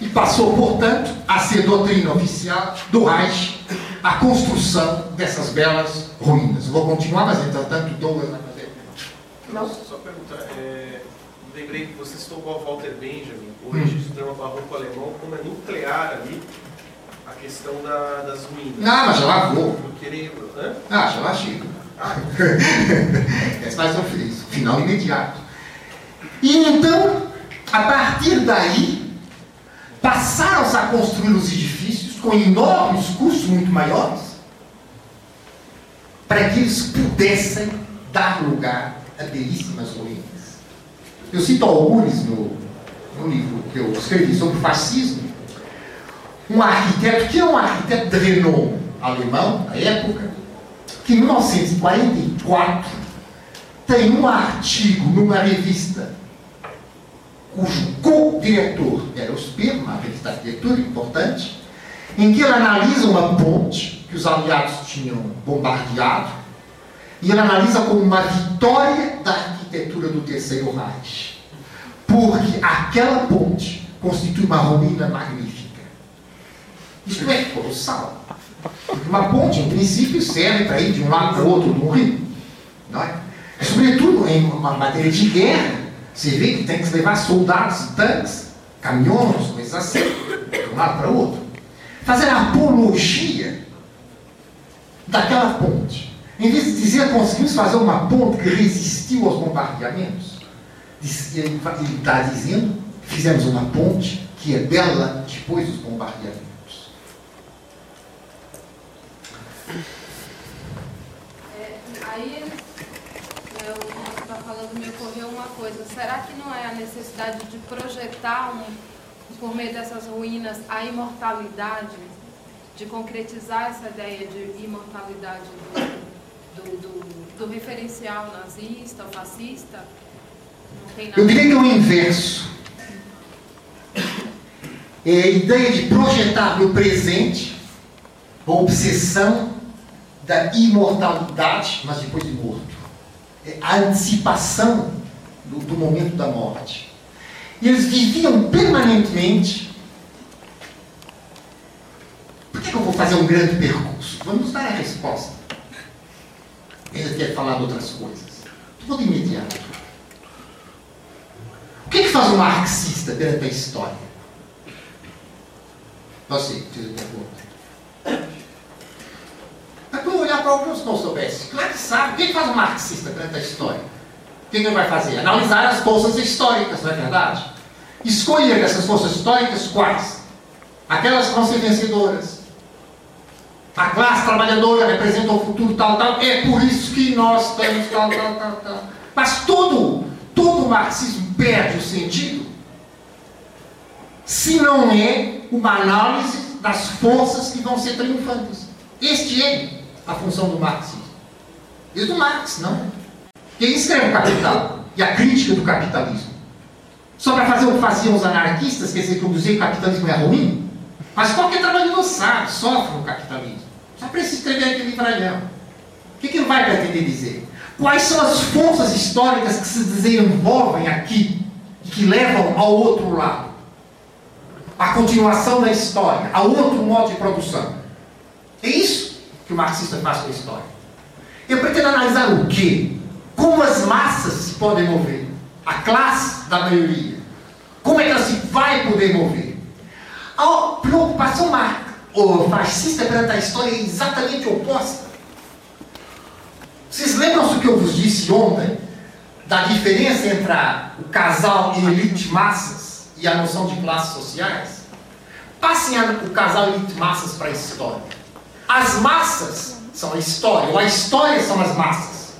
E passou, portanto, a ser doutrina oficial do Reich a construção dessas belas ruínas. Vou continuar, mas entretanto Douglas vai fazer. Não, só perguntar. É, lembrei que você citou o Walter Benjamin, o registro do drama barroco alemão, como é nuclear ali a questão da, das ruínas. Não, mas já lá vou. Porque ele, hã? Ah, já lá chego. Ah, Essa ser feliz. Final imediato. E então, a partir daí, passaram-se a construir os edifícios com enormes custos muito maiores para que eles pudessem dar lugar a belíssimas ruínas. Eu cito alguns no, no livro que eu escrevi sobre fascismo, um arquiteto que é um arquiteto de renome alemão, na época, que em 1944 tem um artigo numa revista cujo co-diretor era o Speer, uma revista de arquitetura importante, em que ele analisa uma ponte que os aliados tinham bombardeado e ele analisa como uma vitória da arquitetura do Terceiro Reich. Porque aquela ponte constitui uma ruína magnífica. Isto é colossal. Uma ponte, em princípio, serve para ir de um lado para o outro um rio. Não é? é? Sobretudo em uma matéria de guerra, você vê que tem que levar soldados tanques, caminhões, coisas assim, de um lado para o outro. Fazer a apologia daquela ponte. Em vez de dizer conseguimos fazer uma ponte que resistiu aos bombardeamentos, ele está dizendo fizemos uma ponte que é bela depois dos bombardeamentos. É, aí, você está falando, me ocorreu uma coisa. Será que não é a necessidade de projetar, um, por meio dessas ruínas, a imortalidade? De concretizar essa ideia de imortalidade do, do, do, do referencial nazista ou fascista? Não tem nada Eu diria que é o inverso. É a ideia de projetar no presente a obsessão da imortalidade, mas depois de morto. É a antecipação do, do momento da morte. E eles viviam permanentemente. Por que, eu vou fazer um grande percurso? Vamos dar a resposta. Ele quer falar de outras coisas. De imediato. O que, que faz um marxista perante a história? Você, fiz a pergunta. Mas quando olhar para alguns que não soubesse, claro que sabe. O que, que faz um marxista perante a história? O que, que ele vai fazer? Analisar as forças históricas, não é verdade? Escolher essas forças históricas quais? Aquelas que vão ser vencedoras. A classe trabalhadora representa o futuro tal, tal. É por isso que nós estamos tal, tal, tal, tal. Mas todo, todo o marxismo perde o sentido se não é uma análise das forças que vão ser triunfantes. Este é a função do marxismo. E do Marx, não. Quem escreve o Capital e a crítica do capitalismo? Só para fazer o que faziam os anarquistas, quer dizer que o capitalismo é ruim? Mas qualquer trabalhador sabe, sofre no capitalismo. Só precisa escrever aquele livralhão. O que, que ele vai pretender dizer? Quais são as forças históricas que se desenvolvem aqui e que levam ao outro lado? A continuação da história, a outro modo de produção. É isso que o marxista faz com a história. Eu pretendo analisar o quê? Como as massas se podem mover. A classe da maioria. Como é que ela se vai poder mover? A preocupação o fascista perante a história é exatamente oposta. Vocês lembram-se do que eu vos disse ontem? Da diferença entre a, o casal e elite massas e a noção de classes sociais? Passem a, o casal elite massas para a história. As massas são a história, ou a história são as massas.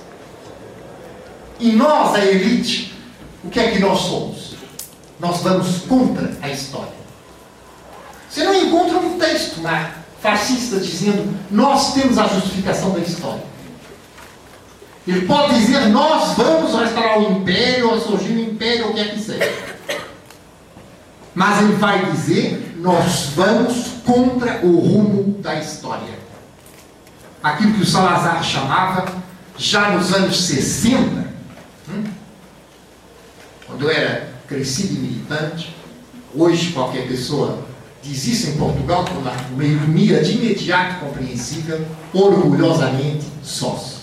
E nós, a elite, o que é que nós somos? Nós vamos contra a história. Você não encontra um texto né, fascista dizendo nós temos a justificação da história. Ele pode dizer nós vamos restaurar o império, ou surgir o império, o que é que seja. Mas ele vai dizer nós vamos contra o rumo da história. Aquilo que o Salazar chamava, já nos anos 60, hum, quando eu era crescido e militante, hoje qualquer pessoa diz isso em Portugal com uma ironia de imediato compreensível, orgulhosamente sós.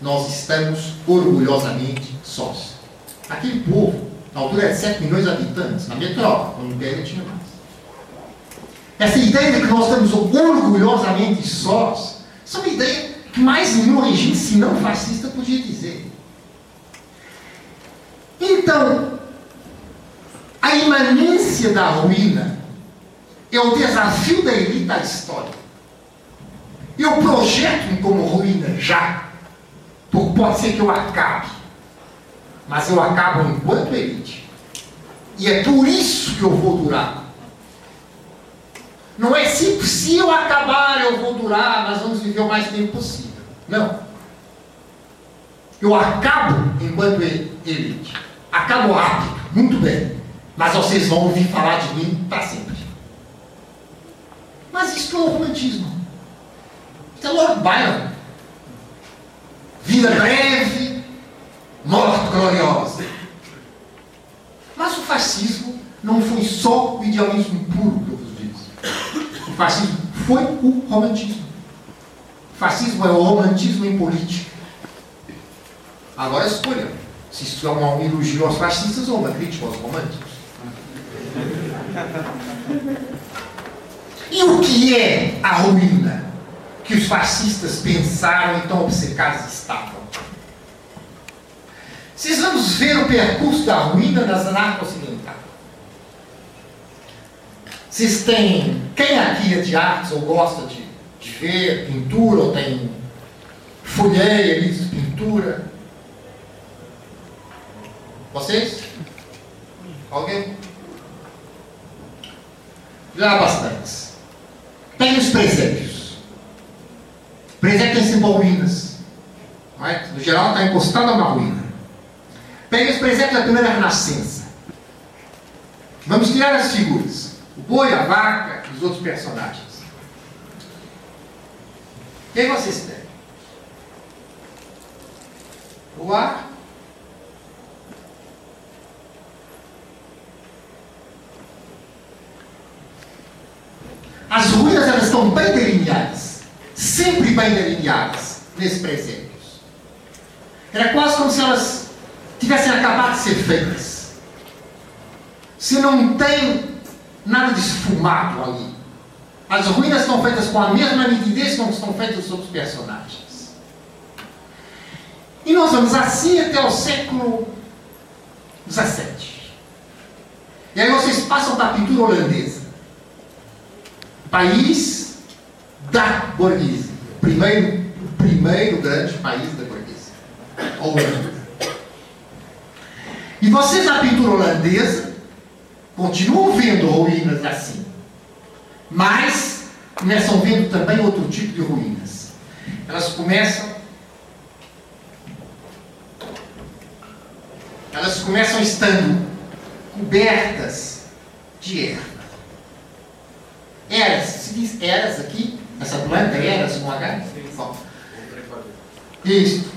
Nós estamos orgulhosamente sós. Aquele povo, na altura de 7 milhões de habitantes, na metrópole, no Império tinha mais. Essa ideia de que nós estamos orgulhosamente sós, é uma ideia que mais nenhum regime, se não fascista, podia dizer. Então, a imanência da ruína é o desafio da elite à história. Eu projeto-me como ruína já, porque pode ser que eu acabe, mas eu acabo enquanto elite. E é por isso que eu vou durar. Não é se, se eu acabar eu vou durar, nós vamos viver o mais tempo possível. Não. Eu acabo enquanto elite. Acabo rápido, muito bem. Mas vocês vão ouvir falar de mim para sempre. Mas isso é romantismo. Isso é Lord Byron. Vida breve, morte gloriosa. Mas o fascismo não foi só o idealismo puro que eu vos disse. O fascismo foi o romantismo. O fascismo é o romantismo em política. Agora escolha se isso é um elogio aos fascistas ou uma crítica aos românticos. E o que é a ruína que os fascistas pensaram e tão obcecados estavam? Vocês vamos ver o percurso da ruína nas anarco-ocidentais. Vocês têm. Quem aqui é de artes ou gosta de, de ver pintura ou tem folheia, de pintura? Vocês? Alguém? Já há bastantes. Peguem os presépios. O presépio tem sempre ruínas. não é? No geral, está encostado a uma ruína. Peguem os presépios da primeira renascença. Vamos tirar as figuras. O boi, a vaca e os outros personagens. Quem vocês têm? O ar. As ruínas elas estão bem delineadas, sempre bem delineadas nesses presépios. Era quase como se elas tivessem acabado de ser feitas. Se não tem nada de esfumado ali. As ruínas estão feitas com a mesma nitidez como estão feitos os outros personagens. E nós vamos assim até o século XVII. E aí vocês passam para a pintura holandesa. País da burguesia. Primeiro, o primeiro grande país da burguesia. Holanda. E vocês da pintura holandesa continuam vendo ruínas assim. Mas começam vendo também outro tipo de ruínas. Elas começam. Elas começam estando cobertas de erva. Eras, se diz eras aqui, essa planta, eras com H? Bom. Isso.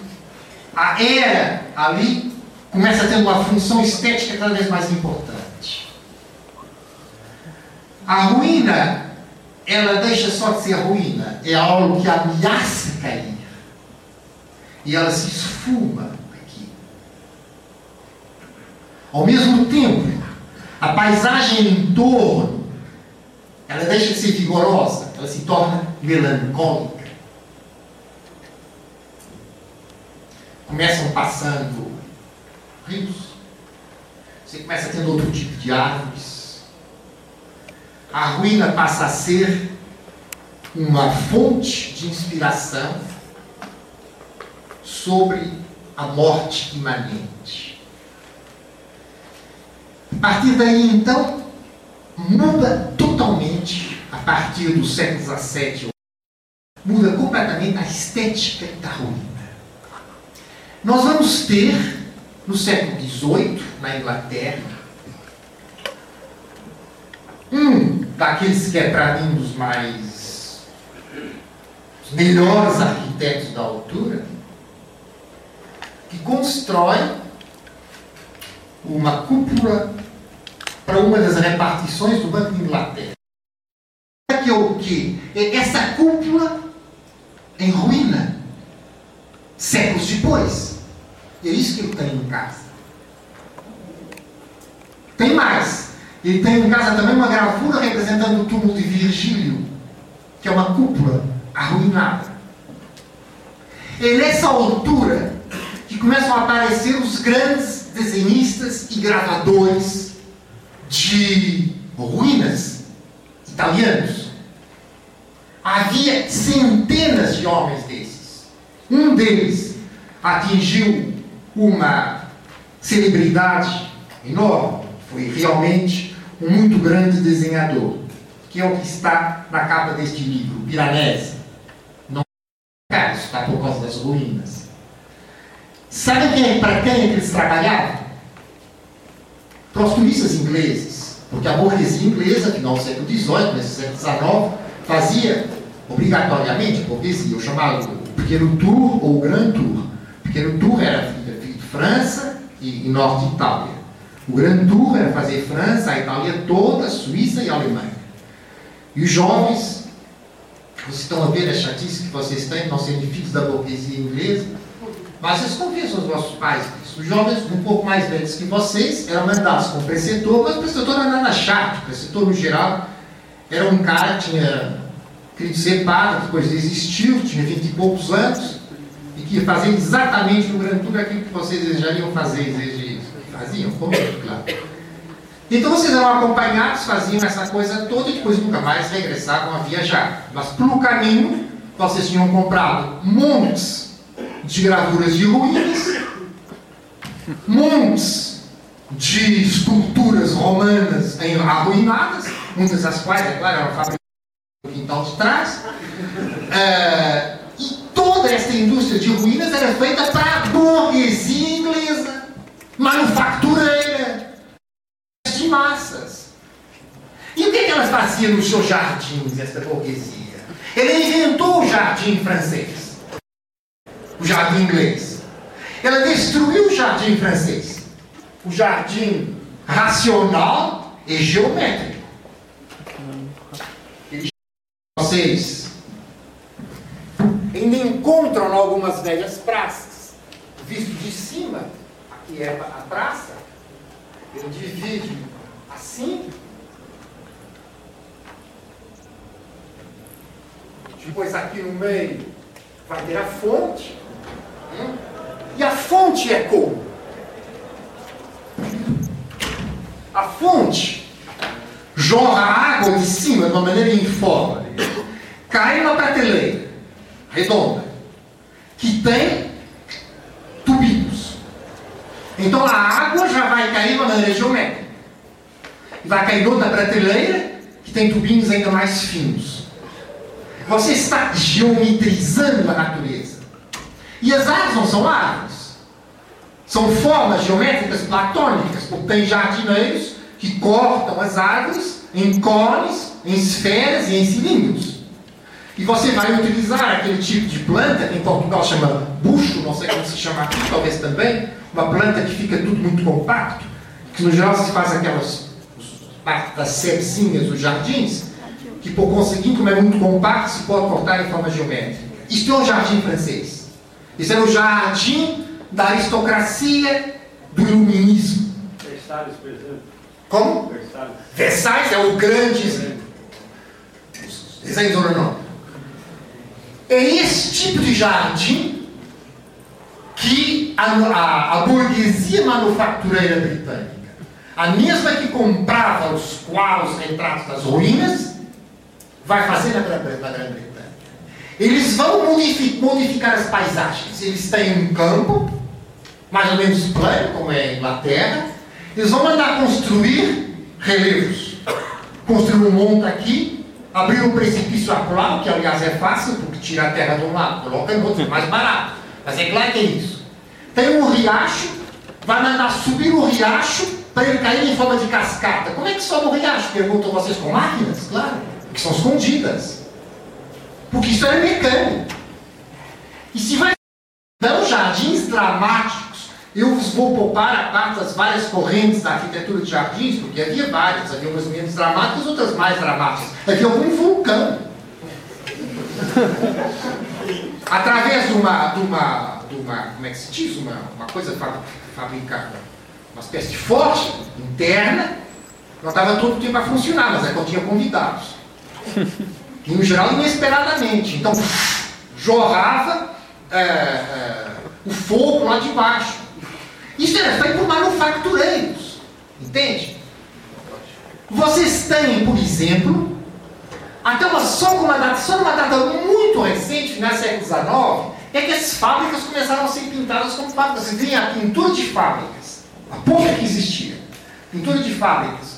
A era ali começa a ter uma função estética cada vez mais importante. A ruína, ela deixa só de ser ruína, é algo que ameaça cair. E ela se esfuma aqui. Ao mesmo tempo, a paisagem em torno, ela deixa de ser vigorosa, ela se torna melancólica. Começam passando rios, você começa tendo outro tipo de árvores. A ruína passa a ser uma fonte de inspiração sobre a morte imanente. A partir daí, então, muda totalmente, a partir do século XVII, muda completamente a estética da ruína. Nós vamos ter, no século XVIII, na Inglaterra, um daqueles que é para mim dos mais os melhores arquitetos da altura, que constrói uma cúpula para uma das repartições do Banco de Inglaterra. Que é o que? É essa cúpula em ruína, séculos depois. É isso que ele tem em casa. Tem mais. Ele tem em casa também uma gravura representando o túmulo de Virgílio, que é uma cúpula arruinada. É nessa altura que começam a aparecer os grandes desenhistas e gravadores de ruínas italianos. Havia centenas de homens desses. Um deles atingiu uma celebridade enorme. Foi realmente um muito grande desenhador, que é o que está na capa deste livro, Piranesi. Não é está por causa das ruínas. Sabe quem, para quem é eles trabalhavam? Para os turistas ingleses. Porque a burguesia inglesa, final do século XVIII, nesse século XIX, fazia obrigatoriamente, a burguesia, o chamado pequeno tour ou o grand tour. O pequeno tour era França e, e norte de Itália. O Grand Tour era fazer França, a Itália toda, Suíça e Alemanha. E os jovens, vocês estão a ver a chatice que vocês têm, não serem filhos da burguesia inglesa, mas vocês confessam aos vossos pais isso. Os jovens um pouco mais velhos que vocês eram mandados com o preceptor, mas o preceptor não era nada chato. O preceptor, no geral, era um cara que tinha querido ser padre, depois desistiu, tinha vinte e poucos anos, e que ia fazer exatamente no Gran Tour aquilo que vocês desejariam fazer, faziam, como claro. Então vocês eram acompanhados, faziam essa coisa toda e depois nunca mais regressavam a viajar. Mas pelo caminho, vocês tinham comprado montes de gravuras de ruínas, montes de esculturas romanas arruinadas, muitas das quais, é claro, eram fabricadas no quintal de trás. Eh, e toda essa indústria de ruínas era feita para a burguesia inglesa, manufatureira, de massas. E o que, que elas faziam nos seus jardins, essa burguesia? Ela inventou o jardim francês, o jardim inglês. Ela destruiu o jardim francês, o jardim racional e geométrico. Vocês ainda encontram algumas velhas praças, visto de cima, aqui é a praça, ele divide assim Depois aqui no meio vai ter a fonte. Hum? E a fonte é como? A fonte jorra água de cima de uma maneira informe. Cai numa prateleira redonda que tem tubinhos. Então a água já vai cair de uma maneira geométrica. Vai cair noutra prateleira que tem tubinhos ainda mais finos. Você está geometrizando a natureza. E as árvores não são árvores. São formas geométricas platônicas, porque tem jardineiros que cortam as árvores em cones, em esferas e em cilindros. E você vai utilizar aquele tipo de planta, que em Portugal chama bucho, não sei como se chama aqui, talvez também, uma planta que fica tudo muito compacto, que no geral se faz aquelas das sebezinhas dos jardins, que por conseguinte, como é muito compacto, se pode cortar em forma geométrica. Isto é um jardim francês. Isso é o jardim da aristocracia do iluminismo. Versalhes, por exemplo. Como? Versalhes. Versailles é o grande exemplo. Desenhos ou não? É esse tipo de jardim que a, a, a burguesia manufatureira britânica, a mesma que comprava os quadros retratos das ruínas, vai fazer na Grã-Bretanha. Eles vão modificar as paisagens. Eles têm um campo, mais ou menos plano, como é a Inglaterra. Eles vão mandar construir relevos. Construir um monte aqui, abrir um precipício acolá, que aliás é fácil, porque tira a terra de um lado, coloca no outro, é mais barato. Mas é claro que é isso. Tem um riacho, vai mandar subir o riacho para ele cair em forma de cascata. Como é que sobe o riacho? Perguntam vocês com máquinas? Claro, que são escondidas. Porque isso é mecânico. E se vai dar jardins dramáticos, eu vos vou poupar a parte das várias correntes da arquitetura de jardins, porque havia várias, havia umas menos dramáticas, outras mais dramáticas. Havia algum vulcão. Através de uma, de uma, de uma, como é que se diz? Uma, uma coisa fabricada, uma espécie de forte interna, não estava todo o tempo a funcionar, mas é quando tinha convidados. E, no geral, inesperadamente. Então, jorrava é, é, o fogo lá de baixo. Isso era feito por manufatureiros. Entende? Vocês têm, por exemplo, até uma, só, uma data, só uma data muito recente, final do século XIX, é que as fábricas começaram a ser pintadas como fábricas. Vocês veem a pintura de fábricas, a pouca que existia. Pintura de fábricas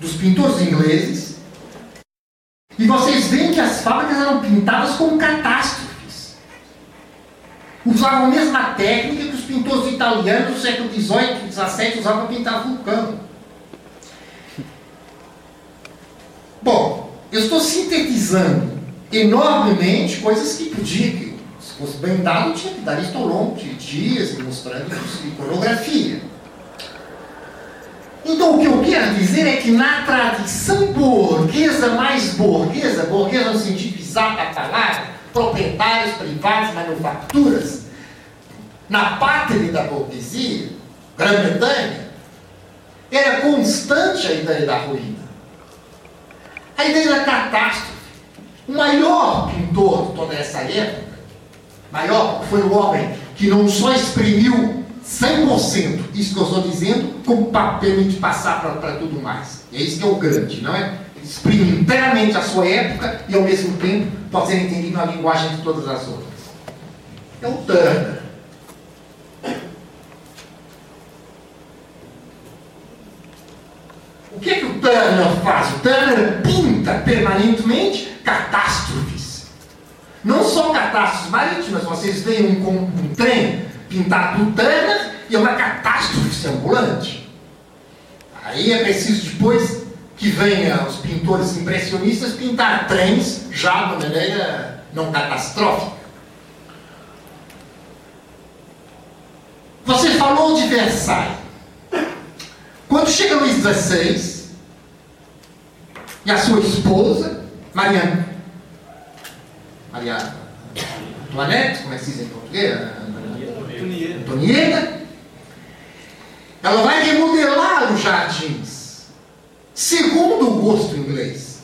dos pintores ingleses, e vocês veem que as fábricas eram pintadas como catástrofes. Usavam a mesma técnica que os pintores italianos do século XVIII e XVII usavam para pintar vulcão. Bom, eu estou sintetizando enormemente coisas que podia, que se fosse bem dado, tinha que dar isto ao longo de dias, mostrando iconografia. Então, o que eu quero dizer é que na tradição burguesa mais burguesa, burguesa no sentido exato da palavra, proprietários privados, manufaturas, na pátria da burguesia, Grã-Bretanha, era constante a ideia da ruína. A ideia da catástrofe. O maior pintor de toda essa época, maior, foi o homem que não só exprimiu 100% isso que eu estou dizendo, como permite passar para tudo mais. É isso que é o grande, não é? Exprime inteiramente a sua época e ao mesmo tempo pode ser entendido na linguagem de todas as outras. É o Turner. O que é que o Turner faz? O Turner pinta permanentemente catástrofes. Não só catástrofes marítimas, vocês veem um, um trem do Turner e é uma catástrofe ambulante. Aí é preciso depois que venham os pintores impressionistas pintar trens já de maneira não catastrófica. Você falou de Versailles. Quando chega Luís XVI e a sua esposa, Maria Maria Antoinette, como é que se diz em português? Antonieta, ela vai remodelar os jardins segundo o gosto inglês.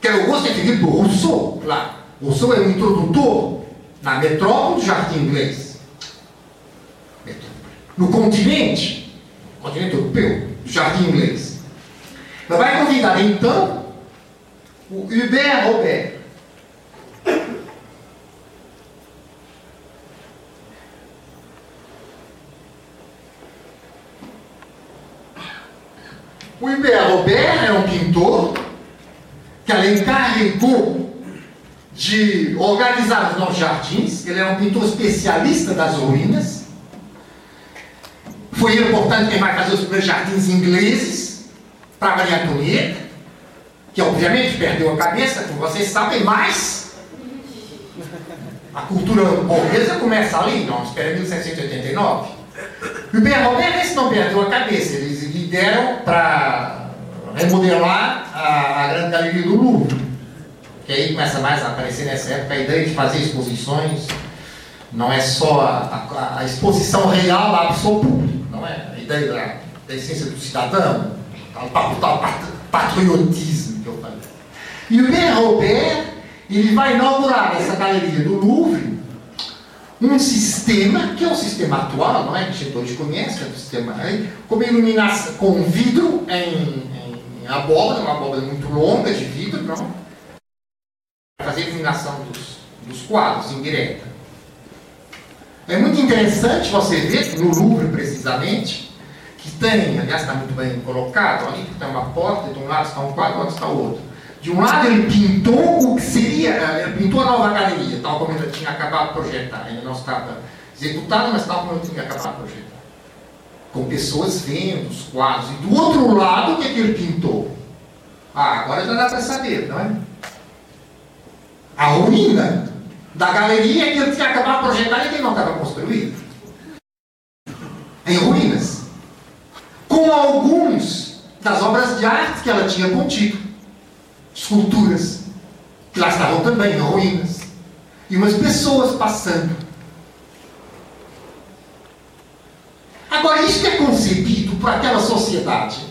Que era o gosto definido por Rousseau, claro. Rousseau é o introdutor na metrópole do jardim inglês. No continente, continente europeu, do jardim inglês. Ela vai convidar então o Hubert Robert. O Hubert Robert é um pintor que ela encarregou de organizar os nossos jardins. Ele é um pintor especialista das ruínas. Foi ele, portanto, quem vai fazer os primeiros jardins ingleses para Maria Antonieta, que obviamente perdeu a cabeça, como vocês sabem, mas a cultura burguesa começa ali, não, espera 1789. E o Ben Robert, esse não perdeu a cabeça, eles lhe deram para remodelar a, a Grande Galeria do Louvre. Que aí começa mais a aparecer nessa época a ideia de fazer exposições, não é só a, a- a exposição real lá para o público, não é? A ideia da, da essência do cidadão, tal, tal, tal pat- patriotismo que eu falei. E o Ben Robert, ele vai inaugurar nessa galeria do Louvre um sistema, que é o sistema atual, não é? Que a gente hoje conhece, é o sistema aí, com iluminação, com vidro em, em, em abóbora, uma abóbora muito longa de vidro, não? Para fazer a iluminação dos, dos quadros indireta. É muito interessante você ver, no Louvre precisamente, que tem, aliás está muito bem colocado, ali tem uma porta, de um lado está um quadro, do outro está o outro. De um lado ele pintou o que seria, eh, ele pintou a nova galeria, tal como ele tinha acabado de projetar. Ainda não estava executado, mas tal como ele tinha acabado de projetar. Com pessoas vendo os quadros. E do outro lado, o que, é que ele pintou? Ah, agora já dá para saber, não é? A ruína da galeria que ele tinha acabado de projetar e que não estava construída. Em ruínas. Com alguns das obras de arte que ela tinha contido esculturas, que lá estavam também em ruínas, e umas pessoas passando. Agora, isso é concebido por aquela sociedade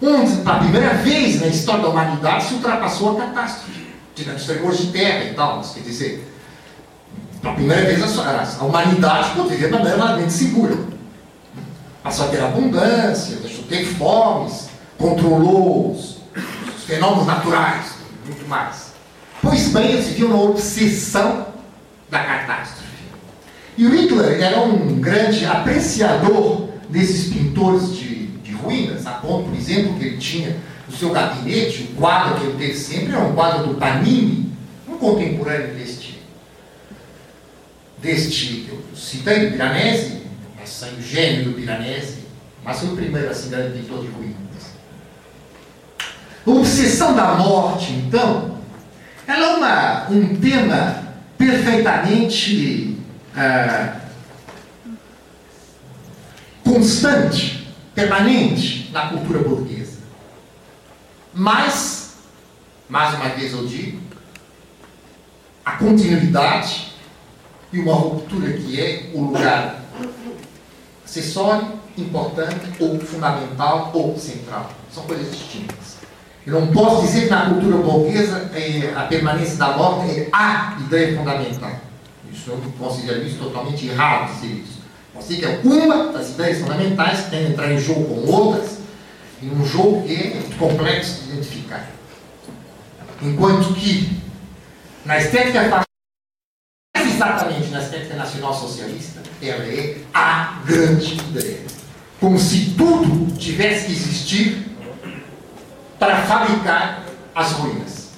onde, pela primeira vez na história da humanidade, se ultrapassou a catástrofe. Tivemos tremores de terra e tal, quer dizer, pela primeira vez a, a- humanidade pôde viver de maneira relativamente segura. Passou a ter abundância, deixou de ter fomes, controlou os, os fenômenos naturais, muito mais. Pois bem, eles viviam na obsessão da catástrofe. E o Hitler era um grande apreciador desses pintores de, de ruínas, a ponto, por exemplo, que ele tinha no seu gabinete, o quadro que ele teve sempre era um quadro do Panini, um contemporâneo deste, deste que eu citei, do Piranesi, essa o gênio do Piranesi, mas foi o primeiro assim, grande pintor de ruínas. A obsessão da morte, então, ela é uma, um tema perfeitamente ah, constante, permanente na cultura burguesa. Mas, mais uma vez eu digo, a continuidade e uma ruptura que é o lugar acessório, importante, ou fundamental, ou central. São coisas distintas. Eu não posso dizer que na cultura burguesa eh, a permanência da morte é a ideia fundamental. Isso eu considero isso totalmente errado dizer isso. Dizer que é uma das ideias fundamentais que tem que entrar em jogo com outras, em um jogo que é complexo de identificar. Enquanto que na estética exatamente na estética nacional socialista, ela é a grande ideia. Como se tudo tivesse que existir para fabricar as ruínas.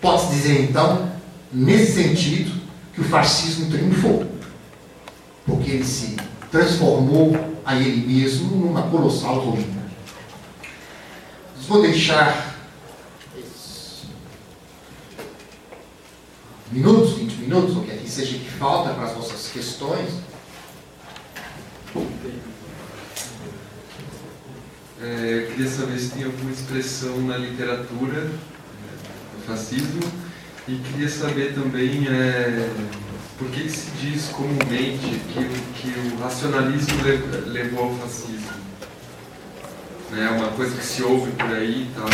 Pode-se dizer, então, nesse sentido, que o fascismo triunfou, porque ele se transformou a ele mesmo numa colossal ruína. Vou deixar minutos, 20 minutos, ou que aqui seja que falta para as vossas questões. É, eu queria saber se tem alguma expressão na literatura né, do fascismo e queria saber também é, por que, se diz comumente que, que o racionalismo le- levou ao fascismo. É uma coisa que se ouve por aí, tal,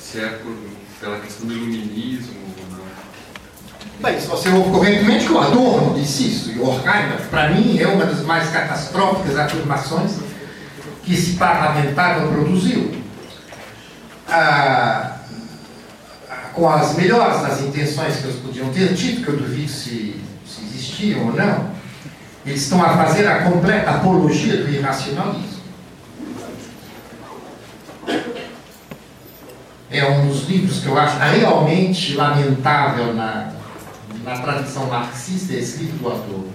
se é por, pela questão do iluminismo. Bem, se você ouve correntemente que o Adorno disse isso, e o Horkheimer, para mim, é uma das mais catastróficas afirmações que esse parlamentar produziu. Ah, com as melhores das intenções que eles podiam ter tido, que eu duvido se, se existiam ou não, eles estão a fazer a completa apologia do irracionalismo. É um dos livros que eu acho realmente lamentável na, na tradição marxista, é livro do Adorno.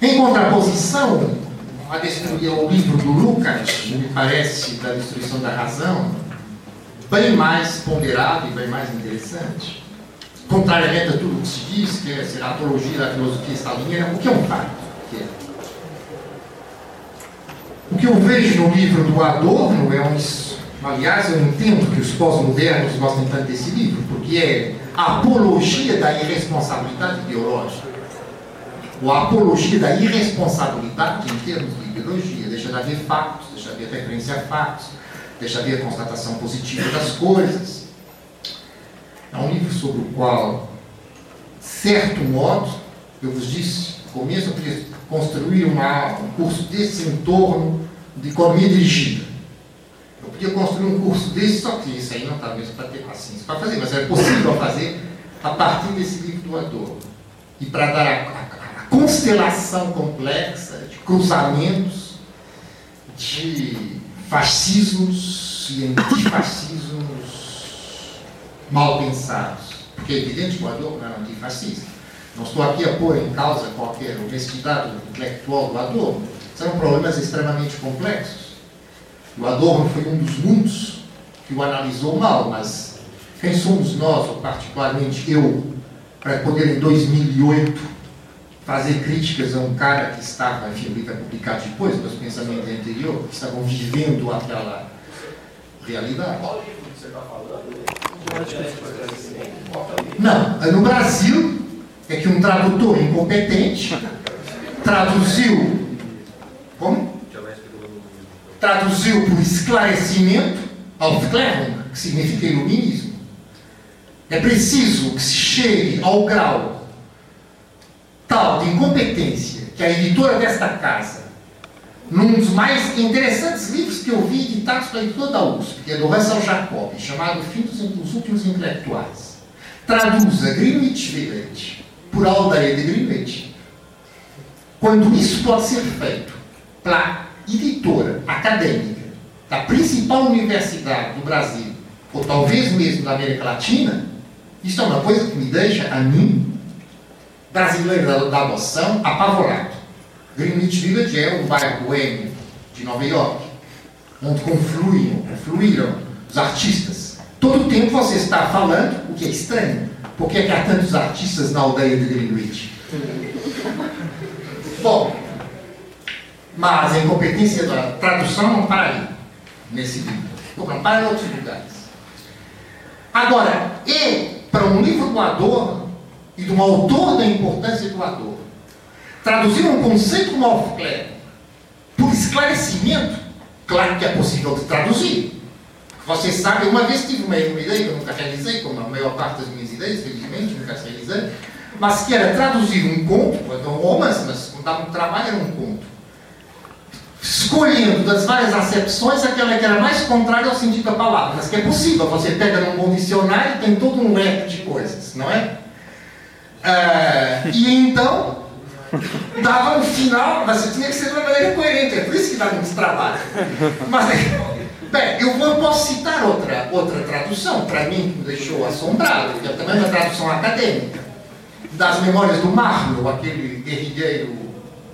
Em contraposição, a destruir o livro do Lucas, me parece, da destruição da razão, bem mais ponderado e bem mais interessante. Contrariamente a tudo que se diz, que é a apologia da filosofia staliniana, o que é um fato? É. O que eu vejo no livro do Adorno é um. Aliás, eu entendo que os pós-modernos gostem tanto desse livro, porque é a apologia da irresponsabilidade ideológica. Ou a apologia da irresponsabilidade em termos de ideologia. Deixa de haver fatos, deixa de haver referência a fatos, deixa de haver constatação positiva das coisas. É um livro sobre o qual, certo modo, eu vos disse, no começo eu queria construir uma, um curso desse em torno de economia dirigida. Eu podia construir um curso desse, só que isso aí não está mesmo para ter paciência para fazer, mas é possível fazer a partir desse livro do Adorno. E para dar a constelação complexa de cruzamentos, de fascismos e antifascismos mal pensados. Porque é evidente que o Adorno era antifascista. Não estou aqui a pôr em causa qualquer honestidade intelectual do Adorno. São problemas extremamente complexos. O Adorno foi um dos muitos que o analisou mal, mas quem somos nós, ou particularmente eu, para poder em 2008 fazer críticas a um cara que estava, enfim, o livro é publicado depois, meus pensamentos anteriores, que estavam vivendo aquela realidade. Qual livro que você está falando? Não, no Brasil é que um tradutor incompetente traduziu. Como? Traduziu por esclarecimento Aufklärung, que significa iluminismo. É preciso que se chegue ao grau tal de incompetência que a editora desta casa, num dos mais interessantes livros que eu vi editados pela editora da USP, que é do Russell Jacob, chamado Fim dos, Últimos Intelectuais, traduza Greenwich Village por aldeia de Greenwich. Quando isso pode ser feito pela editora acadêmica da principal universidade do Brasil, ou talvez mesmo da América Latina, isso é uma coisa que me deixa, a mim, brasileiro da, adoção, apavorado. Greenwich Village é um bairro boêmio de Nova York, onde confluem, confluíram os artistas. Todo o tempo você está falando, o que é estranho, porque é que há tantos artistas na aldeia de Greenwich? Bom, mas a incompetência da tradução não para aí, nesse livro. Não para em outros lugares. Agora, e para um livro do Adorno, e de um autor da importância do Adorno, traduzir um conceito como Aufklärung por esclarecimento, claro que é possível de traduzir. Você sabe, uma vez tive uma, ideia que eu nunca realizei, como a maior parte das minhas ideias, felizmente, nunca realizei, mas que era traduzir um conto, um romance, mas não dava um trabalho, era um conto. Escolhendo das várias acepções aquela que era mais contrária ao sentido da palavra, mas que é possível. Você pega num bom dicionário e tem todo um leque de coisas, não é? Ah, e então dava no final, mas tinha que ser uma maneira coerente, é por isso que dá muito trabalho. Mas, bem, eu posso citar outra, outra tradução, para mim, que me deixou assombrado, que é também uma tradução acadêmica, das Memórias do Marlow, aquele guerrilheiro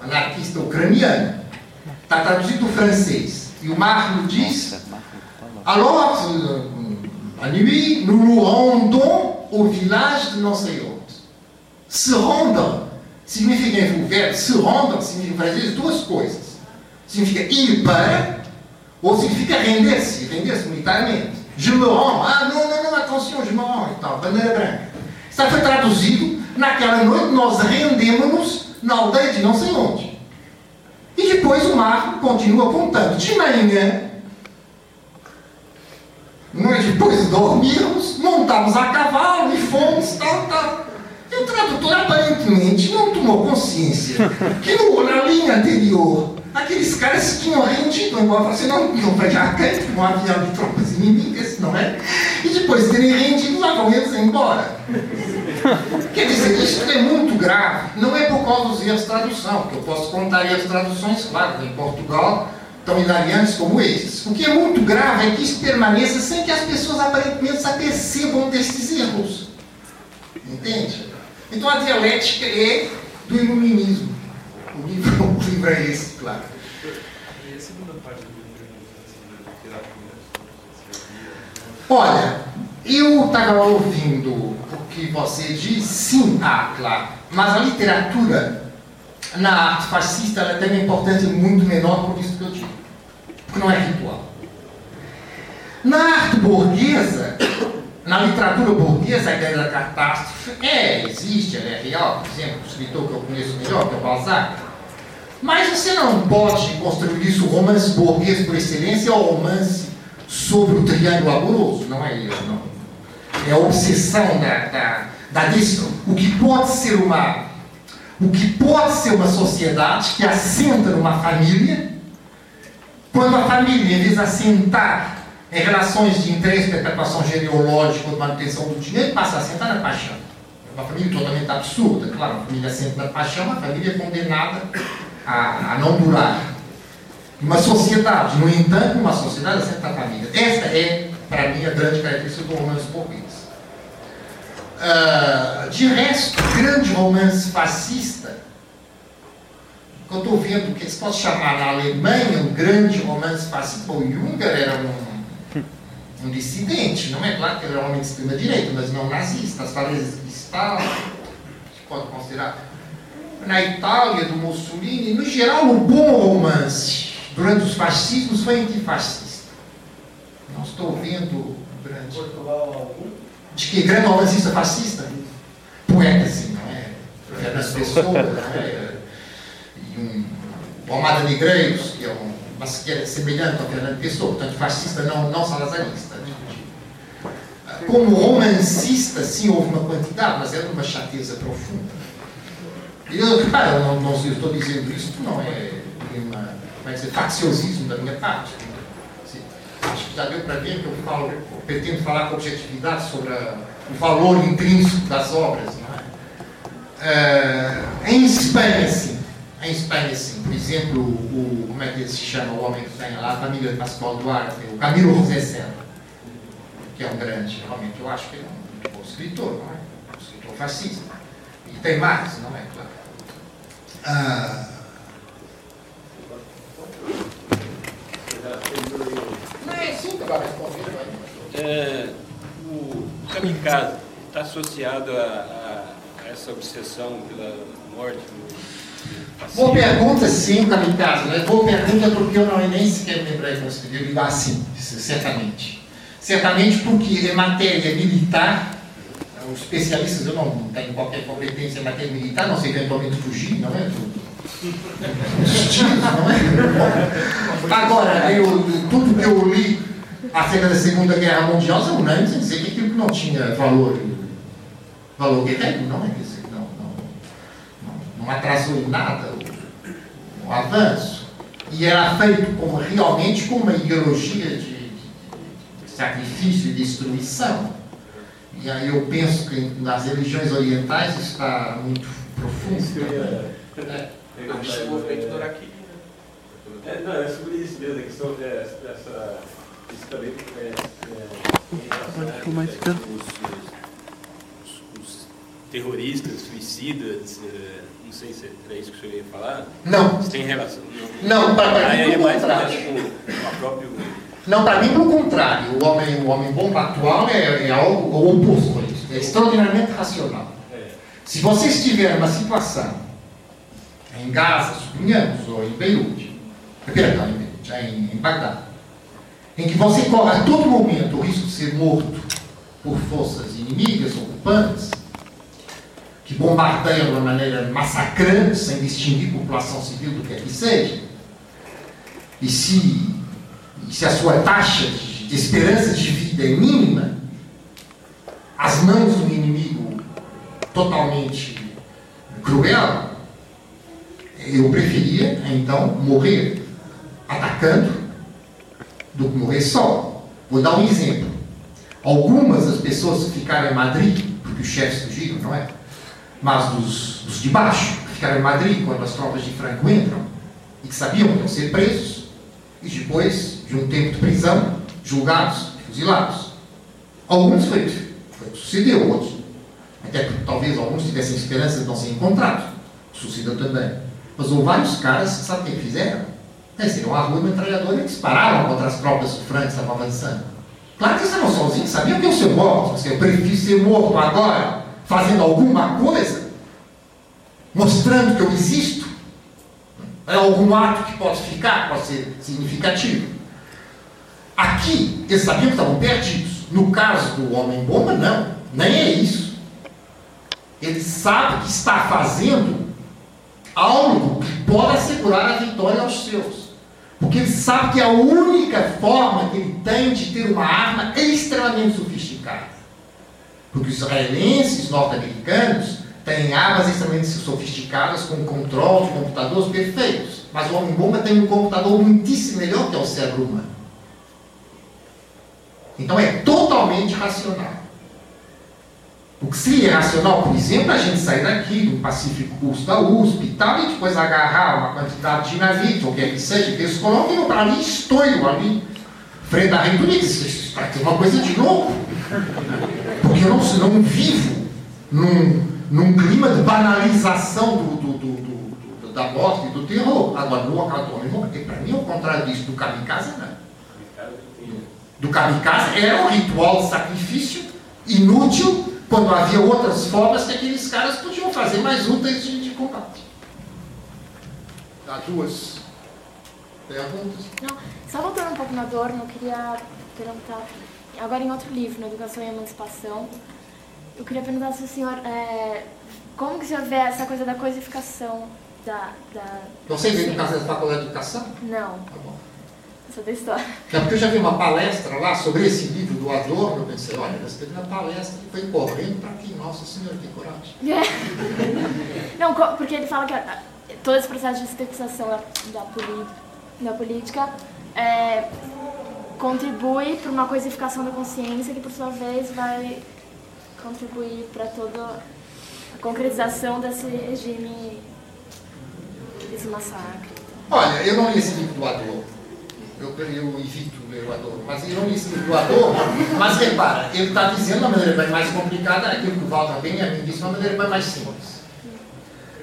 anarquista ucraniano. Está traduzido do francês. E o Marlow diz: Alors, à nuit, nous nous rendons au village de onde. Se rendre significa o verbo se rendre, significa fazer duas coisas. Significa ir para, ou significa render-se, render-se militarmente. Je me rends, ah não, não, não, atenção, je me rends, e tal, bandeira branca. Está foi traduzido, naquela noite nós rendemos-nos na aldeia de não sei onde. E depois o Marco continua contando. De manhã, nós depois de dormirmos, montamos a cavalo e fomos, tal, tal. E o tradutor aparentemente não tomou consciência que no, na linha anterior aqueles caras tinham rendido, embora você não, não vai de arcante, um avião de tropas inimigas, não é? E depois de terem rendido, lá vão eles embora. Quer dizer, isso é muito grave. Não é por causa dos erros de tradução, porque eu posso contar erros de traduções, claro, em Portugal, tão hilariantes como esses. O que é muito grave é que isso permaneça sem que as pessoas aparentemente se apercebam destes erros. Entende? Então a dialética é do iluminismo. O livro, o livro é esse, claro. E a segunda parte do livro, Olha, eu estava ouvindo o que você diz, sim, ah, claro. Mas a literatura na arte fascista ela tem uma importância muito menor por isso que eu digo. Porque não é ritual. Na arte burguesa, na literatura burguesa, a ideia da catástrofe é, existe, ela é real. Por exemplo, o escritor que eu conheço melhor, que é o Balzac. Mas você não pode construir isso, o romance burguês por excelência é o romance sobre o triângulo amoroso. Não é isso, não. É a obsessão da, da, da decisão. O que pode ser uma. O que pode ser uma sociedade que assenta numa família, quando a família, em vez de assentar em relações de interesse, perpetuação genealógica ou manutenção do dinheiro, passa a sentar na paixão. É uma família totalmente absurda, claro, uma família assenta na paixão, uma família condenada a, a não durar. Uma sociedade, no entanto, uma sociedade assenta na família. Esta é, para mim, a grande característica do romance português. Uh, de resto, grande romance fascista, que eu estou vendo que se pode chamar na Alemanha um grande romance fascista. O Junger era um, um dissidente, não é claro que ele era um homem de extrema-direita, mas não nazista. As falas de Stalin, se pode considerar. Na Itália, do Mussolini, no geral, o bom romance durante os fascismos foi antifascista. Não estou vendo grande. Portugal de que grande romancista fascista, poeta, assim, não é? Fernando Pessoa, não é? E um, o Almada Negreiros, que é um, mas que é semelhante ao Fernando Pessoa, portanto, fascista não, não salazarista. Como romancista, sim, houve uma quantidade, mas era uma chateza profunda. Eu, repara, eu não, não estou dizendo isso, não é uma, que dizer, facciosismo da minha parte. Acho que já deu para ver que eu falo, eu pretendo falar com objetividade sobre a, o valor intrínseco das obras. Não é? Uh, em Espanha, sim. Em Espanha, sim. Por exemplo, o, como é que ele se chama, o homem que tem lá, a família de Pascoal Duarte, o Camilo José Serra, que é um grande, realmente, eu acho que é um bom escritor, não é? Um escritor fascista. E tem mais, não é? Claro. Uh, É, o kamikaze está associado a, a, a, essa obsessão pela morte do Boa pergunta, sim, kamikaze. Né? Boa pergunta porque eu não nem sequer me lembrei como se deve ah, sim, certamente. Certamente porque é matéria militar, os especialistas, eu não tenho qualquer competência em matéria militar, não sei eventualmente fugir, não é? Agora, eu, tudo que eu li acerca da Segunda Guerra Mundial são unânimes em dizer que aquilo não tinha valor, valor guerreiro, não é? Não, não, atrasou em nada o, o, avanço. E era feito como, realmente com uma ideologia de, de, de sacrifício e destruição. E aí eu penso que nas religiões orientais está muito profundo. Isso eu ia É. movimento do Araquiri. É, não, é sobre isso mesmo, a questão dessa. dessa isso também é, é, em relação a- os, os terroristas, suicidas, é, sei se era isso que o senhor ia falar. Não. Se tem relação. Não, para para mim, é pelo mais contrário. própria. Não, para mim, pelo contrário. O homem, o homem bomba atual é, é algo o oposto a isso. É extraordinariamente racional. É. Se você estiver numa situação em Gaza, suponhamos, ou em Beirute, perdão, em Beirute, em, em Bagdá, em que você corre a todo momento o risco de ser morto por forças inimigas, ocupantes, que bombardeiam de uma maneira massacrante, sem distinguir população civil do que é que seja, e se, e se a sua taxa de, de esperança de vida é mínima, as mãos do inimigo totalmente cruel, eu preferia então morrer atacando do que morrer só. Vou dar um exemplo. Algumas das pessoas que ficaram em Madrid, porque os chefes fugiram, não é? Mas dos, dos de baixo, que ficaram em Madrid quando as tropas de Franco entram, e que sabiam que iam ser presos, e depois de um tempo de prisão, julgados e fuzilados. Alguns foi, foi que sucedeu, outros. Até porque talvez alguns tivessem esperança de não ser encontrados. Sucedeu também. Mas houve vários caras que sabe o que fizeram? Desceram à rua metralhadora e dispararam contra as tropas de Franco que estavam avançando. Claro que eles estavam sozinhos, sabiam que eu ser morto, mas eu prefiro ser morto agora, fazendo alguma coisa, mostrando que eu existo, é algum ato que pode ficar, pode ser significativo. Aqui, eles sabiam que estavam perdidos. No caso do homem-bomba, não. Nem é isso. Ele sabe que está fazendo algo que pode assegurar a vitória aos seus. Porque ele sabe que é a única forma que ele tem de ter uma arma extremamente sofisticada. Porque os israelenses, norte-americanos, têm armas extremamente sofisticadas com controle de computadores perfeitos. Mas o homem-bomba tem um computador muitíssimo melhor que é o cérebro humano. Então é totalmente racional. O que seria racional, por exemplo, a gente sair daqui do Pacífico Curso da USP e tal, e depois agarrar uma quantidade de navios, ou o que é seja, que eles colocam para ali, estoio ali, frente à Bonito. Isso ter uma coisa de louco. Porque eu não, não vivo num, num clima de banalização do, do, do, da morte e do terror. Agora, no porque para mim é o contrário disso, do kamikaze, não. Do kamikaze era um ritual de sacrifício inútil quando havia outras formas que aqueles caras podiam fazer mais úteis de, de combate. Há duas perguntas. Não, só voltando um pouco na Adorno, eu queria perguntar, agora em outro livro, na Educação e Emancipação, eu queria perguntar se o senhor, é, como que o senhor vê essa coisa da coisificação da... da Você veio no caso da Faculdade de Educação? Não. Tá bom. Só da história. É porque eu já vi uma palestra lá sobre esse livro do Adorno, eu pensei, olha, você teve uma palestra que foi correndo para aqui, nossa senhora, que coragem. É. Não, porque ele fala que todo esse processo de estetização da, da, da política é, contribui para uma coisificação da consciência que, por sua vez, vai contribuir para toda a concretização desse regime, desse massacre. Olha, eu não li esse livro do. Eu, eu evito ler o Adorno, mas eu não li esse livro do. Mas repara, ele está dizendo de uma maneira mais complicada aquilo que o Walter Benjamin disse de uma maneira mais simples.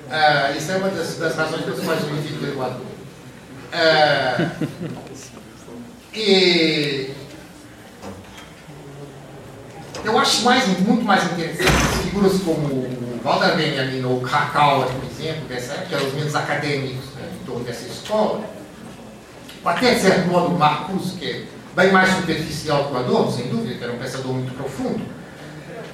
Ah, isso é uma das, das razões pelas quais eu evito ler o Adorno. Ah, e eu acho mais, muito mais interessante figuras como o Walter Benjamin ou Krakauer, por exemplo, dessa, que eram os menos acadêmicos né, em torno dessa escola, ou até, de certo modo, Marcuse, que é bem mais superficial que o Adorno, sem dúvida, que era um pensador muito profundo,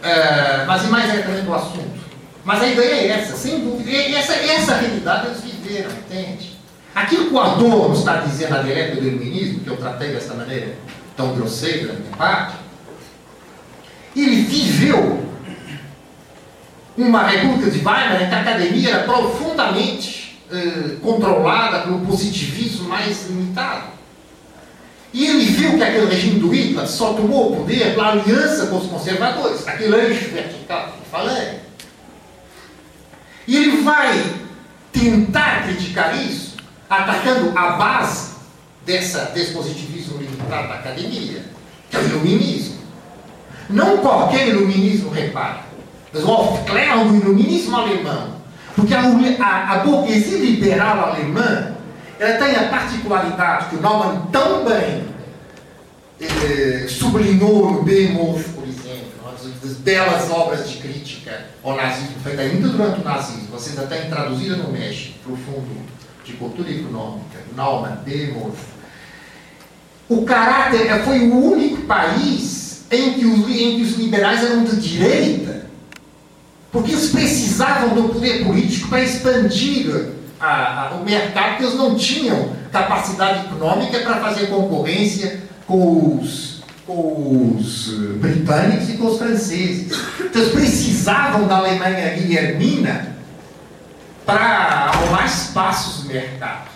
Ah, mas e mais diretamente do assunto. Mas a ideia é essa, sem dúvida. E essa, essa realidade eles viveram, entende? Aquilo que o Adorno está dizendo à direita do iluminismo, que eu tratei dessa maneira tão grosseira da minha parte, ele viveu uma república de Weimar em que a academia era profundamente eh, controlada pelo positivismo mais limitado. E ele viu que aquele regime do Hitler só tomou o poder pela aliança com os conservadores, aquele eixo vertical que falei. E ele vai tentar criticar isso, atacando a base dessa, desse positivismo limitado da academia, que é o iluminismo. Não qualquer iluminismo, repara, mas o Aufklärung, o iluminismo alemão. Porque a, a, a burguesia liberal alemã ela tem a particularidade que o Naumann tão bem eh, sublinhou no Behemoth, por exemplo, das belas obras de crítica ao nazismo, feita ainda durante o nazismo, vocês até têm traduzida no México, profundo de cultura econômica, Naumann, Behemoth. O caráter eh, foi o único país em que, os, em que os liberais eram de direita, porque eles precisavam do poder político para expandir a, a, o mercado, porque eles não tinham capacidade econômica para fazer concorrência com os, com os eh, britânicos e com os franceses. Então eles precisavam da Alemanha guilhermina para arrumar espaços no mercado.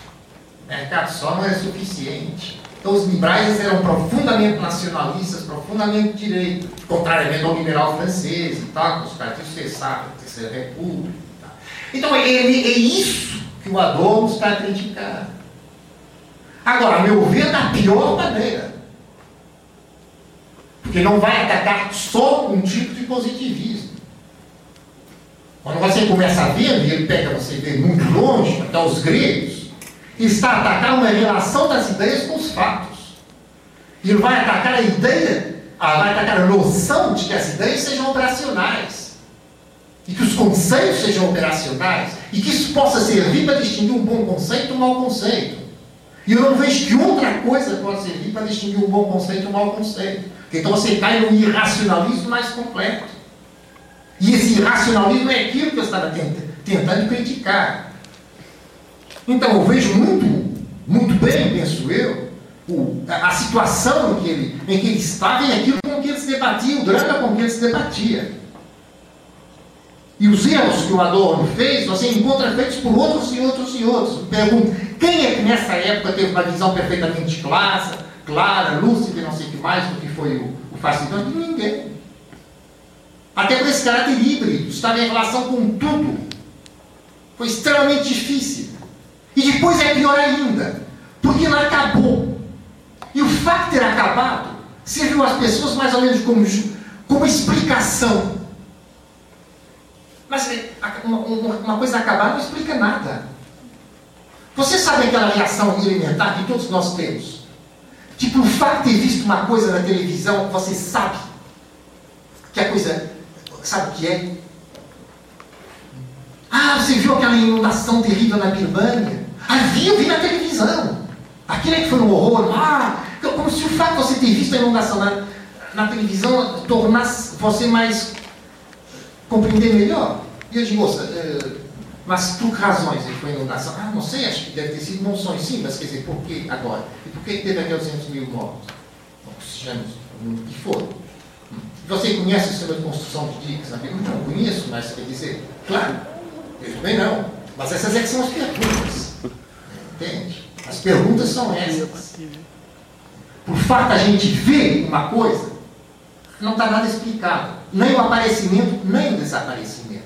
O mercado só não é suficiente. Então os liberais eram profundamente nacionalistas, profundamente direito, contrariamente ao liberal francês e tal, que os caras cessaram, a Terceira República. Então ele, é isso que o Adorno está a criticar. Agora, a meu ver, da pior maneira. Porque não vai atacar só um tipo de positivismo. Quando você começa a ver, e ele pega você ver muito longe, até os gregos, está a atacar uma relação das ideias com os fatos. E ele vai atacar a ideia, vai atacar a noção de que as ideias sejam operacionais. E que os conceitos sejam operacionais. E que isso possa servir para distinguir um bom conceito de um mau conceito. E eu não vejo que outra coisa possa servir para distinguir um bom conceito de um mau conceito. Então você cai no irracionalismo mais completo. E esse irracionalismo é aquilo que eu estava tentando criticar. Então eu vejo muito, muito bem, penso eu, o, a, a, situação em que, ele, em que ele estava e aquilo com que ele se debatia, o drama com que ele se debatia. E os erros que o Adorno fez, você encontra feitos por outros e outros e outros. Pergunto, quem é que nessa época teve uma visão perfeitamente clara, clara, lúcida não sei o que mais do que foi o, o fascismo? Ninguém. Até por esse caráter híbrido, estava em relação com tudo. Foi extremamente difícil. E depois é pior ainda, porque ela acabou. E o fato de ter acabado serviu às pessoas mais ou menos como, como explicação mas é, uma, uma coisa acabar não explica nada. Você sabe aquela reação elementar que todos nós temos? Tipo, o fato de ter visto uma coisa na televisão, você sabe que a coisa. Sabe o que é? Ah, você viu aquela inundação terrível na Birmania? Ah, vi, eu vi na televisão. Aquilo é que foi um horror. Ah, como se o fato de você ter visto a inundação na, na televisão tornasse você mais compreender melhor. E eu digo, moça, uh, mas por que razões ele foi inundação? Ah, não sei, acho que deve ter sido monções, sim, mas quer dizer, por que agora? E por que teve aqueles 200 mil mortos? Oxigênio, o que for. Você conhece o sistema de construção de Bíblia? Não conheço, mas quer dizer, claro, eu também não. Mas essas é que são as perguntas. Entende? As perguntas são essas. Por fato a gente ver uma coisa, não está nada explicado. Nem o aparecimento, nem o desaparecimento.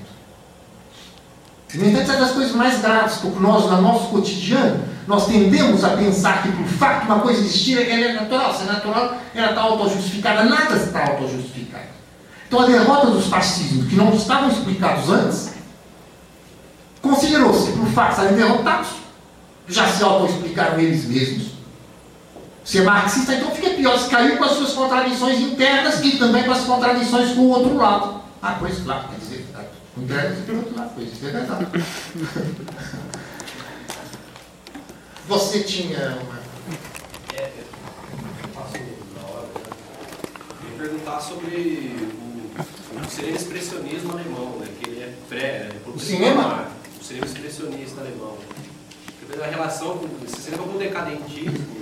No entanto, é das coisas mais graves, porque nós, no nosso cotidiano, nós tendemos a pensar que, por fato uma coisa existir, ela é natural. Se é natural, ela está auto-justificada. Nada está auto-justificado. Então, a derrota dos fascismos, que não estavam explicados antes, considerou-se, por fato, estarem derrotados, já se auto-explicaram eles mesmos. Se é marxista, então fica pior, se caiu com as suas contradições internas e também com as contradições com o outro lado. Ah, pois claro, quer dizer, tá, internas e pelo outro lado, pois isso é verdade. Você tinha uma. É, eu passo na hora, né? Eu ia perguntar sobre o, o cinema expressionismo alemão, né? Que ele é pré. É, o cinema? O cinema expressionista alemão. A relação com esse cinema com o decadentismo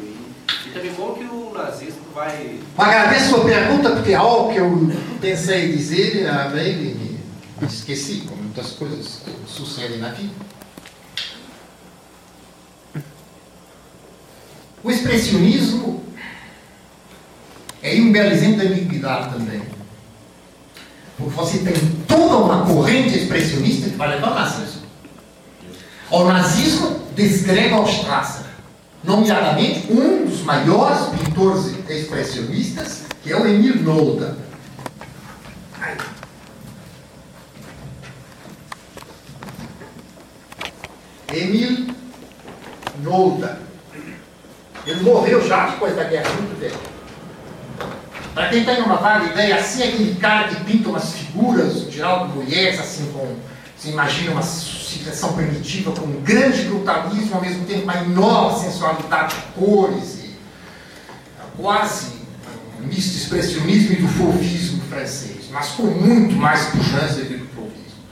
e também como que o nazismo vai. Agradeço a sua pergunta, porque é algo que eu pensei dizer, a me esqueci, como muitas coisas sucedem na vida. O expressionismo é um belo exemplo da ambiguidade também. Porque você tem toda uma corrente expressionista que vai levar o nazismo. ao nazismo desgrega ao Strasser, nomeadamente um dos maiores pintores expressionistas, que é o Emil Nolda. Emil Nolda. Ele morreu já depois da guerra, muito velho. Para quem tem uma vaga ideia, assim é aquele cara que pinta umas figuras, geral de mulheres, assim, com. Você imagina uma civilização primitiva com um grande brutalismo, ao mesmo tempo uma enorme sensualidade de cores, e quase um misto de expressionismo e do fauvismo francês, mas com muito mais pujança do que o fauvismo.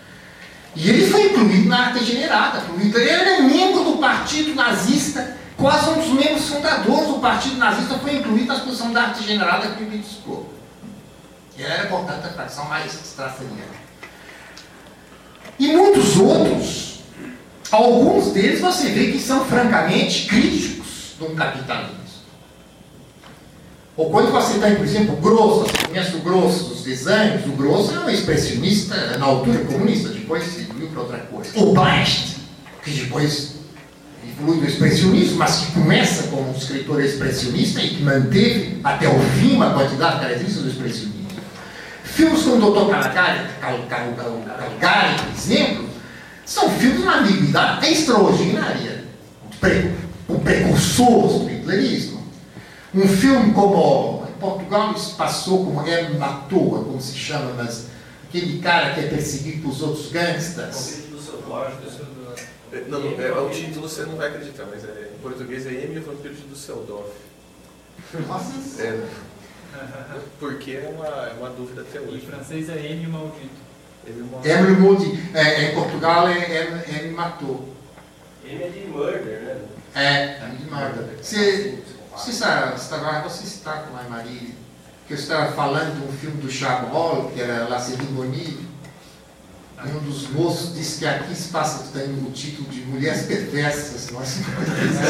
E ele foi incluído na arte degenerada. Ele era membro do partido nazista Quase um dos membros fundadores do Partido Nazista foi incluído na exposição da arte generada que o criticou. Ele era, portanto, a facção mais estraçaniana. E muitos outros, alguns deles você vê que são francamente críticos do capitalismo. Ou quando você tem, por exemplo, Grosso, você conhece o Grosso dos desenhos, o Grosso é um expressionista na altura comunista, depois se viu para outra coisa. O Bast, que depois evolui do expressionismo, mas que começa como um escritor expressionista e que manteve até o fim uma quantidade de características do expressionismo. Filmes como o Dr. Caligari, Caligari, por exemplo, são filmes de uma ambiguidade extraordinária. O precursor do hitlerismo. Um filme como, em Portugal isso passou como é na toa, como se chama, mas aquele cara que é perseguido pelos outros gangsters. Não, não, é, o título você não vai acreditar, mas é, em português é M e o Vampiro de Dusseldorf. Nossa! É, porque é uma, é uma dúvida até hoje. Em francês é M maldito. M maldito. É, em Portugal é M, M matou. M é de murder, né? É, M de murder. Você, você, está, você está com a Maria, que eu estava falando de um filme do Chabrol, que era La Cérémonie, um dos moços disse que aqui se passa tem o título de Mulheres Perversas. Nós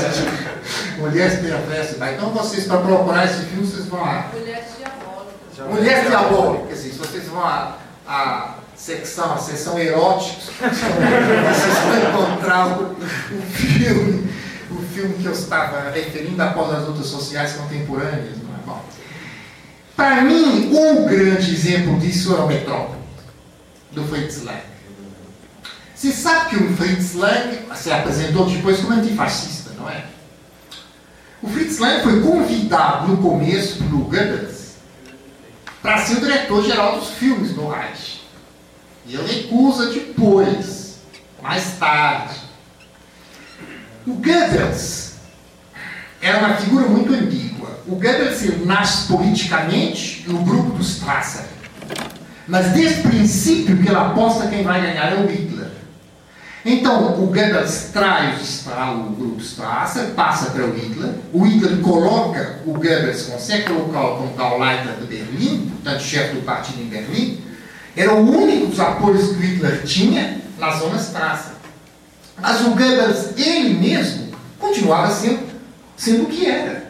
Mulheres Perversas. Então vocês, para procurar esse filme, vocês vão lá. Mulheres Diabólicas. Mulheres Diabólicas. Se vocês vão à, à secção, a seção eróticos, vocês vão encontrar o, o filme, o filme que eu estava referindo após as lutas sociais contemporâneas. Não é? Bom, para mim, um grande exemplo disso é o Metrópole do Fritz Lang. Se sabe que o Fritz Lang se apresentou depois como antifascista, não é? O Fritz Lang foi convidado no começo pelo Goebbels para ser o diretor-geral dos filmes no Reich. E ele recusa depois, mais tarde. O Goebbels era uma figura muito ambígua. O Goebbels nasce politicamente no grupo dos Strasser. Mas desde o princípio que ele aposta quem vai ganhar é o Hitler. Então o Goebbels traz o grupo Strasser, passa para o Hitler, o Hitler coloca o Goebbels, consegue colocar como Gauleiter de Berlim, portanto chefe do partido em Berlim, era o único dos apoios que o Hitler tinha na zona Strasser. Mas o Goebbels, ele mesmo, continuava sendo, sendo o que era.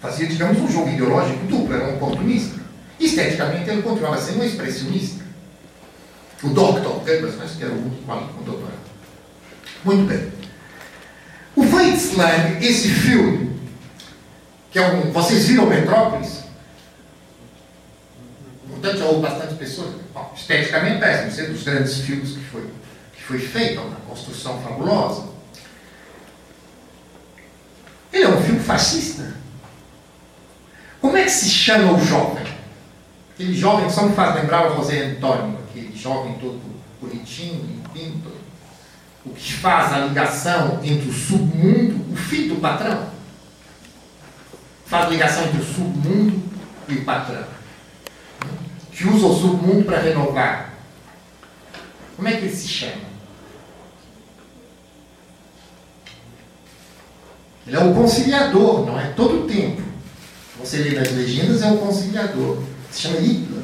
Fazia, digamos, um jogo ideológico duplo, era um oportunista. Esteticamente, ele continuava sendo um expressionista. O Dr. Goebbels, mas que era ali com doutorado. Muito bem. O Fritz Lang, esse filme, que é um. Vocês viram Metrópolis? Portanto, houve bastante pessoas. Bom, esteticamente péssimo, ser dos grandes filmes que foi, que foi feito, uma construção fabulosa. Ele é um filme fascista. Como é que se chama o jovem? Aquele jovem que só me faz lembrar o José Antônio, aquele jovem todo bonitinho, lindo, o que faz a ligação entre o submundo, o filho do patrão, faz a ligação entre o submundo e o patrão, que usa o submundo para renovar. Como é que ele se chama? Ele é o conciliador, não é? Todo o tempo. Você lê nas legendas, é o conciliador se chama Hitler,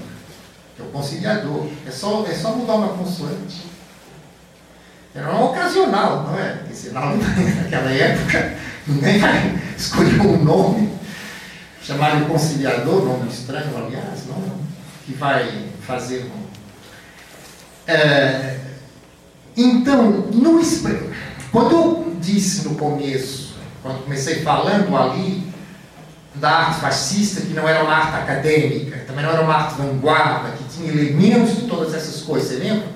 que é o conciliador. É só, é só mudar uma consoante. Era uma ocasional, não é? Porque senão, naquela época, ninguém vai escolher um nome, chamar de conciliador, nome estranho, aliás, não, que vai fazer um. É, então, no, Quando eu disse no começo, quando comecei falando ali da arte fascista, que não era uma arte acadêmica, também não era uma arte vanguarda, que tinha elementos de todas essas coisas, você lembra?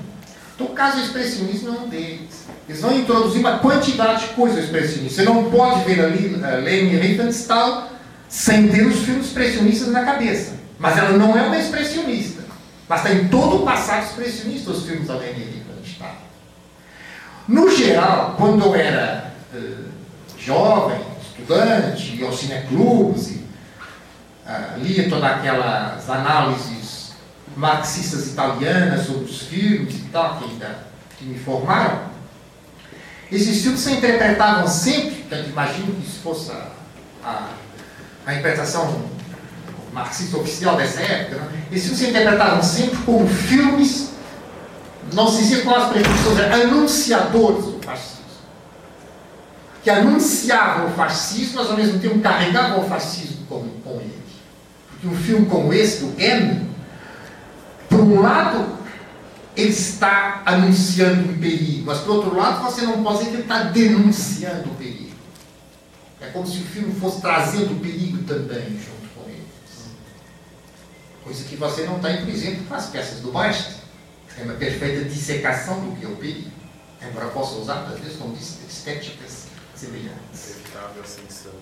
Então o caso expressionismo é um deles. Eles vão introduzir uma quantidade de coisas expressionistas. Você não pode ver ali uh, Leni Riefenstahl sem ter os filmes expressionistas na cabeça. Mas ela não é uma expressionista. Mas tem todo o passado expressionista os filmes da Leni Riefenstahl. No geral, quando eu era uh, jovem, estudante, ia aos cineclubes, e, uh, lia todas aquelas análises marxistas italianas sobre os filmes e tal, que, ainda, que me formaram, esses filmes se interpretavam sempre, eu imagino que isso fosse a, a, a interpretação marxista oficial dessa época, né? esses filmes se interpretavam sempre como filmes, não se dizia quais preferências, anunciadores. Que anunciavam o fascismo, mas ao mesmo tempo carregavam o fascismo com, com ele. Porque um filme como esse, do M, por um lado, ele está anunciando um perigo, mas por outro lado você não pode dizer que ele está denunciando o perigo. É como se o filme fosse trazendo o perigo também junto com ele. Coisa que você não tem, por exemplo, com as peças do Bast. É uma perfeita dissecação do que é o perigo. Embora possa usar, às vezes, como estéticas semelhantes. Inevitável ascensão.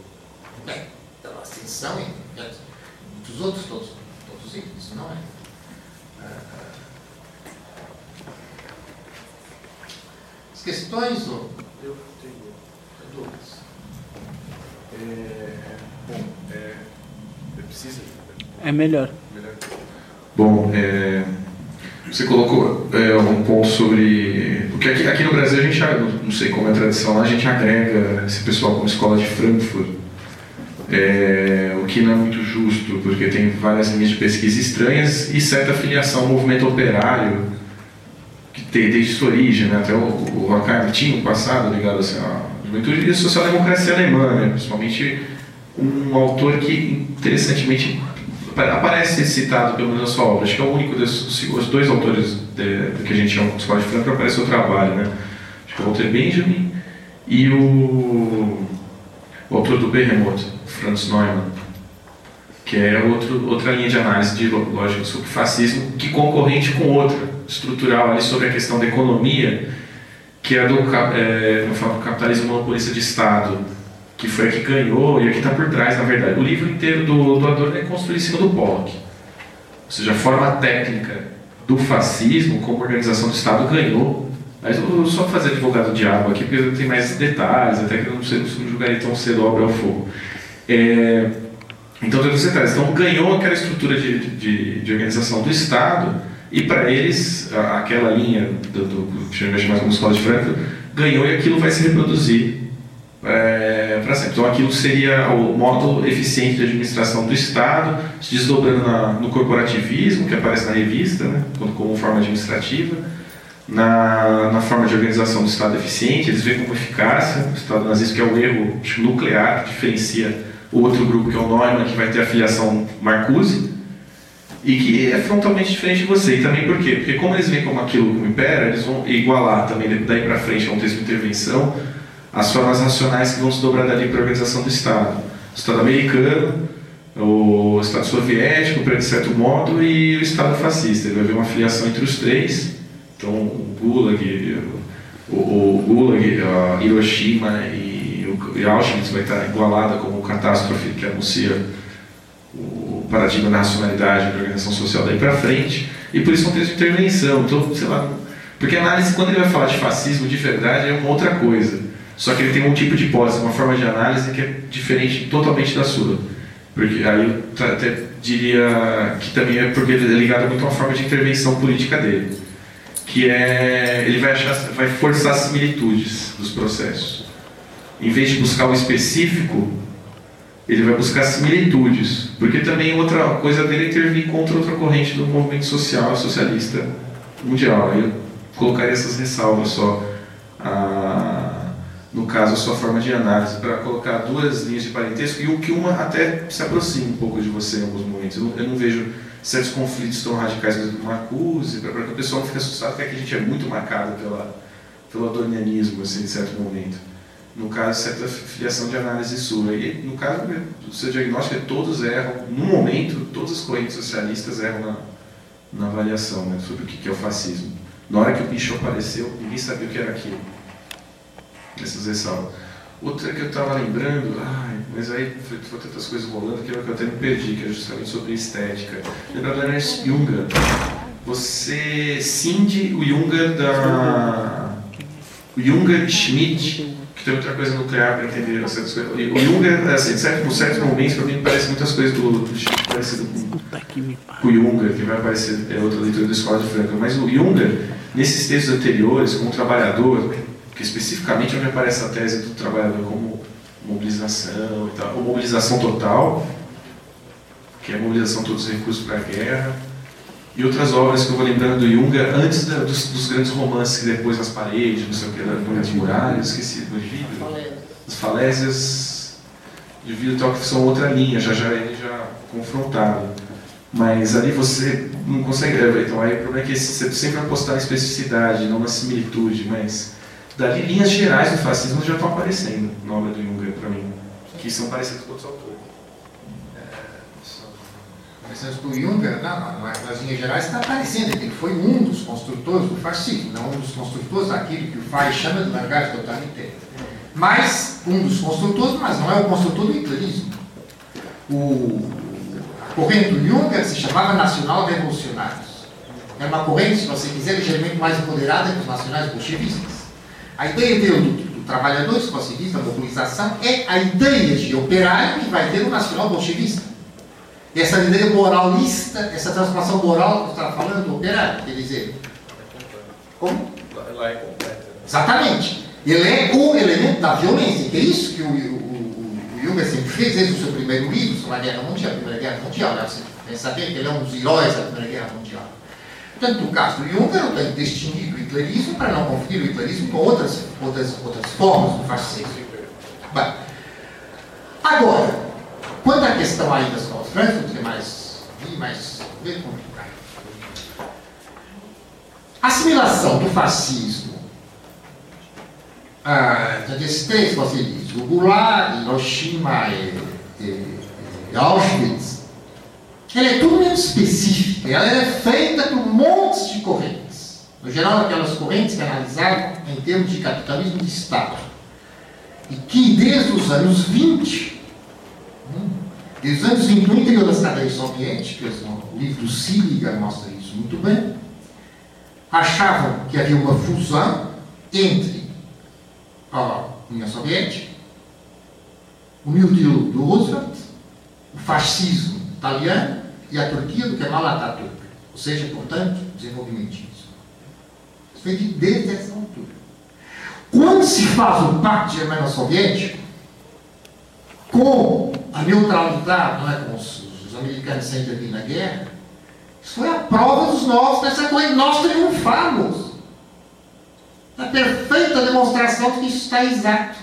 Bem, então a ascensão e dos outros todos, todos eles, não é. As questões ou Eu tenho dúvidas. É, bom, é, eu preciso. É melhor. Melhor. Bom, é, você colocou é, um ponto sobre. Porque aqui, aqui no Brasil a gente, não sei como é a tradição lá, a gente agrega esse pessoal como escola de Frankfurt. É, o que não é muito justo, porque tem várias linhas de pesquisa estranhas e certa filiação ao movimento operário, que tem desde sua origem, né? até o, o Horkheimer tinha um passado ligado assim, à juventude e a social-democracia alemã, né? principalmente um autor que, interessantemente, aparece citado pelo menos na sua obra. Acho que é o único dos os dois autores de, que a gente chama de escola de Franca aparece o trabalho, né? Acho que é o Walter Benjamin e o, o autor do Behemoth, Franz Neumann, que é outro, outra linha de análise de lógica sobre fascismo, que concorrente com outra estrutural ali sobre a questão da economia, que é do, é, do capitalismo monopolista de Estado, que foi a que ganhou e a que está por trás, na verdade. O livro inteiro do, do Adorno é construído em cima do Pollock. Ou seja, a forma técnica do fascismo como organização do Estado ganhou. Mas eu vou só fazer advogado diabo aqui, porque tem mais detalhes, até que eu não, sei, não julgaria tão cedo obra ao fogo. É, então, todos os detalhes. Então, ganhou aquela estrutura de, de, de organização do Estado, e para eles, aquela linha do, que a gente chama como escola de Frankfurt, ganhou e aquilo vai se reproduzir é, para sempre. Então, aquilo seria o modo eficiente de administração do Estado, se desdobrando na, no corporativismo, que aparece na revista, né, como forma administrativa, na, na forma de organização do Estado eficiente, eles veem como eficácia, o Estado nazista, que é o erro nuclear, que diferencia o outro grupo, que é o Neumann, que vai ter a filiação Marcuse, e que é frontalmente diferente de você. E também por quê? Porque como eles veem como aquilo como impera, eles vão igualar também, daí para frente, é um texto de intervenção, as formas racionais que vão se dobrar dali para a organização do Estado. O Estado americano, o Estado soviético, de certo modo, e o Estado fascista. Vai haver uma filiação entre os três. Então, o Gulag, o, o Gulag, a Hiroshima e, o, e Auschwitz vai estar igualada como catástrofe que anuncia o paradigma da racionalidade da organização social daí para frente. E por isso é um texto de intervenção. Então, sei lá, porque a análise, quando ele vai falar de fascismo de verdade, é uma outra coisa. Só que ele tem um tipo de hipótese, uma forma de análise que é diferente totalmente da sua. Porque aí eu até diria que também é porque ele é ligado muito a uma forma de intervenção política dele. Que é. Ele vai, achar, vai forçar similitudes dos processos. Em vez de buscar o específico, ele vai buscar similitudes. Porque também outra coisa dele é intervir contra outra corrente do movimento social socialista mundial. Eu colocaria essas ressalvas só. Ah, no caso, a sua forma de análise, para colocar duas linhas de parentesco e o que uma até se aproxime um pouco de você em alguns momentos. Eu eu não vejo certos conflitos tão radicais com Marcuse, para que o pessoal não fique assustado, porque aqui a gente é muito marcado pela, pelo adornianismo, assim, em certo momento. No caso, certa filiação de análise sua. E, no caso, o seu diagnóstico é todos erram, no momento, todas as correntes socialistas erram na, na avaliação né, sobre o que é o fascismo. Na hora que o bicho apareceu, ninguém sabia o que era aquilo. Outra que eu estava lembrando, ai, mas aí foi, foi tantas coisas rolando que eu, que eu até me perdi, que é justamente sobre estética. Lembra do Ernest Junger? Você cinde o Junger da. O Junger Schmidt, que tem outra coisa nuclear para entender certas coisas. O Junger, assim, certo, por certos momentos, para mim, parece muitas coisas do, do Schmidt parecido com, com o Junger, que vai aparecer, é outra leitura da Escola de Franca. Mas o Junger, nesses textos anteriores, como trabalhador, que especificamente onde aparece a tese do trabalhador como mobilização e tal, ou mobilização total, que é a mobilização de todos os recursos para a guerra, e outras obras que eu vou lembrando do Junger, antes da, dos, dos, grandes romances que depois nas paredes, não sei o que, das muralhas, esqueci do vidro, as falésias de vidro tal, que são outra linha, já já ele já confrontado. Mas ali você não consegue. Então aí o problema é que você sempre apostar na especificidade, não na similitude, mas dali linhas gerais do fascismo já estão aparecendo na obra do Junger para mim, que são parecidas com outros autores. Parecidas com o Junger, não, nas linhas gerais está aparecendo, ele foi um dos construtores do fascismo, não um dos construtores daquilo que o Fay chama de langagem totalitária. Mas, um dos construtores, mas não é o construtor do hitlerismo. O, a corrente do Junger se chamava Nacional Revolucionários. É uma corrente, se você quiser, ligeiramente mais empoderada que os nacionais bolchevistas. A ideia do, do trabalhador exclusivista, a mobilização, é a ideia de operário que vai ter o nacional bolchevista. Essa ideia moralista, essa transformação moral que você está falando do operário, quer dizer. Como? Lá é completa. Exatamente. Ele é o elemento da violência, que é isso que o, o, o, o Junger sempre fez, desde o seu primeiro livro sobre a Guerra Mundial, a Primeira Guerra Mundial. Né? Você tem que saber que ele é um dos heróis da Primeira Guerra Mundial. Portanto, no caso do Juncker, eu tenho distinguido o hitlerismo para não confundir o hitlerismo com outras, outras, outras formas do fascismo. Bem, agora, quanto à questão aí das Frankfurt, que é mais, mais bem complicado. A assimilação do fascismo ah, desses três facilities, o Gulag, Hiroshima e, e, e Auschwitz, ela é tudo menos específica, ela é feita por montes de correntes. No geral, aquelas correntes que analisaram em termos de capitalismo de Estado. E que desde os anos 20, hum, desde os anos 20, no interior das cadeias soviéticas, o livro do Siliga mostra isso muito bem, achavam que havia uma fusão entre a União Soviética, o New Deal do Roosevelt, o fascismo italiano e a Turquia do Kemal Atatürk. Ou seja, portanto, desenvolvimentismo. Isso foi desde essa altura. Quando se faz o pacto germano-soviético, com a neutralidade, não é, com os, os americanos sem intervir na guerra, isso foi a prova dos nossos dessa coisa. Nós triunfamos. A perfeita demonstração de que isso está exato.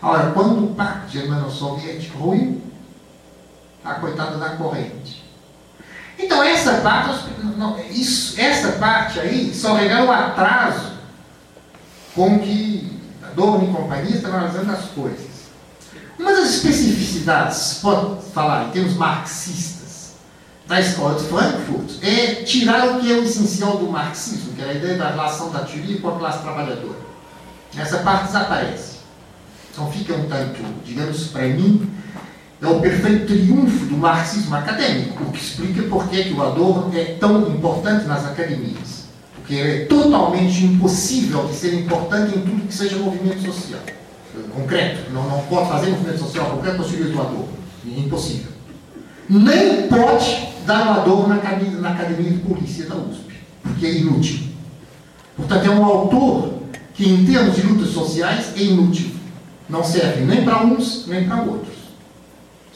Ora, quando o pacto germano-soviético ruiu, a coitada da corrente. Então, essa parte, não, isso, essa parte aí só revela o atraso com que a Dorn e companhia estão analisando as coisas. Uma das especificidades, pode falar em termos marxistas, da escola de Frankfurt é tirar o que é o essencial do marxismo, que é a ideia da relação da teoria com a classe trabalhadora. Essa parte desaparece. Então fica um tanto, digamos, para mim, é o perfeito triunfo do marxismo acadêmico, o que explica por que o Adorno é tão importante nas academias. Porque é totalmente impossível de ser importante em tudo que seja movimento social. Concreto. Não, não pode fazer movimento social concreto com o do Adorno. É impossível. Nem pode dar o Adorno na academia, na academia de polícia da USP, porque é inútil. Portanto, é um autor que, em termos de lutas sociais, é inútil. Não serve nem para uns, nem para outros.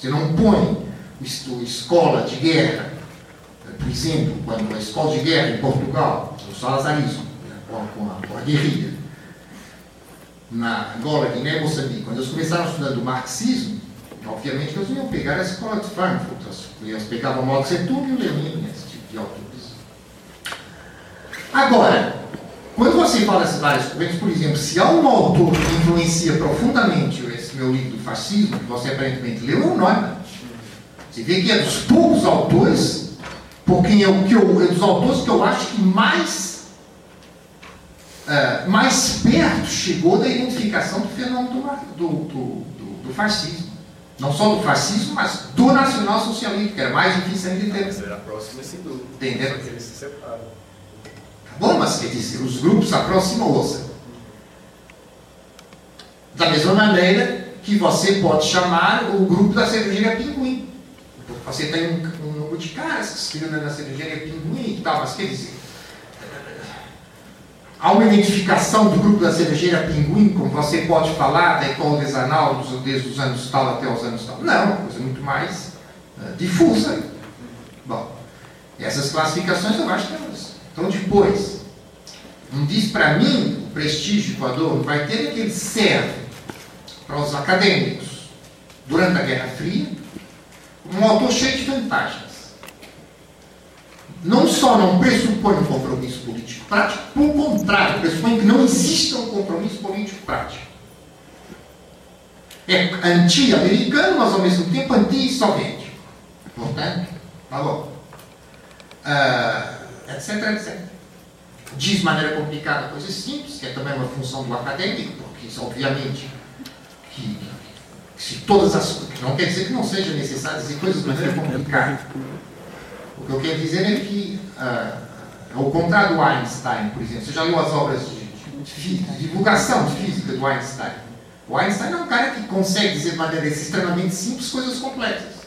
Você não põe escola de guerra, por exemplo, quando a escola de guerra em Portugal, o salazarismo, né, com a, com a guerrilha, na Angola, Guiné Moçambique, quando eles começaram estudando marxismo, obviamente eles iam pegar a escola de Frankfurt, eles pegavam Mao Tse Tung e o Lenin, esse tipo de autores. Agora, quando você fala essas várias coisas, por exemplo, se há um autor que influencia profundamente meu livro do fascismo, que você aparentemente leu, é o Neumann. Você vê que é dos poucos autores, porque é, o que eu, é dos autores que eu acho que mais, uh, mais perto chegou da identificação do fenômeno do, do, do, do fascismo. Não só do fascismo, mas do nacional-socialismo, que era mais difícil ainda de ter. Será próximo sem dúvida. Entendeu? Só que eles se separam. Bom, mas quer dizer, os grupos aproximam-se. Da mesma maneira que você pode chamar o grupo da cervejaria Pinguim. Você tem um, um número de caras que se criam na cervejaria Pinguim e tal, mas quer dizer, há uma identificação do grupo da cervejaria Pinguim, como você pode falar da Ecole des Annales desde os anos tal até os anos tal. Não, uma coisa muito mais uh, difusa. Bom, essas classificações eu acho que elas então depois, não diz para mim o prestígio que o Adorno vai ter é que ele serve para os acadêmicos durante a Guerra Fria um autor cheio de vantagens. Não só não pressupõe um compromisso político prático, pelo contrário, pressupõe que não exista um compromisso político prático. É anti-americano, mas ao mesmo tempo anti-soviético. Portanto, tá bom. Uh, etc, etc. Diz de maneira complicada coisas simples, que é também uma função do acadêmico, porque isso, obviamente, que, se todas as. Não quer dizer que não seja necessário dizer coisas de maneira complicada. O que eu quero dizer é que, uh, ao contrário do Einstein, por exemplo, você já leu as obras de, de, de divulgação de física do Einstein. O Einstein é um cara que consegue dizer de maneira extremamente simples coisas complexas.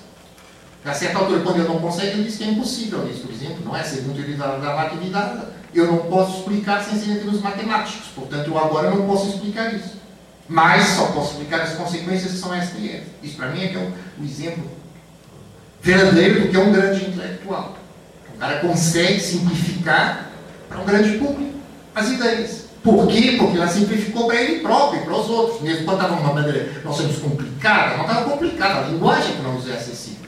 A certa altura, quando ele não consegue, ele diz que é impossível isso, por exemplo, não é? Segundo da, da relatividade, eu não posso explicar sem ser em termos matemáticos. Portanto, eu agora não posso explicar isso. Mas só posso explicar as consequências que são esta e esta. Isso para mim é que é o, o exemplo verdadeiro do que é um grande intelectual. O cara consegue simplificar para um grande público as ideias. Por quê? Porque ela simplificou para ele próprio e para os outros. Mesmo quando estava de uma maneira, nós somos complicada, não estava complicada, a linguagem que não nos é acessível.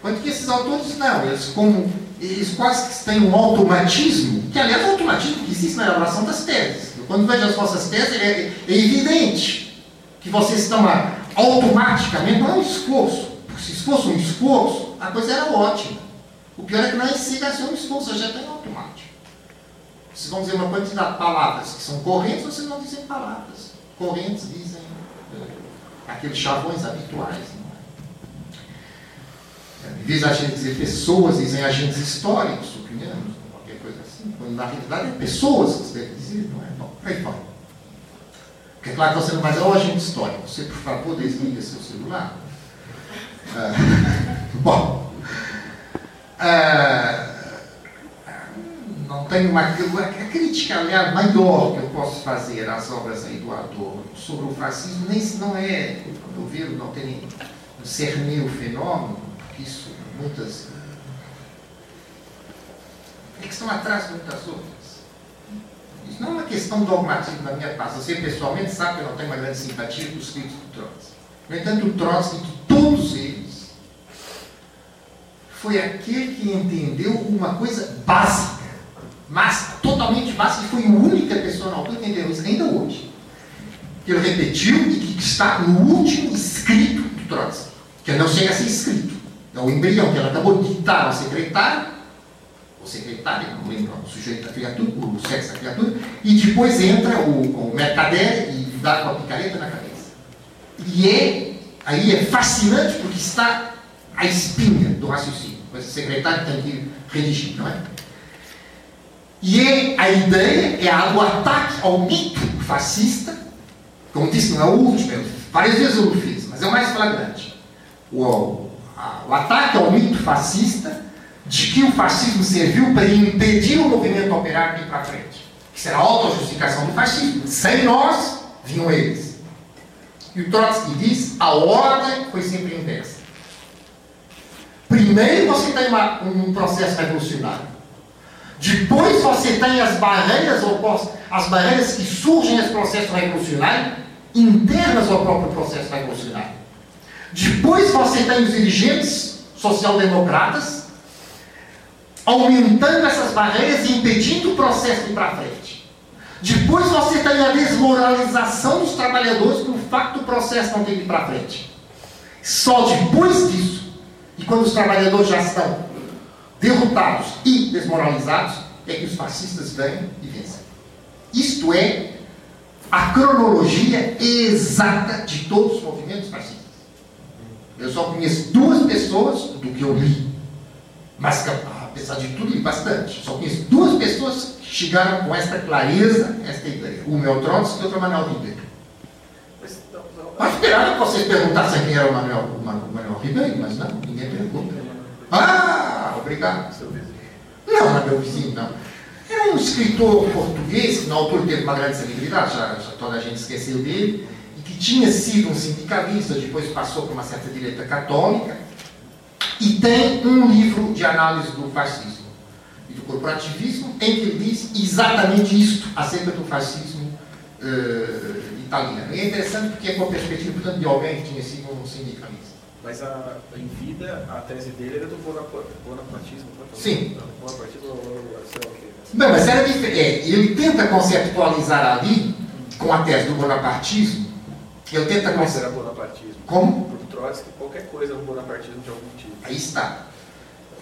Quanto que esses autores não, eles, como, eles quase que têm um automatismo, que aliás é o automatismo que existe na elaboração das teses. Quando vejo as vossas teses, é, é evidente que vocês estão lá automaticamente, não é um esforço. Se fosse um esforço, a coisa era ótima. O pior é que não é vai ser um esforço, já tem automático. Vocês vão dizer uma quantidade de palavras que são correntes, vocês não dizem palavras. Correntes dizem é, aqueles chavões habituais. Em vez de a gente dizer pessoas, dizem agentes históricos, suponhamos, qualquer coisa assim, quando na realidade é pessoas que se deve dizer, não é? Aí. Porque é claro que você não vai ó, oh, agente histórico, você por favor desliga seu celular. Ah, bom, ah, não tenho uma, uma crítica, aliás, maior que eu posso fazer às obras aí do Adorno sobre o fascismo, nem se não é, quando eu ver, não tem discernir o fenômeno, isso, muitas. É que estão atrás de muitas outras. Isso não é uma questão dogmatismo da minha parte. Você pessoalmente sabe que eu não tenho uma grande simpatia com os escritos do Trotsky. No entanto, o Trotsky, de todos eles, foi aquele que entendeu uma coisa básica, mas totalmente básica, e foi a única pessoa na altura que entendeu isso ainda hoje. Que ele repetiu e que está no último escrito do Trotsky, que não chega a ser escrito. É o embrião que ela acabou de ditar ao secretário, o secretário, não lembro o sujeito da criatura, o sexo da criatura, e depois entra o, o mercader e dá com a picareta na cabeça. E é, aí é fascinante porque está a espinha do raciocínio. Mas o secretário tem que redigir, não é? E é, a ideia é o ataque ao mito fascista, como disse, não é o último, várias vezes eu o fiz, mas é o mais flagrante. O, o ataque ao mito fascista de que o fascismo serviu para impedir o movimento operário de ir para frente. Que será a autojustificação do fascismo. Sem nós, vinham eles. E o Trotsky diz, a ordem foi sempre inversa. Primeiro você tem uma, um processo revolucionário. Depois você tem as barreiras opostas, as barreiras que surgem nesse processo revolucionário, internas ao próprio processo revolucionário. Depois você tem os dirigentes social-democratas aumentando essas barreiras e impedindo o processo de ir para frente. Depois você tem a desmoralização dos trabalhadores pelo facto do processo não ter ido para frente. Só depois disso, e quando os trabalhadores já estão derrotados e desmoralizados, é que os fascistas vêm e vencem. Isto é a cronologia exata de todos os movimentos fascistas. Eu só conheço duas pessoas do que eu li, mas apesar de tudo li bastante. Só conheço duas pessoas que chegaram com esta clareza, esta ideia. Uma é o Trotsky e outra é o Manuel Ribeiro. Mas esperava que vocês perguntassem quem era o Manuel, o Manuel Ribeiro, mas não, ninguém pergunta. Ah, obrigado. Não, não é meu vizinho, não. Era um escritor português, que na altura teve uma grande celebridade, já, já toda a gente esqueceu dele, e que tinha sido um sindicalista, depois passou por uma certa direita católica, e tem um livro de análise do fascismo e do corporativismo, em que ele diz exatamente isto acerca do fascismo uh, italiano. E é interessante porque é com a perspectiva, portanto, de alguém que tinha sido um sindicalista. Mas a, em vida, a tese dele era do bonapartismo. Sim. Bonapartismo ou Não, mas era diferente. É, ele tenta conceptualizar ali, com a tese do bonapartismo, ele tenta conceptualizar. bonapartismo. Como? Trotsky, qualquer coisa é um bonapartismo de algum tipo. Aí está.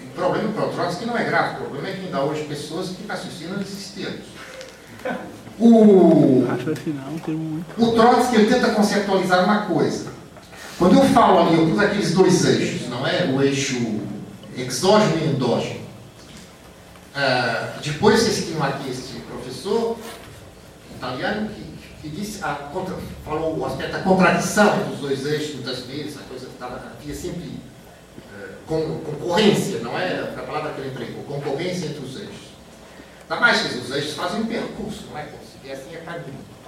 O problema para o Trotsky não é grave, o problema é que ainda hoje pessoas que raciocinam nesses termos. O, o Trotsky ele tenta conceptualizar uma coisa. Quando eu falo ali, eu pus aqueles dois eixos, não é? O eixo exógeno e endógeno. Uh, depois vocês tinham aqui este professor italiano que, que disse, a, contra, falou o aspecto da contradição entre os dois eixos, muitas vezes, a coisa estava, havia sempre uh, com, concorrência, não é? A palavra que ele empregou, concorrência entre os eixos. Ainda mais que os eixos fazem um percurso, não é? Como se viessem a caminho.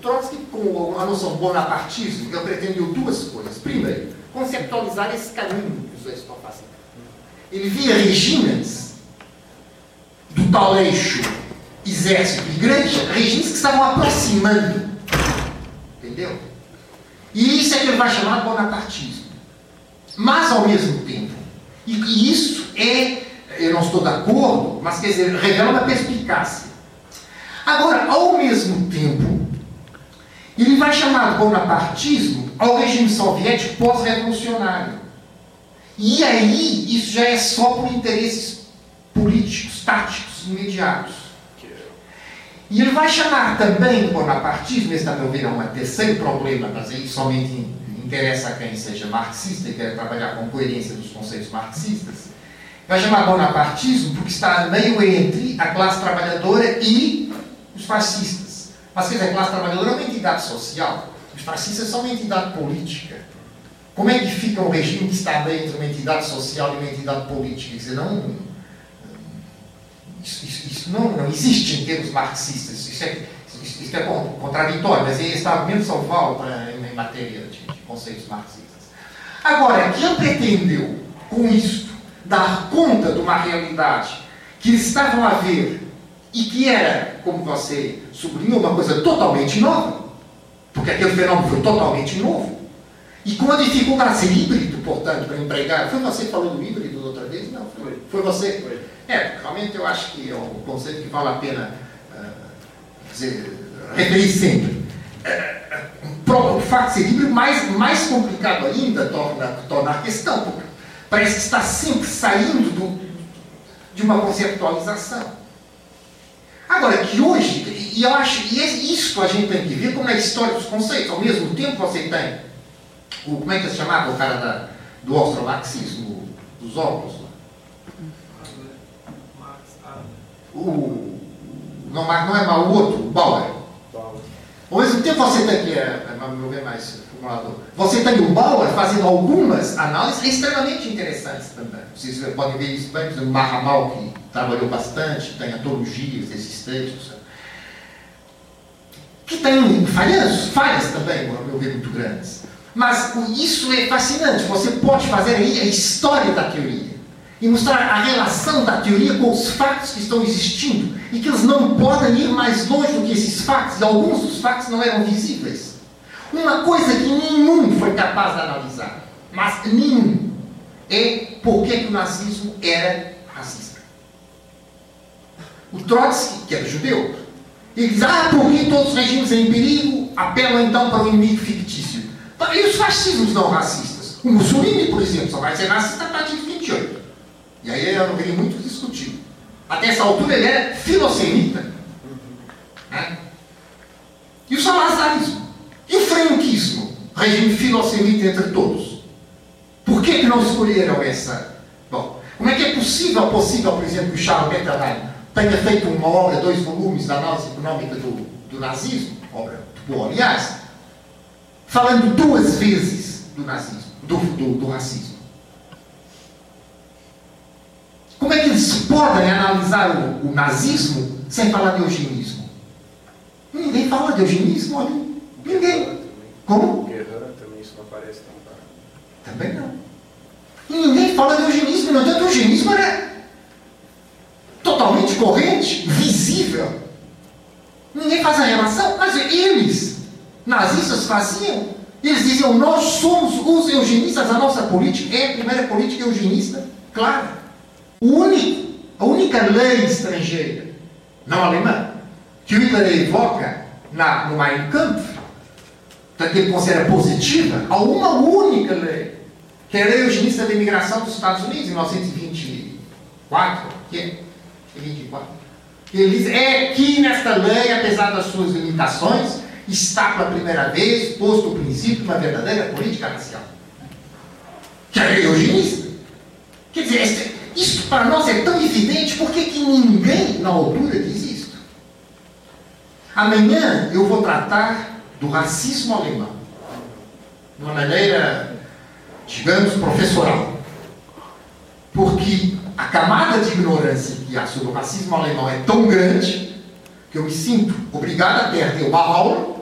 Trotsky, com a noção bonapartismo, ele pretendeu duas coisas. Primeiro, conceptualizar esse caminho que os dois estão fazendo. Ele via regimes do tal eixo exército e igreja, regimes que estavam aproximando. Entendeu? E isso é que ele vai chamar de bonapartismo. Mas, ao mesmo tempo, e, e isso é, eu não estou de acordo, mas quer dizer, revela uma perspicácia. Agora, ao mesmo tempo, ele vai chamar de bonapartismo ao regime soviético pós-revolucionário. E aí, isso já é só por interesses políticos, táticos, imediatos. E ele vai chamar também de bonapartismo, esse, ver, é um terceiro problema, mas aí somente interessa a quem seja marxista e quer trabalhar com coerência dos conceitos marxistas. Vai chamar bonapartismo porque está meio entre a classe trabalhadora e os fascistas. Mas quer dizer, a classe trabalhadora é uma entidade social. Os fascistas são uma entidade política. Como é que fica um regime que está bem entre uma entidade social e uma entidade política? Quer dizer, não, isso, isso, isso não, não, existe em termos marxistas. Isso é, isso, é contraditório, mas esse argumento só volta em, em matéria de, de conceitos marxistas. Agora, que ele pretendeu, com isto, dar conta de uma realidade que eles estavam a ver e que era, como você sublinhou, uma coisa totalmente nova, porque aquele fenômeno foi totalmente novo, e com a dificuldade de ser híbrido, portanto, para empregar. Foi você que falou do híbrido outra vez? Não, foi, foi você? Foi. É, realmente eu acho que é um conceito que vale a pena uh, dizer, referir sempre. Uh, o facto de ser híbrido, mais, mais complicado ainda torna, torna a questão, porque parece que está sempre saindo do, de uma conceptualização. Agora, que hoje, e eu acho, e é isso a gente tem que ver como é a história dos conceitos. Ao mesmo tempo você tem, o, como é que se chamava o cara da, do austro-marxismo, dos óculos? O, não, não é mal o outro, o Bauer. Ao mesmo tempo você tem que, é, é, ver mais formulador, você tem o Bauer fazendo algumas análises extremamente interessantes também. Vocês podem ver isso bem, por exemplo, Mahamal, que trabalhou bastante, tem antologias desses textos, que tem falhas, falhas também, ao meu ver, muito grandes. Mas isso é fascinante, você pode fazer aí a história da teoria e mostrar a relação da teoria com os fatos que estão existindo e que eles não podem ir mais longe do que esses fatos, e alguns dos fatos não eram visíveis. Uma coisa que nenhum foi capaz de analisar, mas nenhum, é por que o nazismo era racista. O Trotsky, que era judeu, ele diz, ah, porque todos os regimes em perigo apelam então para o inimigo fictício. E os fascismos não racistas? O Mussolini, por exemplo, só vai ser racista a partir de 28. E aí eu não queria muito discutir. Até essa altura ele era filosemita. Né? E o salazarismo? E o franquismo? Regime filosemita entre todos. Por que, que não escolheram essa? Bom, como é que é possível, possível, por exemplo, que o Charles Bettelheim tenha feito uma obra, dois volumes da análise econômica do, do nazismo, obra de boa, aliás, falando duas vezes do nazismo, do, do, do racismo. Como é que eles podem analisar o, o nazismo sem falar de eugenismo? Ninguém fala de eugenismo ali. Ninguém. Como? Guerra também isso não aparece não, Também não. E ninguém fala de eugenismo. No entanto, o eugenismo era totalmente corrente, visível. Ninguém faz a relação, mas eles, nazistas, faziam. Eles diziam: Nós somos os eugenistas, a nossa política é a primeira política eugenista clara. Único, a única lei estrangeira, não alemã, que o Hitler evoca na, no Mein Kampf, que ele considera positiva, há uma única lei, que é a lei eugenista da imigração dos Estados Unidos, em 1924, que é 24. Ele diz, é que nesta lei, apesar das suas limitações, está pela primeira vez posto o princípio de uma verdadeira política racial. Que é eugenista. Quer dizer, isso para nós é tão evidente, por que ninguém na altura diz isto? Amanhã eu vou tratar do racismo alemão. De uma maneira, digamos, professoral. Porque a camada de ignorância que há sobre o racismo alemão é tão grande que eu me sinto obrigado a perder uma aula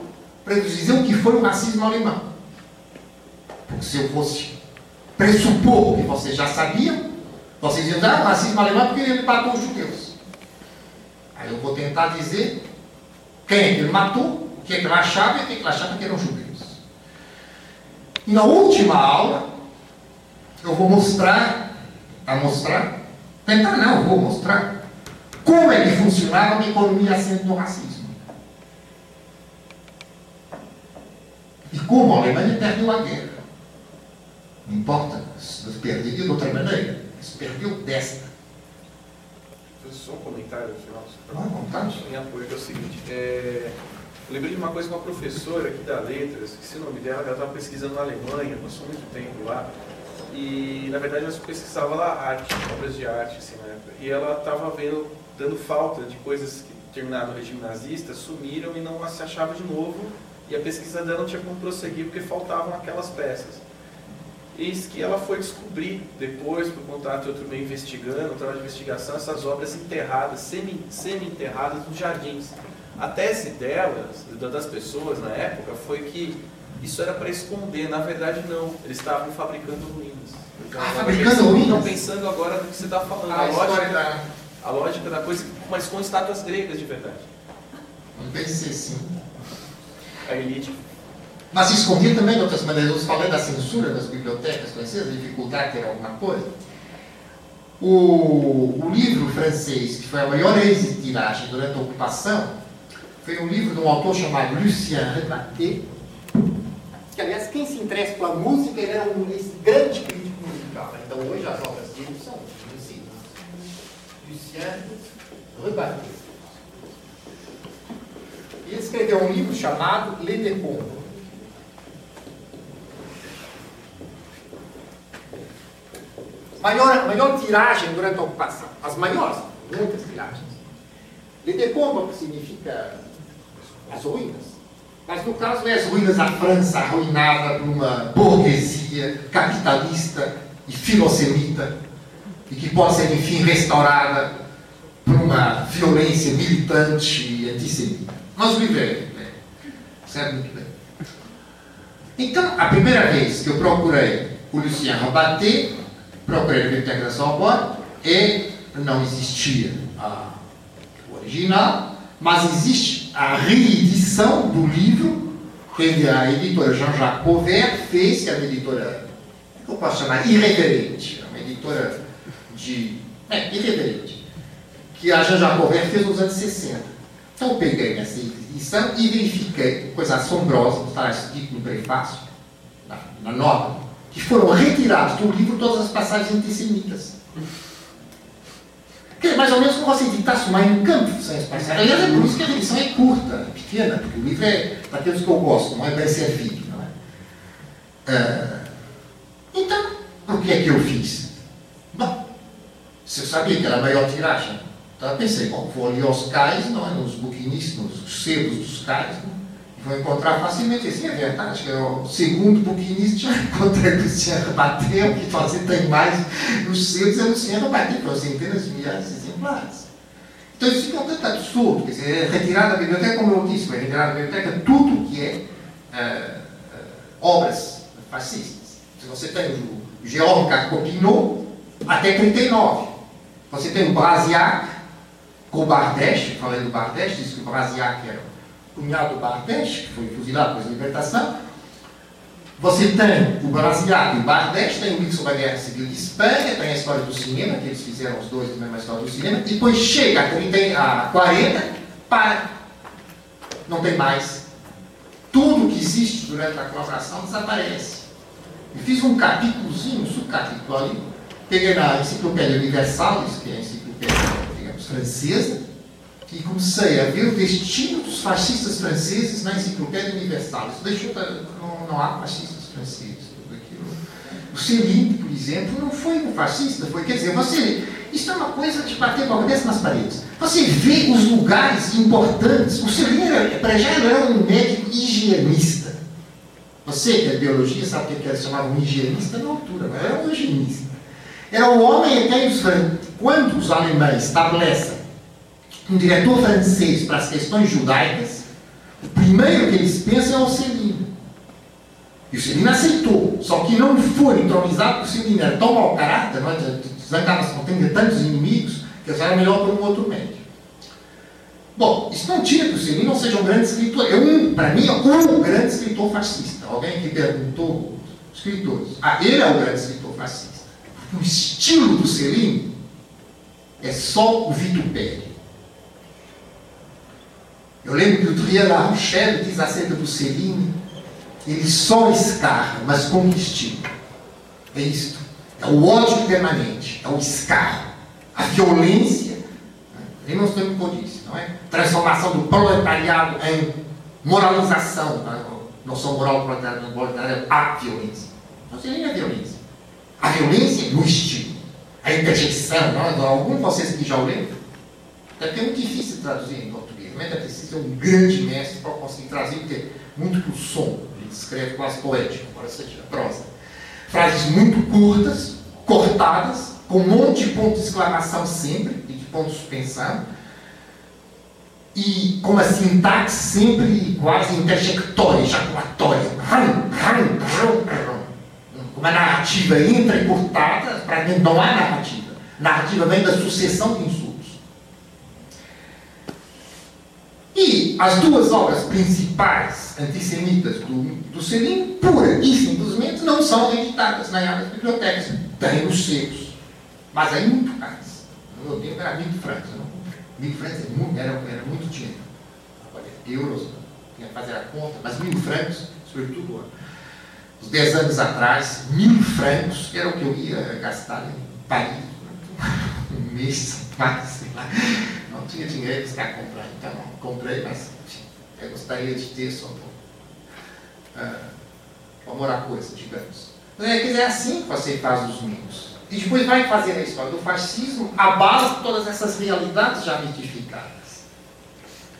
para dizer o que foi o racismo alemão. Porque se eu fosse pressupor que vocês já sabiam, vocês iam dizer, ah, racismo alemão é porque ele matou os judeus. Aí eu vou tentar dizer quem é que ele matou, o que é que ele achava e o que é que ele achava que eram judeus. E na última aula, eu vou mostrar, a mostrar, tentar não, vou mostrar, como é que funcionava uma economia assente no racismo. E como a Alemanha perdeu a guerra. Não importa se perdeu de outra maneira, perdeu desta. Só um comentário no final. Ah, vontade. Em apoio, que é o seguinte. É... Eu lembrei de uma coisa com uma professora aqui da Letras, esqueci o nome dela, ela estava pesquisando na Alemanha, passou muito tempo lá. E na verdade ela pesquisava lá arte, obras de arte, assim, na época. E ela estava vendo, dando falta de coisas que terminaram o regime nazista, sumiram e não se achava de novo. E a pesquisa dela não tinha como prosseguir porque faltavam aquelas peças. Eis que ela foi descobrir, depois, por contato de outro meio investigando, um trabalho de investigação, essas obras enterradas, semi-enterradas nos jardins. A tese delas, das pessoas na época, foi que isso era para esconder. Na verdade, não. Eles estavam fabricando ruínas. Então, ah, fabricando ruínas? Estão pensando agora do que você está falando. Ah, a, lógica, da... a lógica da coisa, mas com estátuas gregas de verdade. Não pense assim. A elite mas escondia também de outras maneiras. Eu falei da censura das bibliotecas francesas, dificuldade de ter alguma coisa. O, o, livro francês, que foi a maior tiragem durante a ocupação, foi um livro de um autor chamado Lucien Rebaté, que, aliás, quem se interessa pela música, ele era um grande crítico musical. Então, hoje as obras dele são conhecidas. Lucien Rebaté. Ele escreveu um livro chamado Le Décombres. Maior, maior tiragem durante a ocupação. As maiores, muitas tiragens. Le décombre, que significa as ruínas. Mas no caso é as ruínas da França arruinada por uma burguesia capitalista e filosemita e que pode ser, enfim, restaurada por uma violência militante e antissemita. Nós vivemos, né? Sabe muito bem. Então, a primeira vez que eu procurei o Lucien Rabaté, procurei a biblioteca da Sorbonne e não existia a, original, mas existe a reedição do livro que a editora Jean-Jacques Pauvert fez, que é uma editora, eu posso chamar irreverente, é uma editora de. É, irreverente, que a Jean Jacobin fez nos anos 60. Então eu peguei essa edição e verifiquei, coisa assombrosa, está escrito no prefácio, na, na nota, que foram retirados do livro todas as passagens antissemitas. É mais ou menos como você editasse uma em campo sem as passagens. Aliás, é por isso que a edição é curta, é pequena, porque o livro é daqueles que eu gosto, não é bem servido. Não é? Ah, então, o que é que eu fiz? Bom, se eu sabia que era a maior tiragem, então eu pensei, bom, vou ali aos cais, não é? nos buquinistas, nos sebos dos cais, não? Vou encontrar facilmente. Assim, é verdade, que é o segundo buquinista já encontrei que o senhor rebateu, que você tem mais nos sebos, é o senhor rebateu, com centenas de milhares de exemplares. Então isso fica um tanto absurdo, quer dizer, é retirar da biblioteca, como eu disse, vai retirar da biblioteca tudo que é uh, obras fascistas. Se você tem o Jérôme Carcopinot, até 39. Você tem o Brasiac, com o Bardèche, falei do Bardèche, disse que o Brasiac era cunhado do Bardèche, que foi fuzilado depois da libertação. Você tem o Brasiac e o Bardèche, tem o livro sobre a Guerra Civil de Espanha, tem a história do cinema, que eles fizeram os dois na mesma história do cinema, e depois chega a, 30, a 40, para. Não tem mais. Tudo que existe durante a colaboração desaparece. E fiz um capítulozinho, um subcapítulo ali, peguei na Enciclopédia Universalis, que é a enciclopédia, digamos, francesa, e comecei a ver o destino dos fascistas franceses na Enciclopédia Universalis. Deixou, não, não há fascistas franceses. Tudo aquilo. O Céline, por exemplo, não foi um fascista, foi, quer dizer, você, isso é uma coisa de bater com a nas paredes. Você vê os lugares importantes. O Céline, para já, era um médico higienista. Você que é biologia sabe o que ele chamava um higienista na altura, não era um higienista. Era o homem até quando os alemães estabelecem um diretor francês para as questões judaicas, o primeiro que eles pensam é o Celino. E o Celino aceitou, só que não foi entronizado porque o Celino era tão mau caráter, não é? zangava-se com tantos inimigos, que era melhor para um outro médico. Bom, isso não tira que o Celino não seja um grande escritor. É um, para mim, é um grande escritor fascista. Alguém que perguntou escritores. Ah, ele é o grande escritor fascista. O estilo do Celino é só o vitupério. Eu lembro que o Trier La Rochelle diz acerca do Celino, ele só escarra, mas com estilo. É isto. É o ódio permanente, é o escarro, a violência. Ele não tem como disse, não é? Transformação do proletariado em moralização. Não sou moral proletariado, proletariado, a violência. Não seria a violência. A violência no estilo. A interjeição, não é? Algum de vocês que já o leram? Deve ter muito difícil traduzir em português. Ter sido um grande mestre para conseguir trazer, muito por som. Ele escreve quase poético, embora seja prosa. Frases muito curtas, cortadas, com um monte de pontos de exclamação sempre, e de pontos de suspensão, e com uma sintaxe sempre quase interjectória, ejaculatória. Uma narrativa entra e cortada, para mim não há narrativa. Narrativa vem da sucessão de insultos. E as duas obras principais antissemitas do, do Selim, pura e simplesmente, não são editadas nas bibliotecas. Tem os selos, mas aí muito caros. No meu tempo era mil francos. Mil francos era muito, era, era muito dinheiro. Agora, euros, tinha que fazer a conta, mas mil francos, sobretudo uns 10 anos atrás, mil francos era o que eu ia gastar em Paris um mês, mais, sei lá não tinha dinheiro para comprar, então não comprei, mas eu gostaria de ter só por uh, amor à coisa, digamos. É, dizer, é assim que você faz os mimos. E depois vai fazer a história do fascismo a base de todas essas realidades já mitificadas.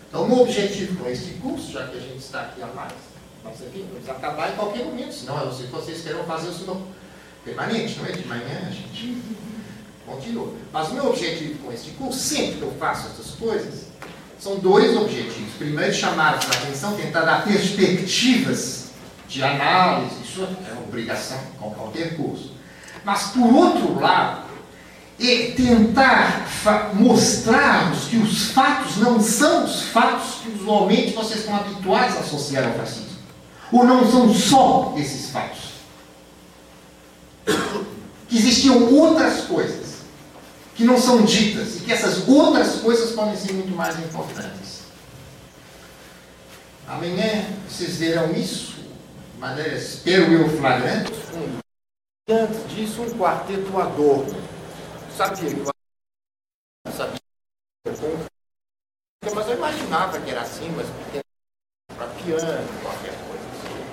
Então, o objetivo com este curso, já que a gente está aqui a mais, nós aqui vamos acabar em qualquer momento, senão eu sei que vocês queiram fazer o seu permanente, não é? De manhã a gente continua. Mas o meu objetivo com este curso, sempre que eu faço essas coisas, são dois objetivos. Primeiro, chamar a atenção, tentar dar perspectivas de análise, isso é obrigação com qualquer curso. Mas, por outro lado, é tentar mostrarmos que os fatos não são os fatos que usualmente vocês estão habituados a associar ao fascismo. Ou não são só esses fatos. Que existiam outras coisas que não são ditas e que essas outras coisas podem ser muito mais importantes. Amanhã vocês verão isso, de maneira, espero eu, flagrante. Antes disso, um quarteto adorno. Sabia que o sabia mas eu imaginava que era assim, mas para piano, qualquer coisa assim.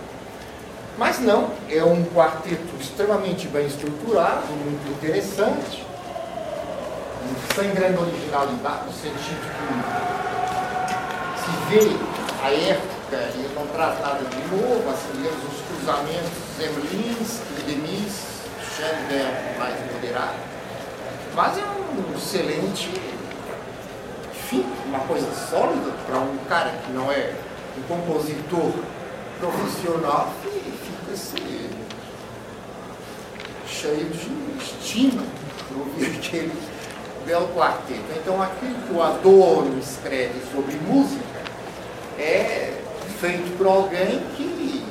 Mas não, é um quarteto extremamente bem estruturado, muito interessante, sem grande originalidade, no sentido que se vê a época e não traz nada de novo, assim, digamos, os cruzamentos Zemlinsky, Demis, Schoenberg mais moderado. Mas é um excelente enfim, uma coisa sólida para um cara que não é um compositor profissional e fica assim, cheio de estima por ouvir aquele belo quarteto. Então aquilo que o Adorno escreve sobre música é feito por alguém que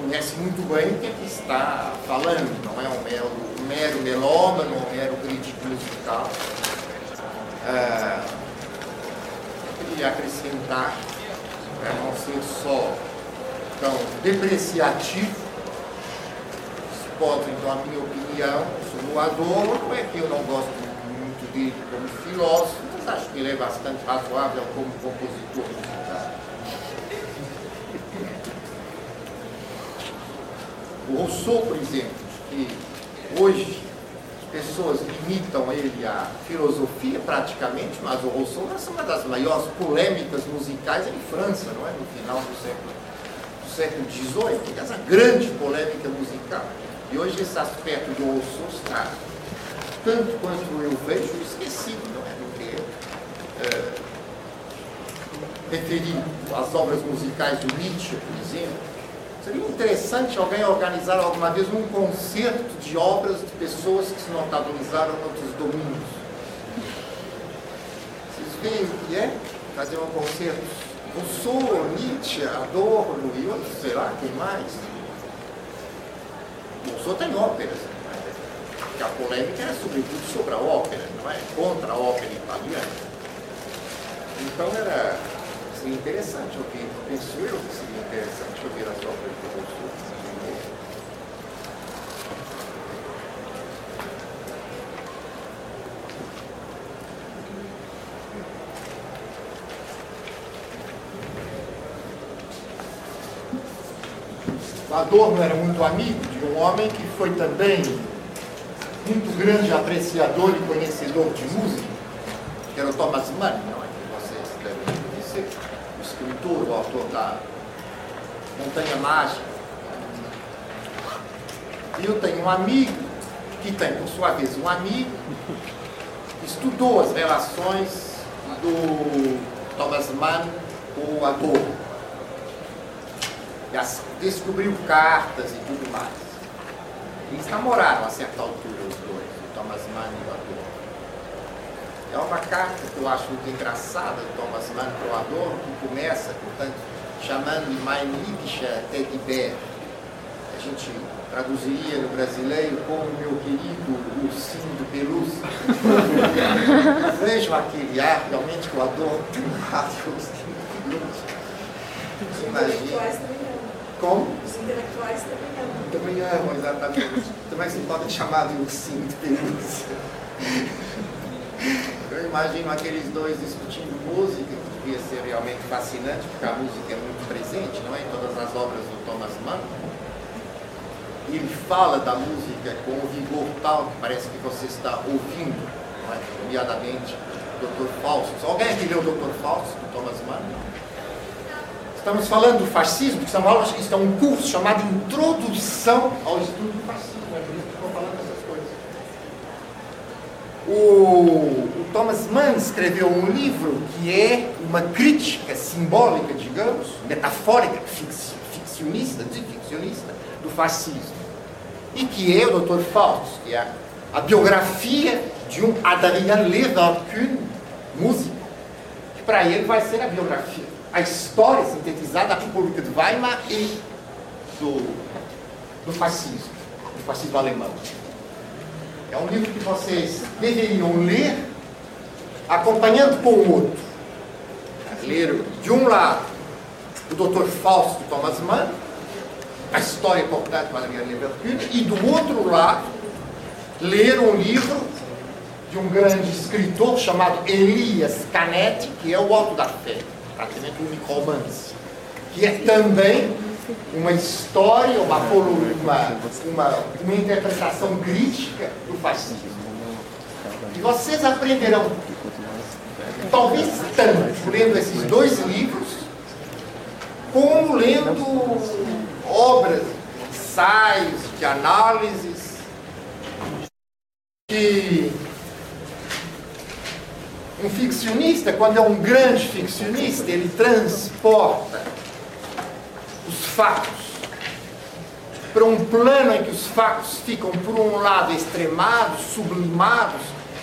conhece muito bem o que, é que está falando, não é um mero, um mero melômano, um mero crítico musical. Ah, queria acrescentar, para não ser só tão depreciativo, pode, então, a minha opinião sobre o Adorno é que eu não gosto como filósofo, mas acho que ele é bastante razoável como compositor musical. O Rousseau, por exemplo, que hoje pessoas limitam ele à filosofia praticamente, mas o Rousseau é uma das maiores polêmicas musicais em França, não é? No final do século, do século XVIII, essa grande polêmica musical. E hoje esse aspecto do Rousseau está, tanto quanto eu vejo, esquecido, não é? Porque é, às obras musicais do Nietzsche, por exemplo, Seria interessante alguém organizar alguma vez um concerto de obras de pessoas que se notabilizaram outros domínios. Vocês veem o que é? Fazer um concerto. Rousseau, Nietzsche, Adorno e outros, sei lá, quem mais? Rousseau tem óperas. Porque a polêmica é sobretudo sobre a ópera, não é? Contra a ópera italiana. Então era seria interessante ouvir, penso eu que seria interessante ouvir as obras do. O Adorno era muito amigo de um homem que foi também muito grande apreciador e conhecedor de música, que era o Thomas Mann, não é? Que vocês devem conhecer escritor, o autor da Montanha Mágica. E eu tenho um amigo, que tem, por sua vez, um amigo, que estudou as relações do Thomas Mann com o ator. E descobriu cartas e tudo mais. Eles namoraram a certa altura, os dois, o Thomas Mann e o ator. É uma carta que eu acho muito engraçada do Thomas Mann para o Adorno, que começa, portanto, chamando Mein Liebischer Teddy Bear. A gente traduziria no brasileiro como meu querido ursinho do pelúcia. Vejam aquele ar, realmente, que o Adorno tem um ar de ursinho do pelúcia. Imagina. Como? Intelectuais também amam. Também amam, exatamente. Também se podem chamar de ursinho de pelúcia. Eu imagino aqueles dois discutindo música, que devia ser realmente fascinante, porque a música é muito presente, não é? Em todas as obras do Thomas Mann. E ele fala da música com um vigor tal que parece que você está ouvindo, não é? nomeadamente Dr. Fausto. Alguém aqui leu Dr. Fausto, do Thomas Mann? Estamos falando do fascismo, que são aulas, isso é um curso chamado Introdução ao Estudo do Fascismo. É por isso que estou falando dessas coisas. O, o Thomas Mann escreveu um livro que é uma crítica simbólica, digamos, metafórica, ficcionista, de ficcionista, do fascismo. E que é o Dr. Faust, que é a, a biografia de um Adrien Leverkusen, músico, que para ele vai ser a biografia, a história sintetizada da República de Weimar e do, do fascismo, do fascismo alemão. É um livro que vocês deveriam ler acompanhando com o outro. Ler, de um lado, o Dr. Fausto Thomas Mann, a história importante de Maria Leverkusen, e do outro lado, ler um livro de um grande escritor chamado Elias Canetti, que é o Alto da Fé, praticamente um romance, que é também uma história, uma, uma, uma, uma interpretação crítica do fascismo. E vocês aprenderão, talvez tanto, lendo esses dois livros, como lendo obras, ensaios, de análises, que um ficcionista, quando é um grande ficcionista, ele transporta os fatos para um plano em que os fatos ficam, por um lado, extremados, sublimados,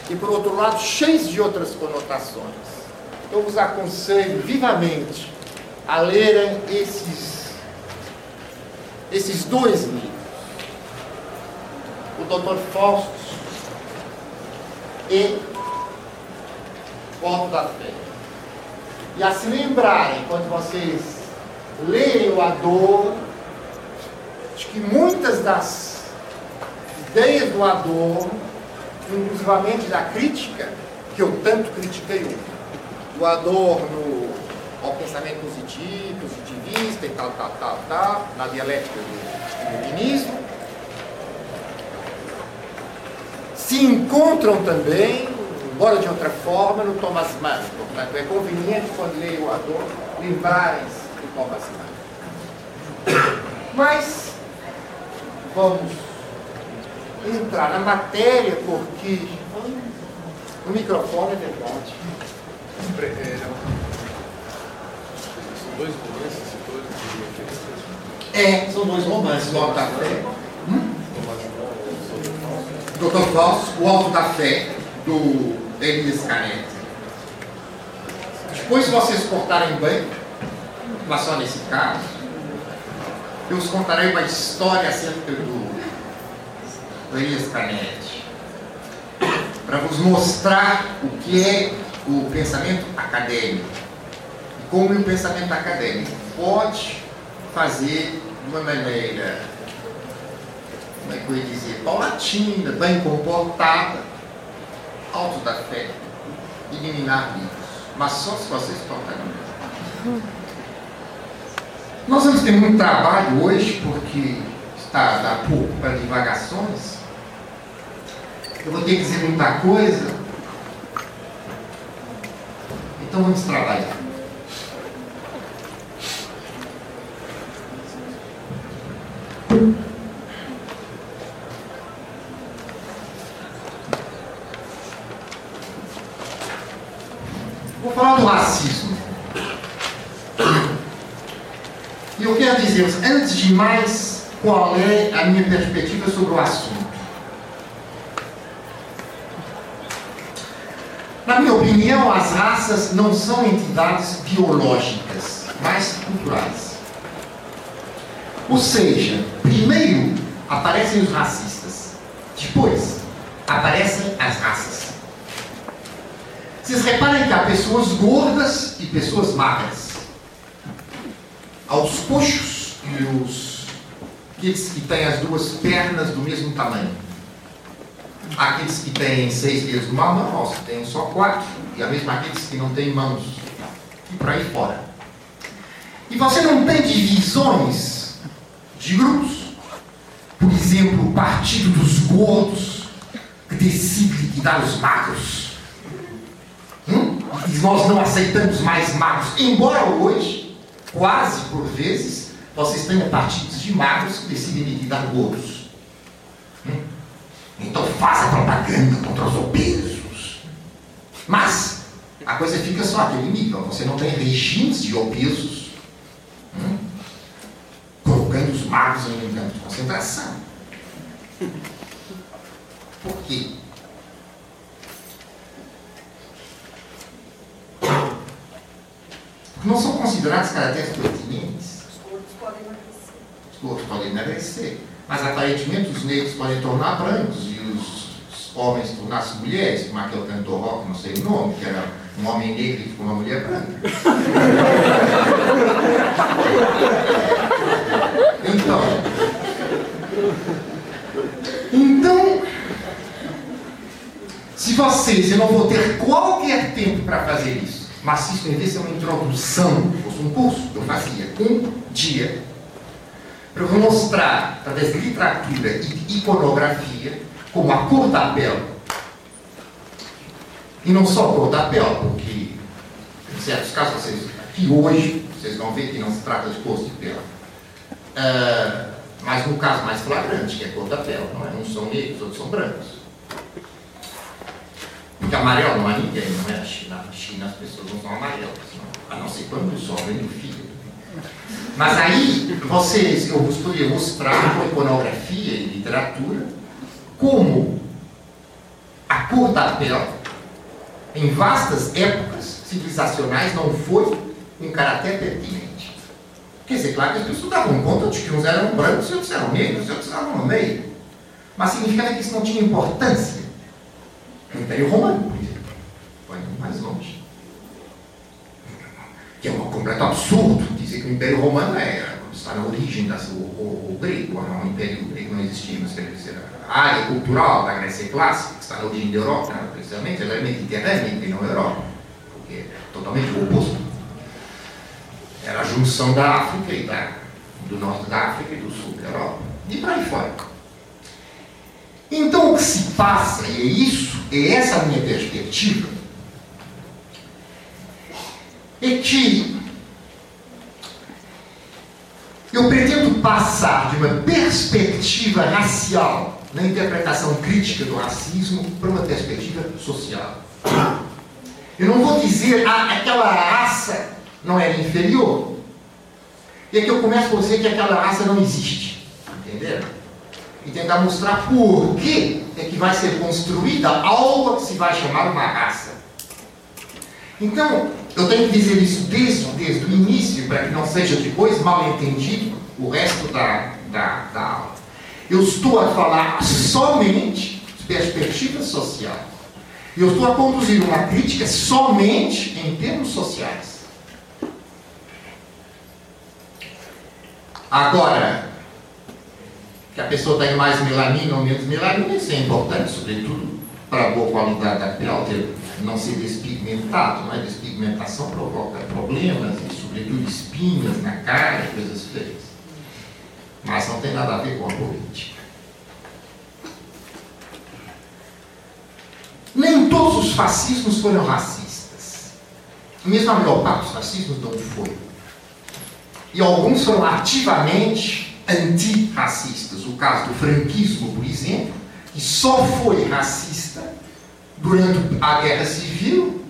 e por outro lado, cheios de outras conotações. Eu vos aconselho vivamente a lerem esses, esses dois livros. O Dr. Fausto e o Alto da Fé. E a se lembrarem, quando vocês lerem o Adorno, de que muitas das ideias do Adorno, inclusivamente da crítica, que eu tanto critiquei o, o Adorno ao pensamento positivo, positivista e tal, tal, tal, tal, na dialética do iluminismo, se encontram também, embora de outra forma, no Thomas Mann. Portanto, é conveniente, quando leem o Adorno, lembrarem-se do Thomas Mann. Mas, vamos entrar na matéria, porque o microfone é verdade. São dois romances, É, são dois romances, o Alto da Fé. Hum? Dr. Fausto, o Alto da Fé, do Elias Canetti. Depois, se vocês cortarem bem, em relação a nesse caso, eu vos contarei uma história acerca do Elias Canetti. Para vos mostrar o que é o pensamento acadêmico. E como o pensamento acadêmico pode fazer de uma maneira, como é que eu ia dizer, paulatina, bem comportada, alto da fé, eliminar livros. Mas só se vocês tocarem. Nós vamos ter muito trabalho hoje, porque está dá pouco para divagações. Eu vou ter que dizer muita coisa. Então vamos trabalhar. Vou falar do racismo. E eu quero dizer, antes de mais, qual é a minha perspectiva sobre o assunto. Na minha opinião, as raças não são entidades biológicas, mas culturais. Ou seja, primeiro aparecem os racistas, depois aparecem as raças. Vocês reparem que há pessoas gordas e pessoas magras. Aos coxos e os aqueles que têm as duas pernas do mesmo tamanho. Aqueles que têm seis dedos numa mão, aos que têm só quatro, e a mesma aqueles que não têm mãos. E por aí fora. E você não tem divisões de grupos. Por exemplo, o Partido dos Gordos, que decide liquidar os magros. E nós não aceitamos mais magros. Embora hoje, quase por vezes, vocês tenham partidos de magros que decidem liquidar gordos. Hum? Então faça propaganda contra os obesos. Mas a coisa fica só aquele nível. Você não tem regimes de obesos hum? colocando os magros em um campo de concentração. Por quê? Porque não são considerados caracteres pertinentes. Os gordos podem emagrecer. Os gordos podem emagrecer. Mas aparentemente os negros podem tornar brancos e os homens tornar-se mulheres, como aquele cantor rock, não sei o nome, que era um homem negro e ficou uma mulher branca. Então, então, se vocês, eu não vou ter qualquer tempo para fazer isso, mas isso devia ser uma introdução, fosse um curso, eu fazia um dia para mostrar, através de literatura e de iconografia, como a cor da pele. E não só a cor da pele, porque em certos casos, vocês, aqui hoje, vocês vão ver que não se trata de cor de pele. Uh, mas no caso mais flagrante, que é a cor da pele, não é? Uns são negros, outros são brancos. Porque amarelo não há ninguém, não é? Na China, na China as pessoas não são amarelas, não. a não ser quando sofrem do filho. Mas aí, vocês, eu vos poderia mostrar com iconografia e literatura como a cor da pele, em vastas épocas civilizacionais, não foi um caráter pertinente. Quer dizer, claro que as pessoas davam conta de que uns eram brancos e outros eram negros e outros estavam no meio. Mas significa que isso não tinha importância. O Império Romano, por exemplo, foi mais longe. Que é um completo absurdo dizer que o Império Romano é, está na origem, das, o, o, o grego, o Império grego não existia, mas quer dizer, a área cultural da Grécia clássica, que está na origem da Europa, precisamente, ela é mediterrânea e não Europa, porque é totalmente o oposto. Era a junção da África e da, do norte da África e do sul da Europa. E para aí fora. Então o que se passa, e é isso, é essa a minha perspectiva, é que eu pretendo passar de uma perspectiva racial na interpretação crítica do racismo para uma perspectiva social. Eu não vou dizer ah, aquela raça não era inferior. E aqui eu começo a dizer que aquela raça não existe. Entenderam? E tentar mostrar por que é que vai ser construída algo que se vai chamar uma raça. Então, eu tenho que dizer isso desde, desde o início, para que não seja depois mal entendido o resto da, da, da aula. Eu estou a falar somente de perspectiva social. Eu estou a conduzir uma crítica somente em termos sociais. Agora, que a pessoa tenha mais melanina ou menos melanina, isso é importante, sobretudo para a boa qualidade da pele, ter, não ser despigmentado, não é? Despigmentação provoca problemas e, sobretudo, espinhas na cara, coisas feias. Mas não tem nada a ver com a política. Nem todos os fascismos foram racistas. Mesmo a melhor parte dos fascismos não foi. E alguns foram ativamente antirracistas. O caso do franquismo, por exemplo, que só foi racista durante a Guerra Civil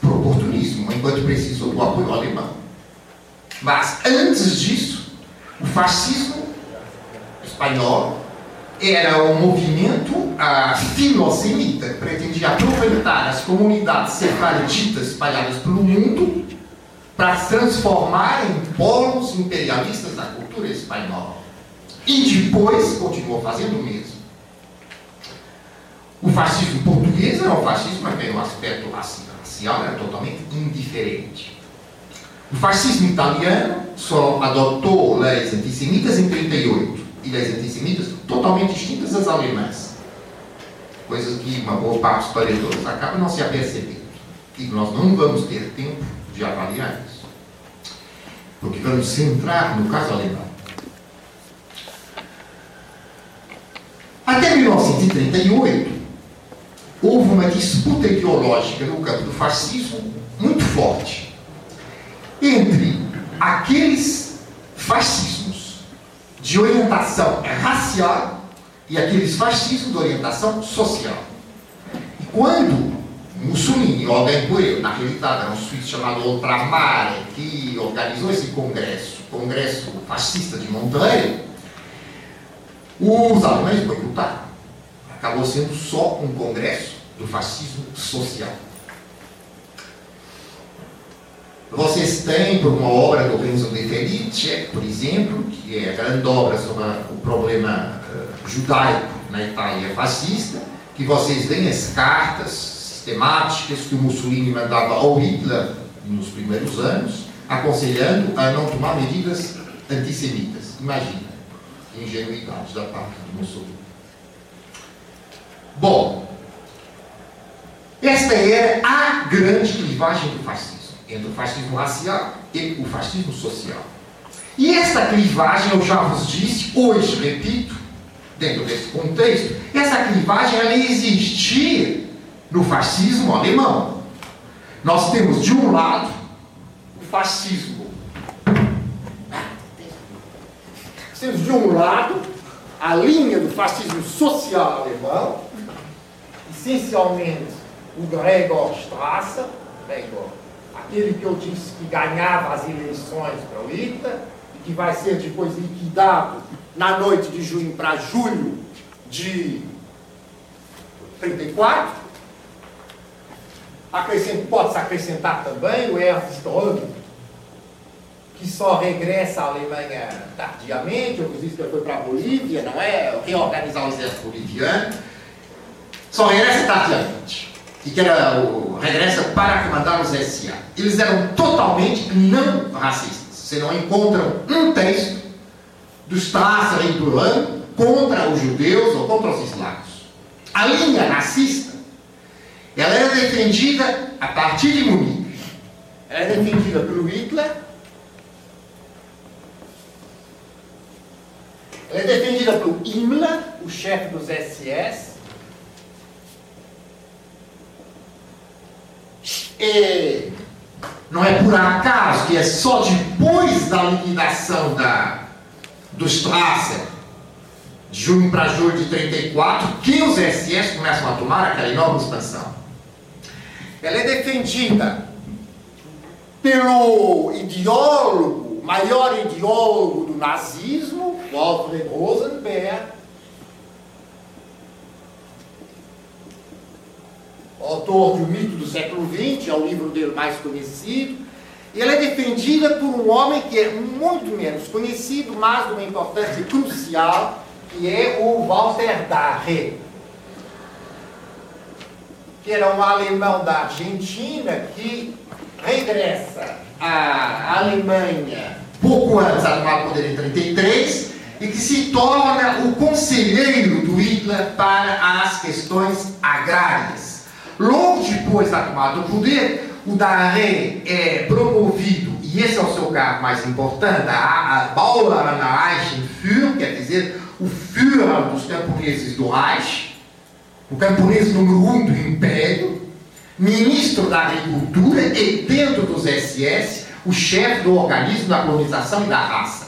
por oportunismo, enquanto precisou do apoio alemão. Mas antes disso, o fascismo espanhol era um movimento uh, filosemita, pretendia aproveitar as comunidades sefarditas espalhadas pelo mundo para transformar em polos imperialistas da cultura espanhola. E depois continuou fazendo o mesmo. O fascismo português era um fascismo que tem um aspecto racial, era totalmente indiferente. O fascismo italiano só adotou leis antissemitas em 38 e leis antissemitas totalmente distintas das alemãs. Coisas que uma boa parte dos historiadores acaba não se apercebendo. E nós não vamos ter tempo de avaliar isso. Porque vamos centrar no caso alemão. Até 1938, houve uma disputa ideológica no campo do fascismo muito forte entre aqueles fascismos de orientação racial e aqueles fascismos de orientação social. E quando Mussolini, por ele, na realidade era um suíço chamado Ultramare, que organizou esse congresso, o congresso fascista de Monterrey, os alemães boicotaram acabou sendo só um congresso do fascismo social. Vocês têm, por uma obra do Renzo de Felice, por exemplo, que é a grande obra sobre o problema uh, judaico na Itália fascista, que vocês veem as cartas sistemáticas que o Mussolini mandava ao Hitler nos primeiros anos, aconselhando a não tomar medidas antissemitas. Imagina, ingenuidade da parte do Mussolini. Bom, esta era a grande clivagem do fascismo, entre o fascismo racial e o fascismo social. E esta clivagem, eu já vos disse, hoje repito, dentro desse contexto, essa clivagem ela existia no fascismo alemão. Nós temos de um lado o fascismo. Temos de um lado a linha do fascismo social alemão, essencialmente o Gregor Strasser, Gregor, aquele que eu disse que ganhava as eleições para o Hitler e que vai ser depois liquidado na noite de junho para julho de 34. Pode-se acrescentar também o Ernst Röhm, que só regressa à Alemanha tardiamente, eu disse que ele foi para a Bolívia, não é? Reorganizar o exército boliviano. Só regressa tardiamente. E que era o, regressa para comandar os SA. Eles eram totalmente não racistas. Você não encontra um texto do Strasser e Röhm contra os judeus ou contra os eslavos. A linha racista, ela era defendida a partir de Munique. Ela era defendida pelo Hitler. Ela é defendida pelo Himmler, o chefe dos SS. E não é por acaso que é só depois da liquidação da, do Strasser, de junho para julho de 34, que os SS começam a tomar aquela enorme expansão. Ela é defendida pelo ideólogo, maior ideólogo do nazismo, Alfred Rosenberg, autor do Mito do século XX, é o livro dele mais conhecido. E ela é defendida por um homem que é muito menos conhecido, mas de uma importância crucial, que é o Walter Darre, que era um alemão da Argentina que regressa à Alemanha pouco antes tomada do poder em 33 e que se torna o conselheiro do Hitler para as questões agrárias. Logo depois da tomada do poder, o Daré é promovido, e esse é o seu cargo mais importante, a, a Bauernreich Führer, quer dizer, o Führer dos camponeses do Reich, o camponês número um do Império, ministro da Agricultura e, dentro dos SS, o chefe do organismo da colonização e da raça.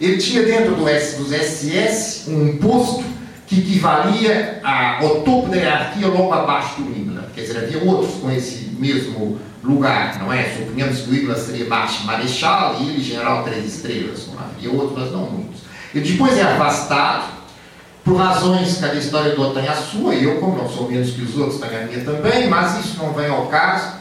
Ele tinha dentro do S, dos SS um posto que equivalia ao topo da hierarquia logo abaixo do Himmler. Quer dizer, havia outros com esse mesmo lugar, não é? Suponhamos que o Himmler seria baixo marechal e ele general três estrelas. Não havia outros, mas não muitos. Ele depois é afastado, por razões que a história do tem a sua, e eu, como não sou menos que os outros, tenho a minha também, mas isso não vem ao caso.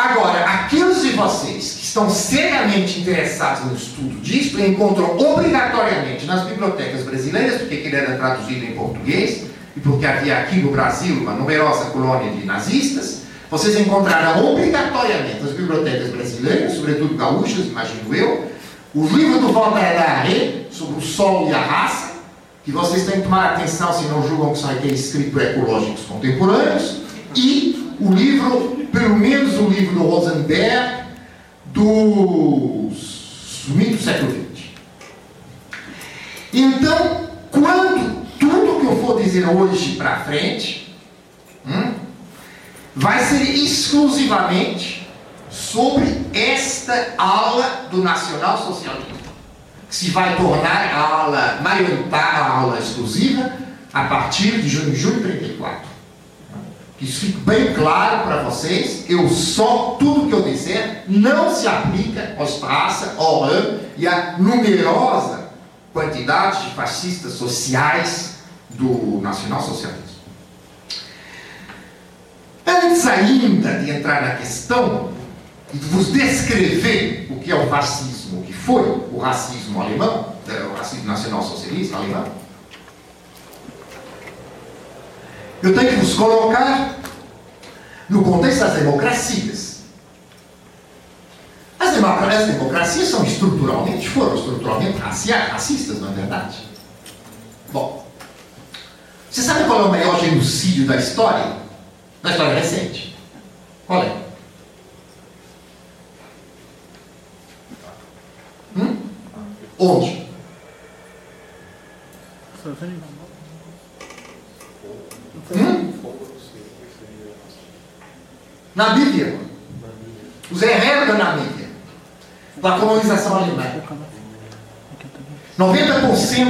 Agora, aqueles de vocês que estão seriamente interessados no estudo disso encontram obrigatoriamente nas bibliotecas brasileiras, porque ele era traduzido em português, e porque havia aqui no Brasil uma numerosa colônia de nazistas, vocês encontrarão obrigatoriamente nas bibliotecas brasileiras, sobretudo gaúchas, imagino eu, o livro do Walter Daré sobre o sol e a raça, que vocês têm que tomar atenção se não julgam que são aqueles escritos ecológicos contemporâneos, e o livro, pelo menos o livro do Rosenberg, dos mitos do século XX. Então, quando tudo que eu for dizer hoje para frente hum, vai ser exclusivamente sobre esta aula do nacional-socialismo, que se vai tornar a aula maioritária, a aula exclusiva, a partir de junho, de 34. Que isso fique bem claro para vocês, eu só, tudo que eu disser, não se aplica aos praça, ao RAM e à numerosa quantidade de fascistas sociais do nacional-socialismo. Antes ainda de entrar na questão e de vos descrever o que é o fascismo, o que foi o racismo alemão, o racismo nacional-socialista alemão, Eu tenho que vos colocar no contexto das democracias. As, democra as democracias são estruturalmente, foram estruturalmente racistas, não é verdade? Bom, você sabe qual é o maior genocídio da história? Da história recente? Qual é? Hum? Onde? Hum? Na Bíblia. Os herreiros da Namíbia. Da colonização alemã. 90%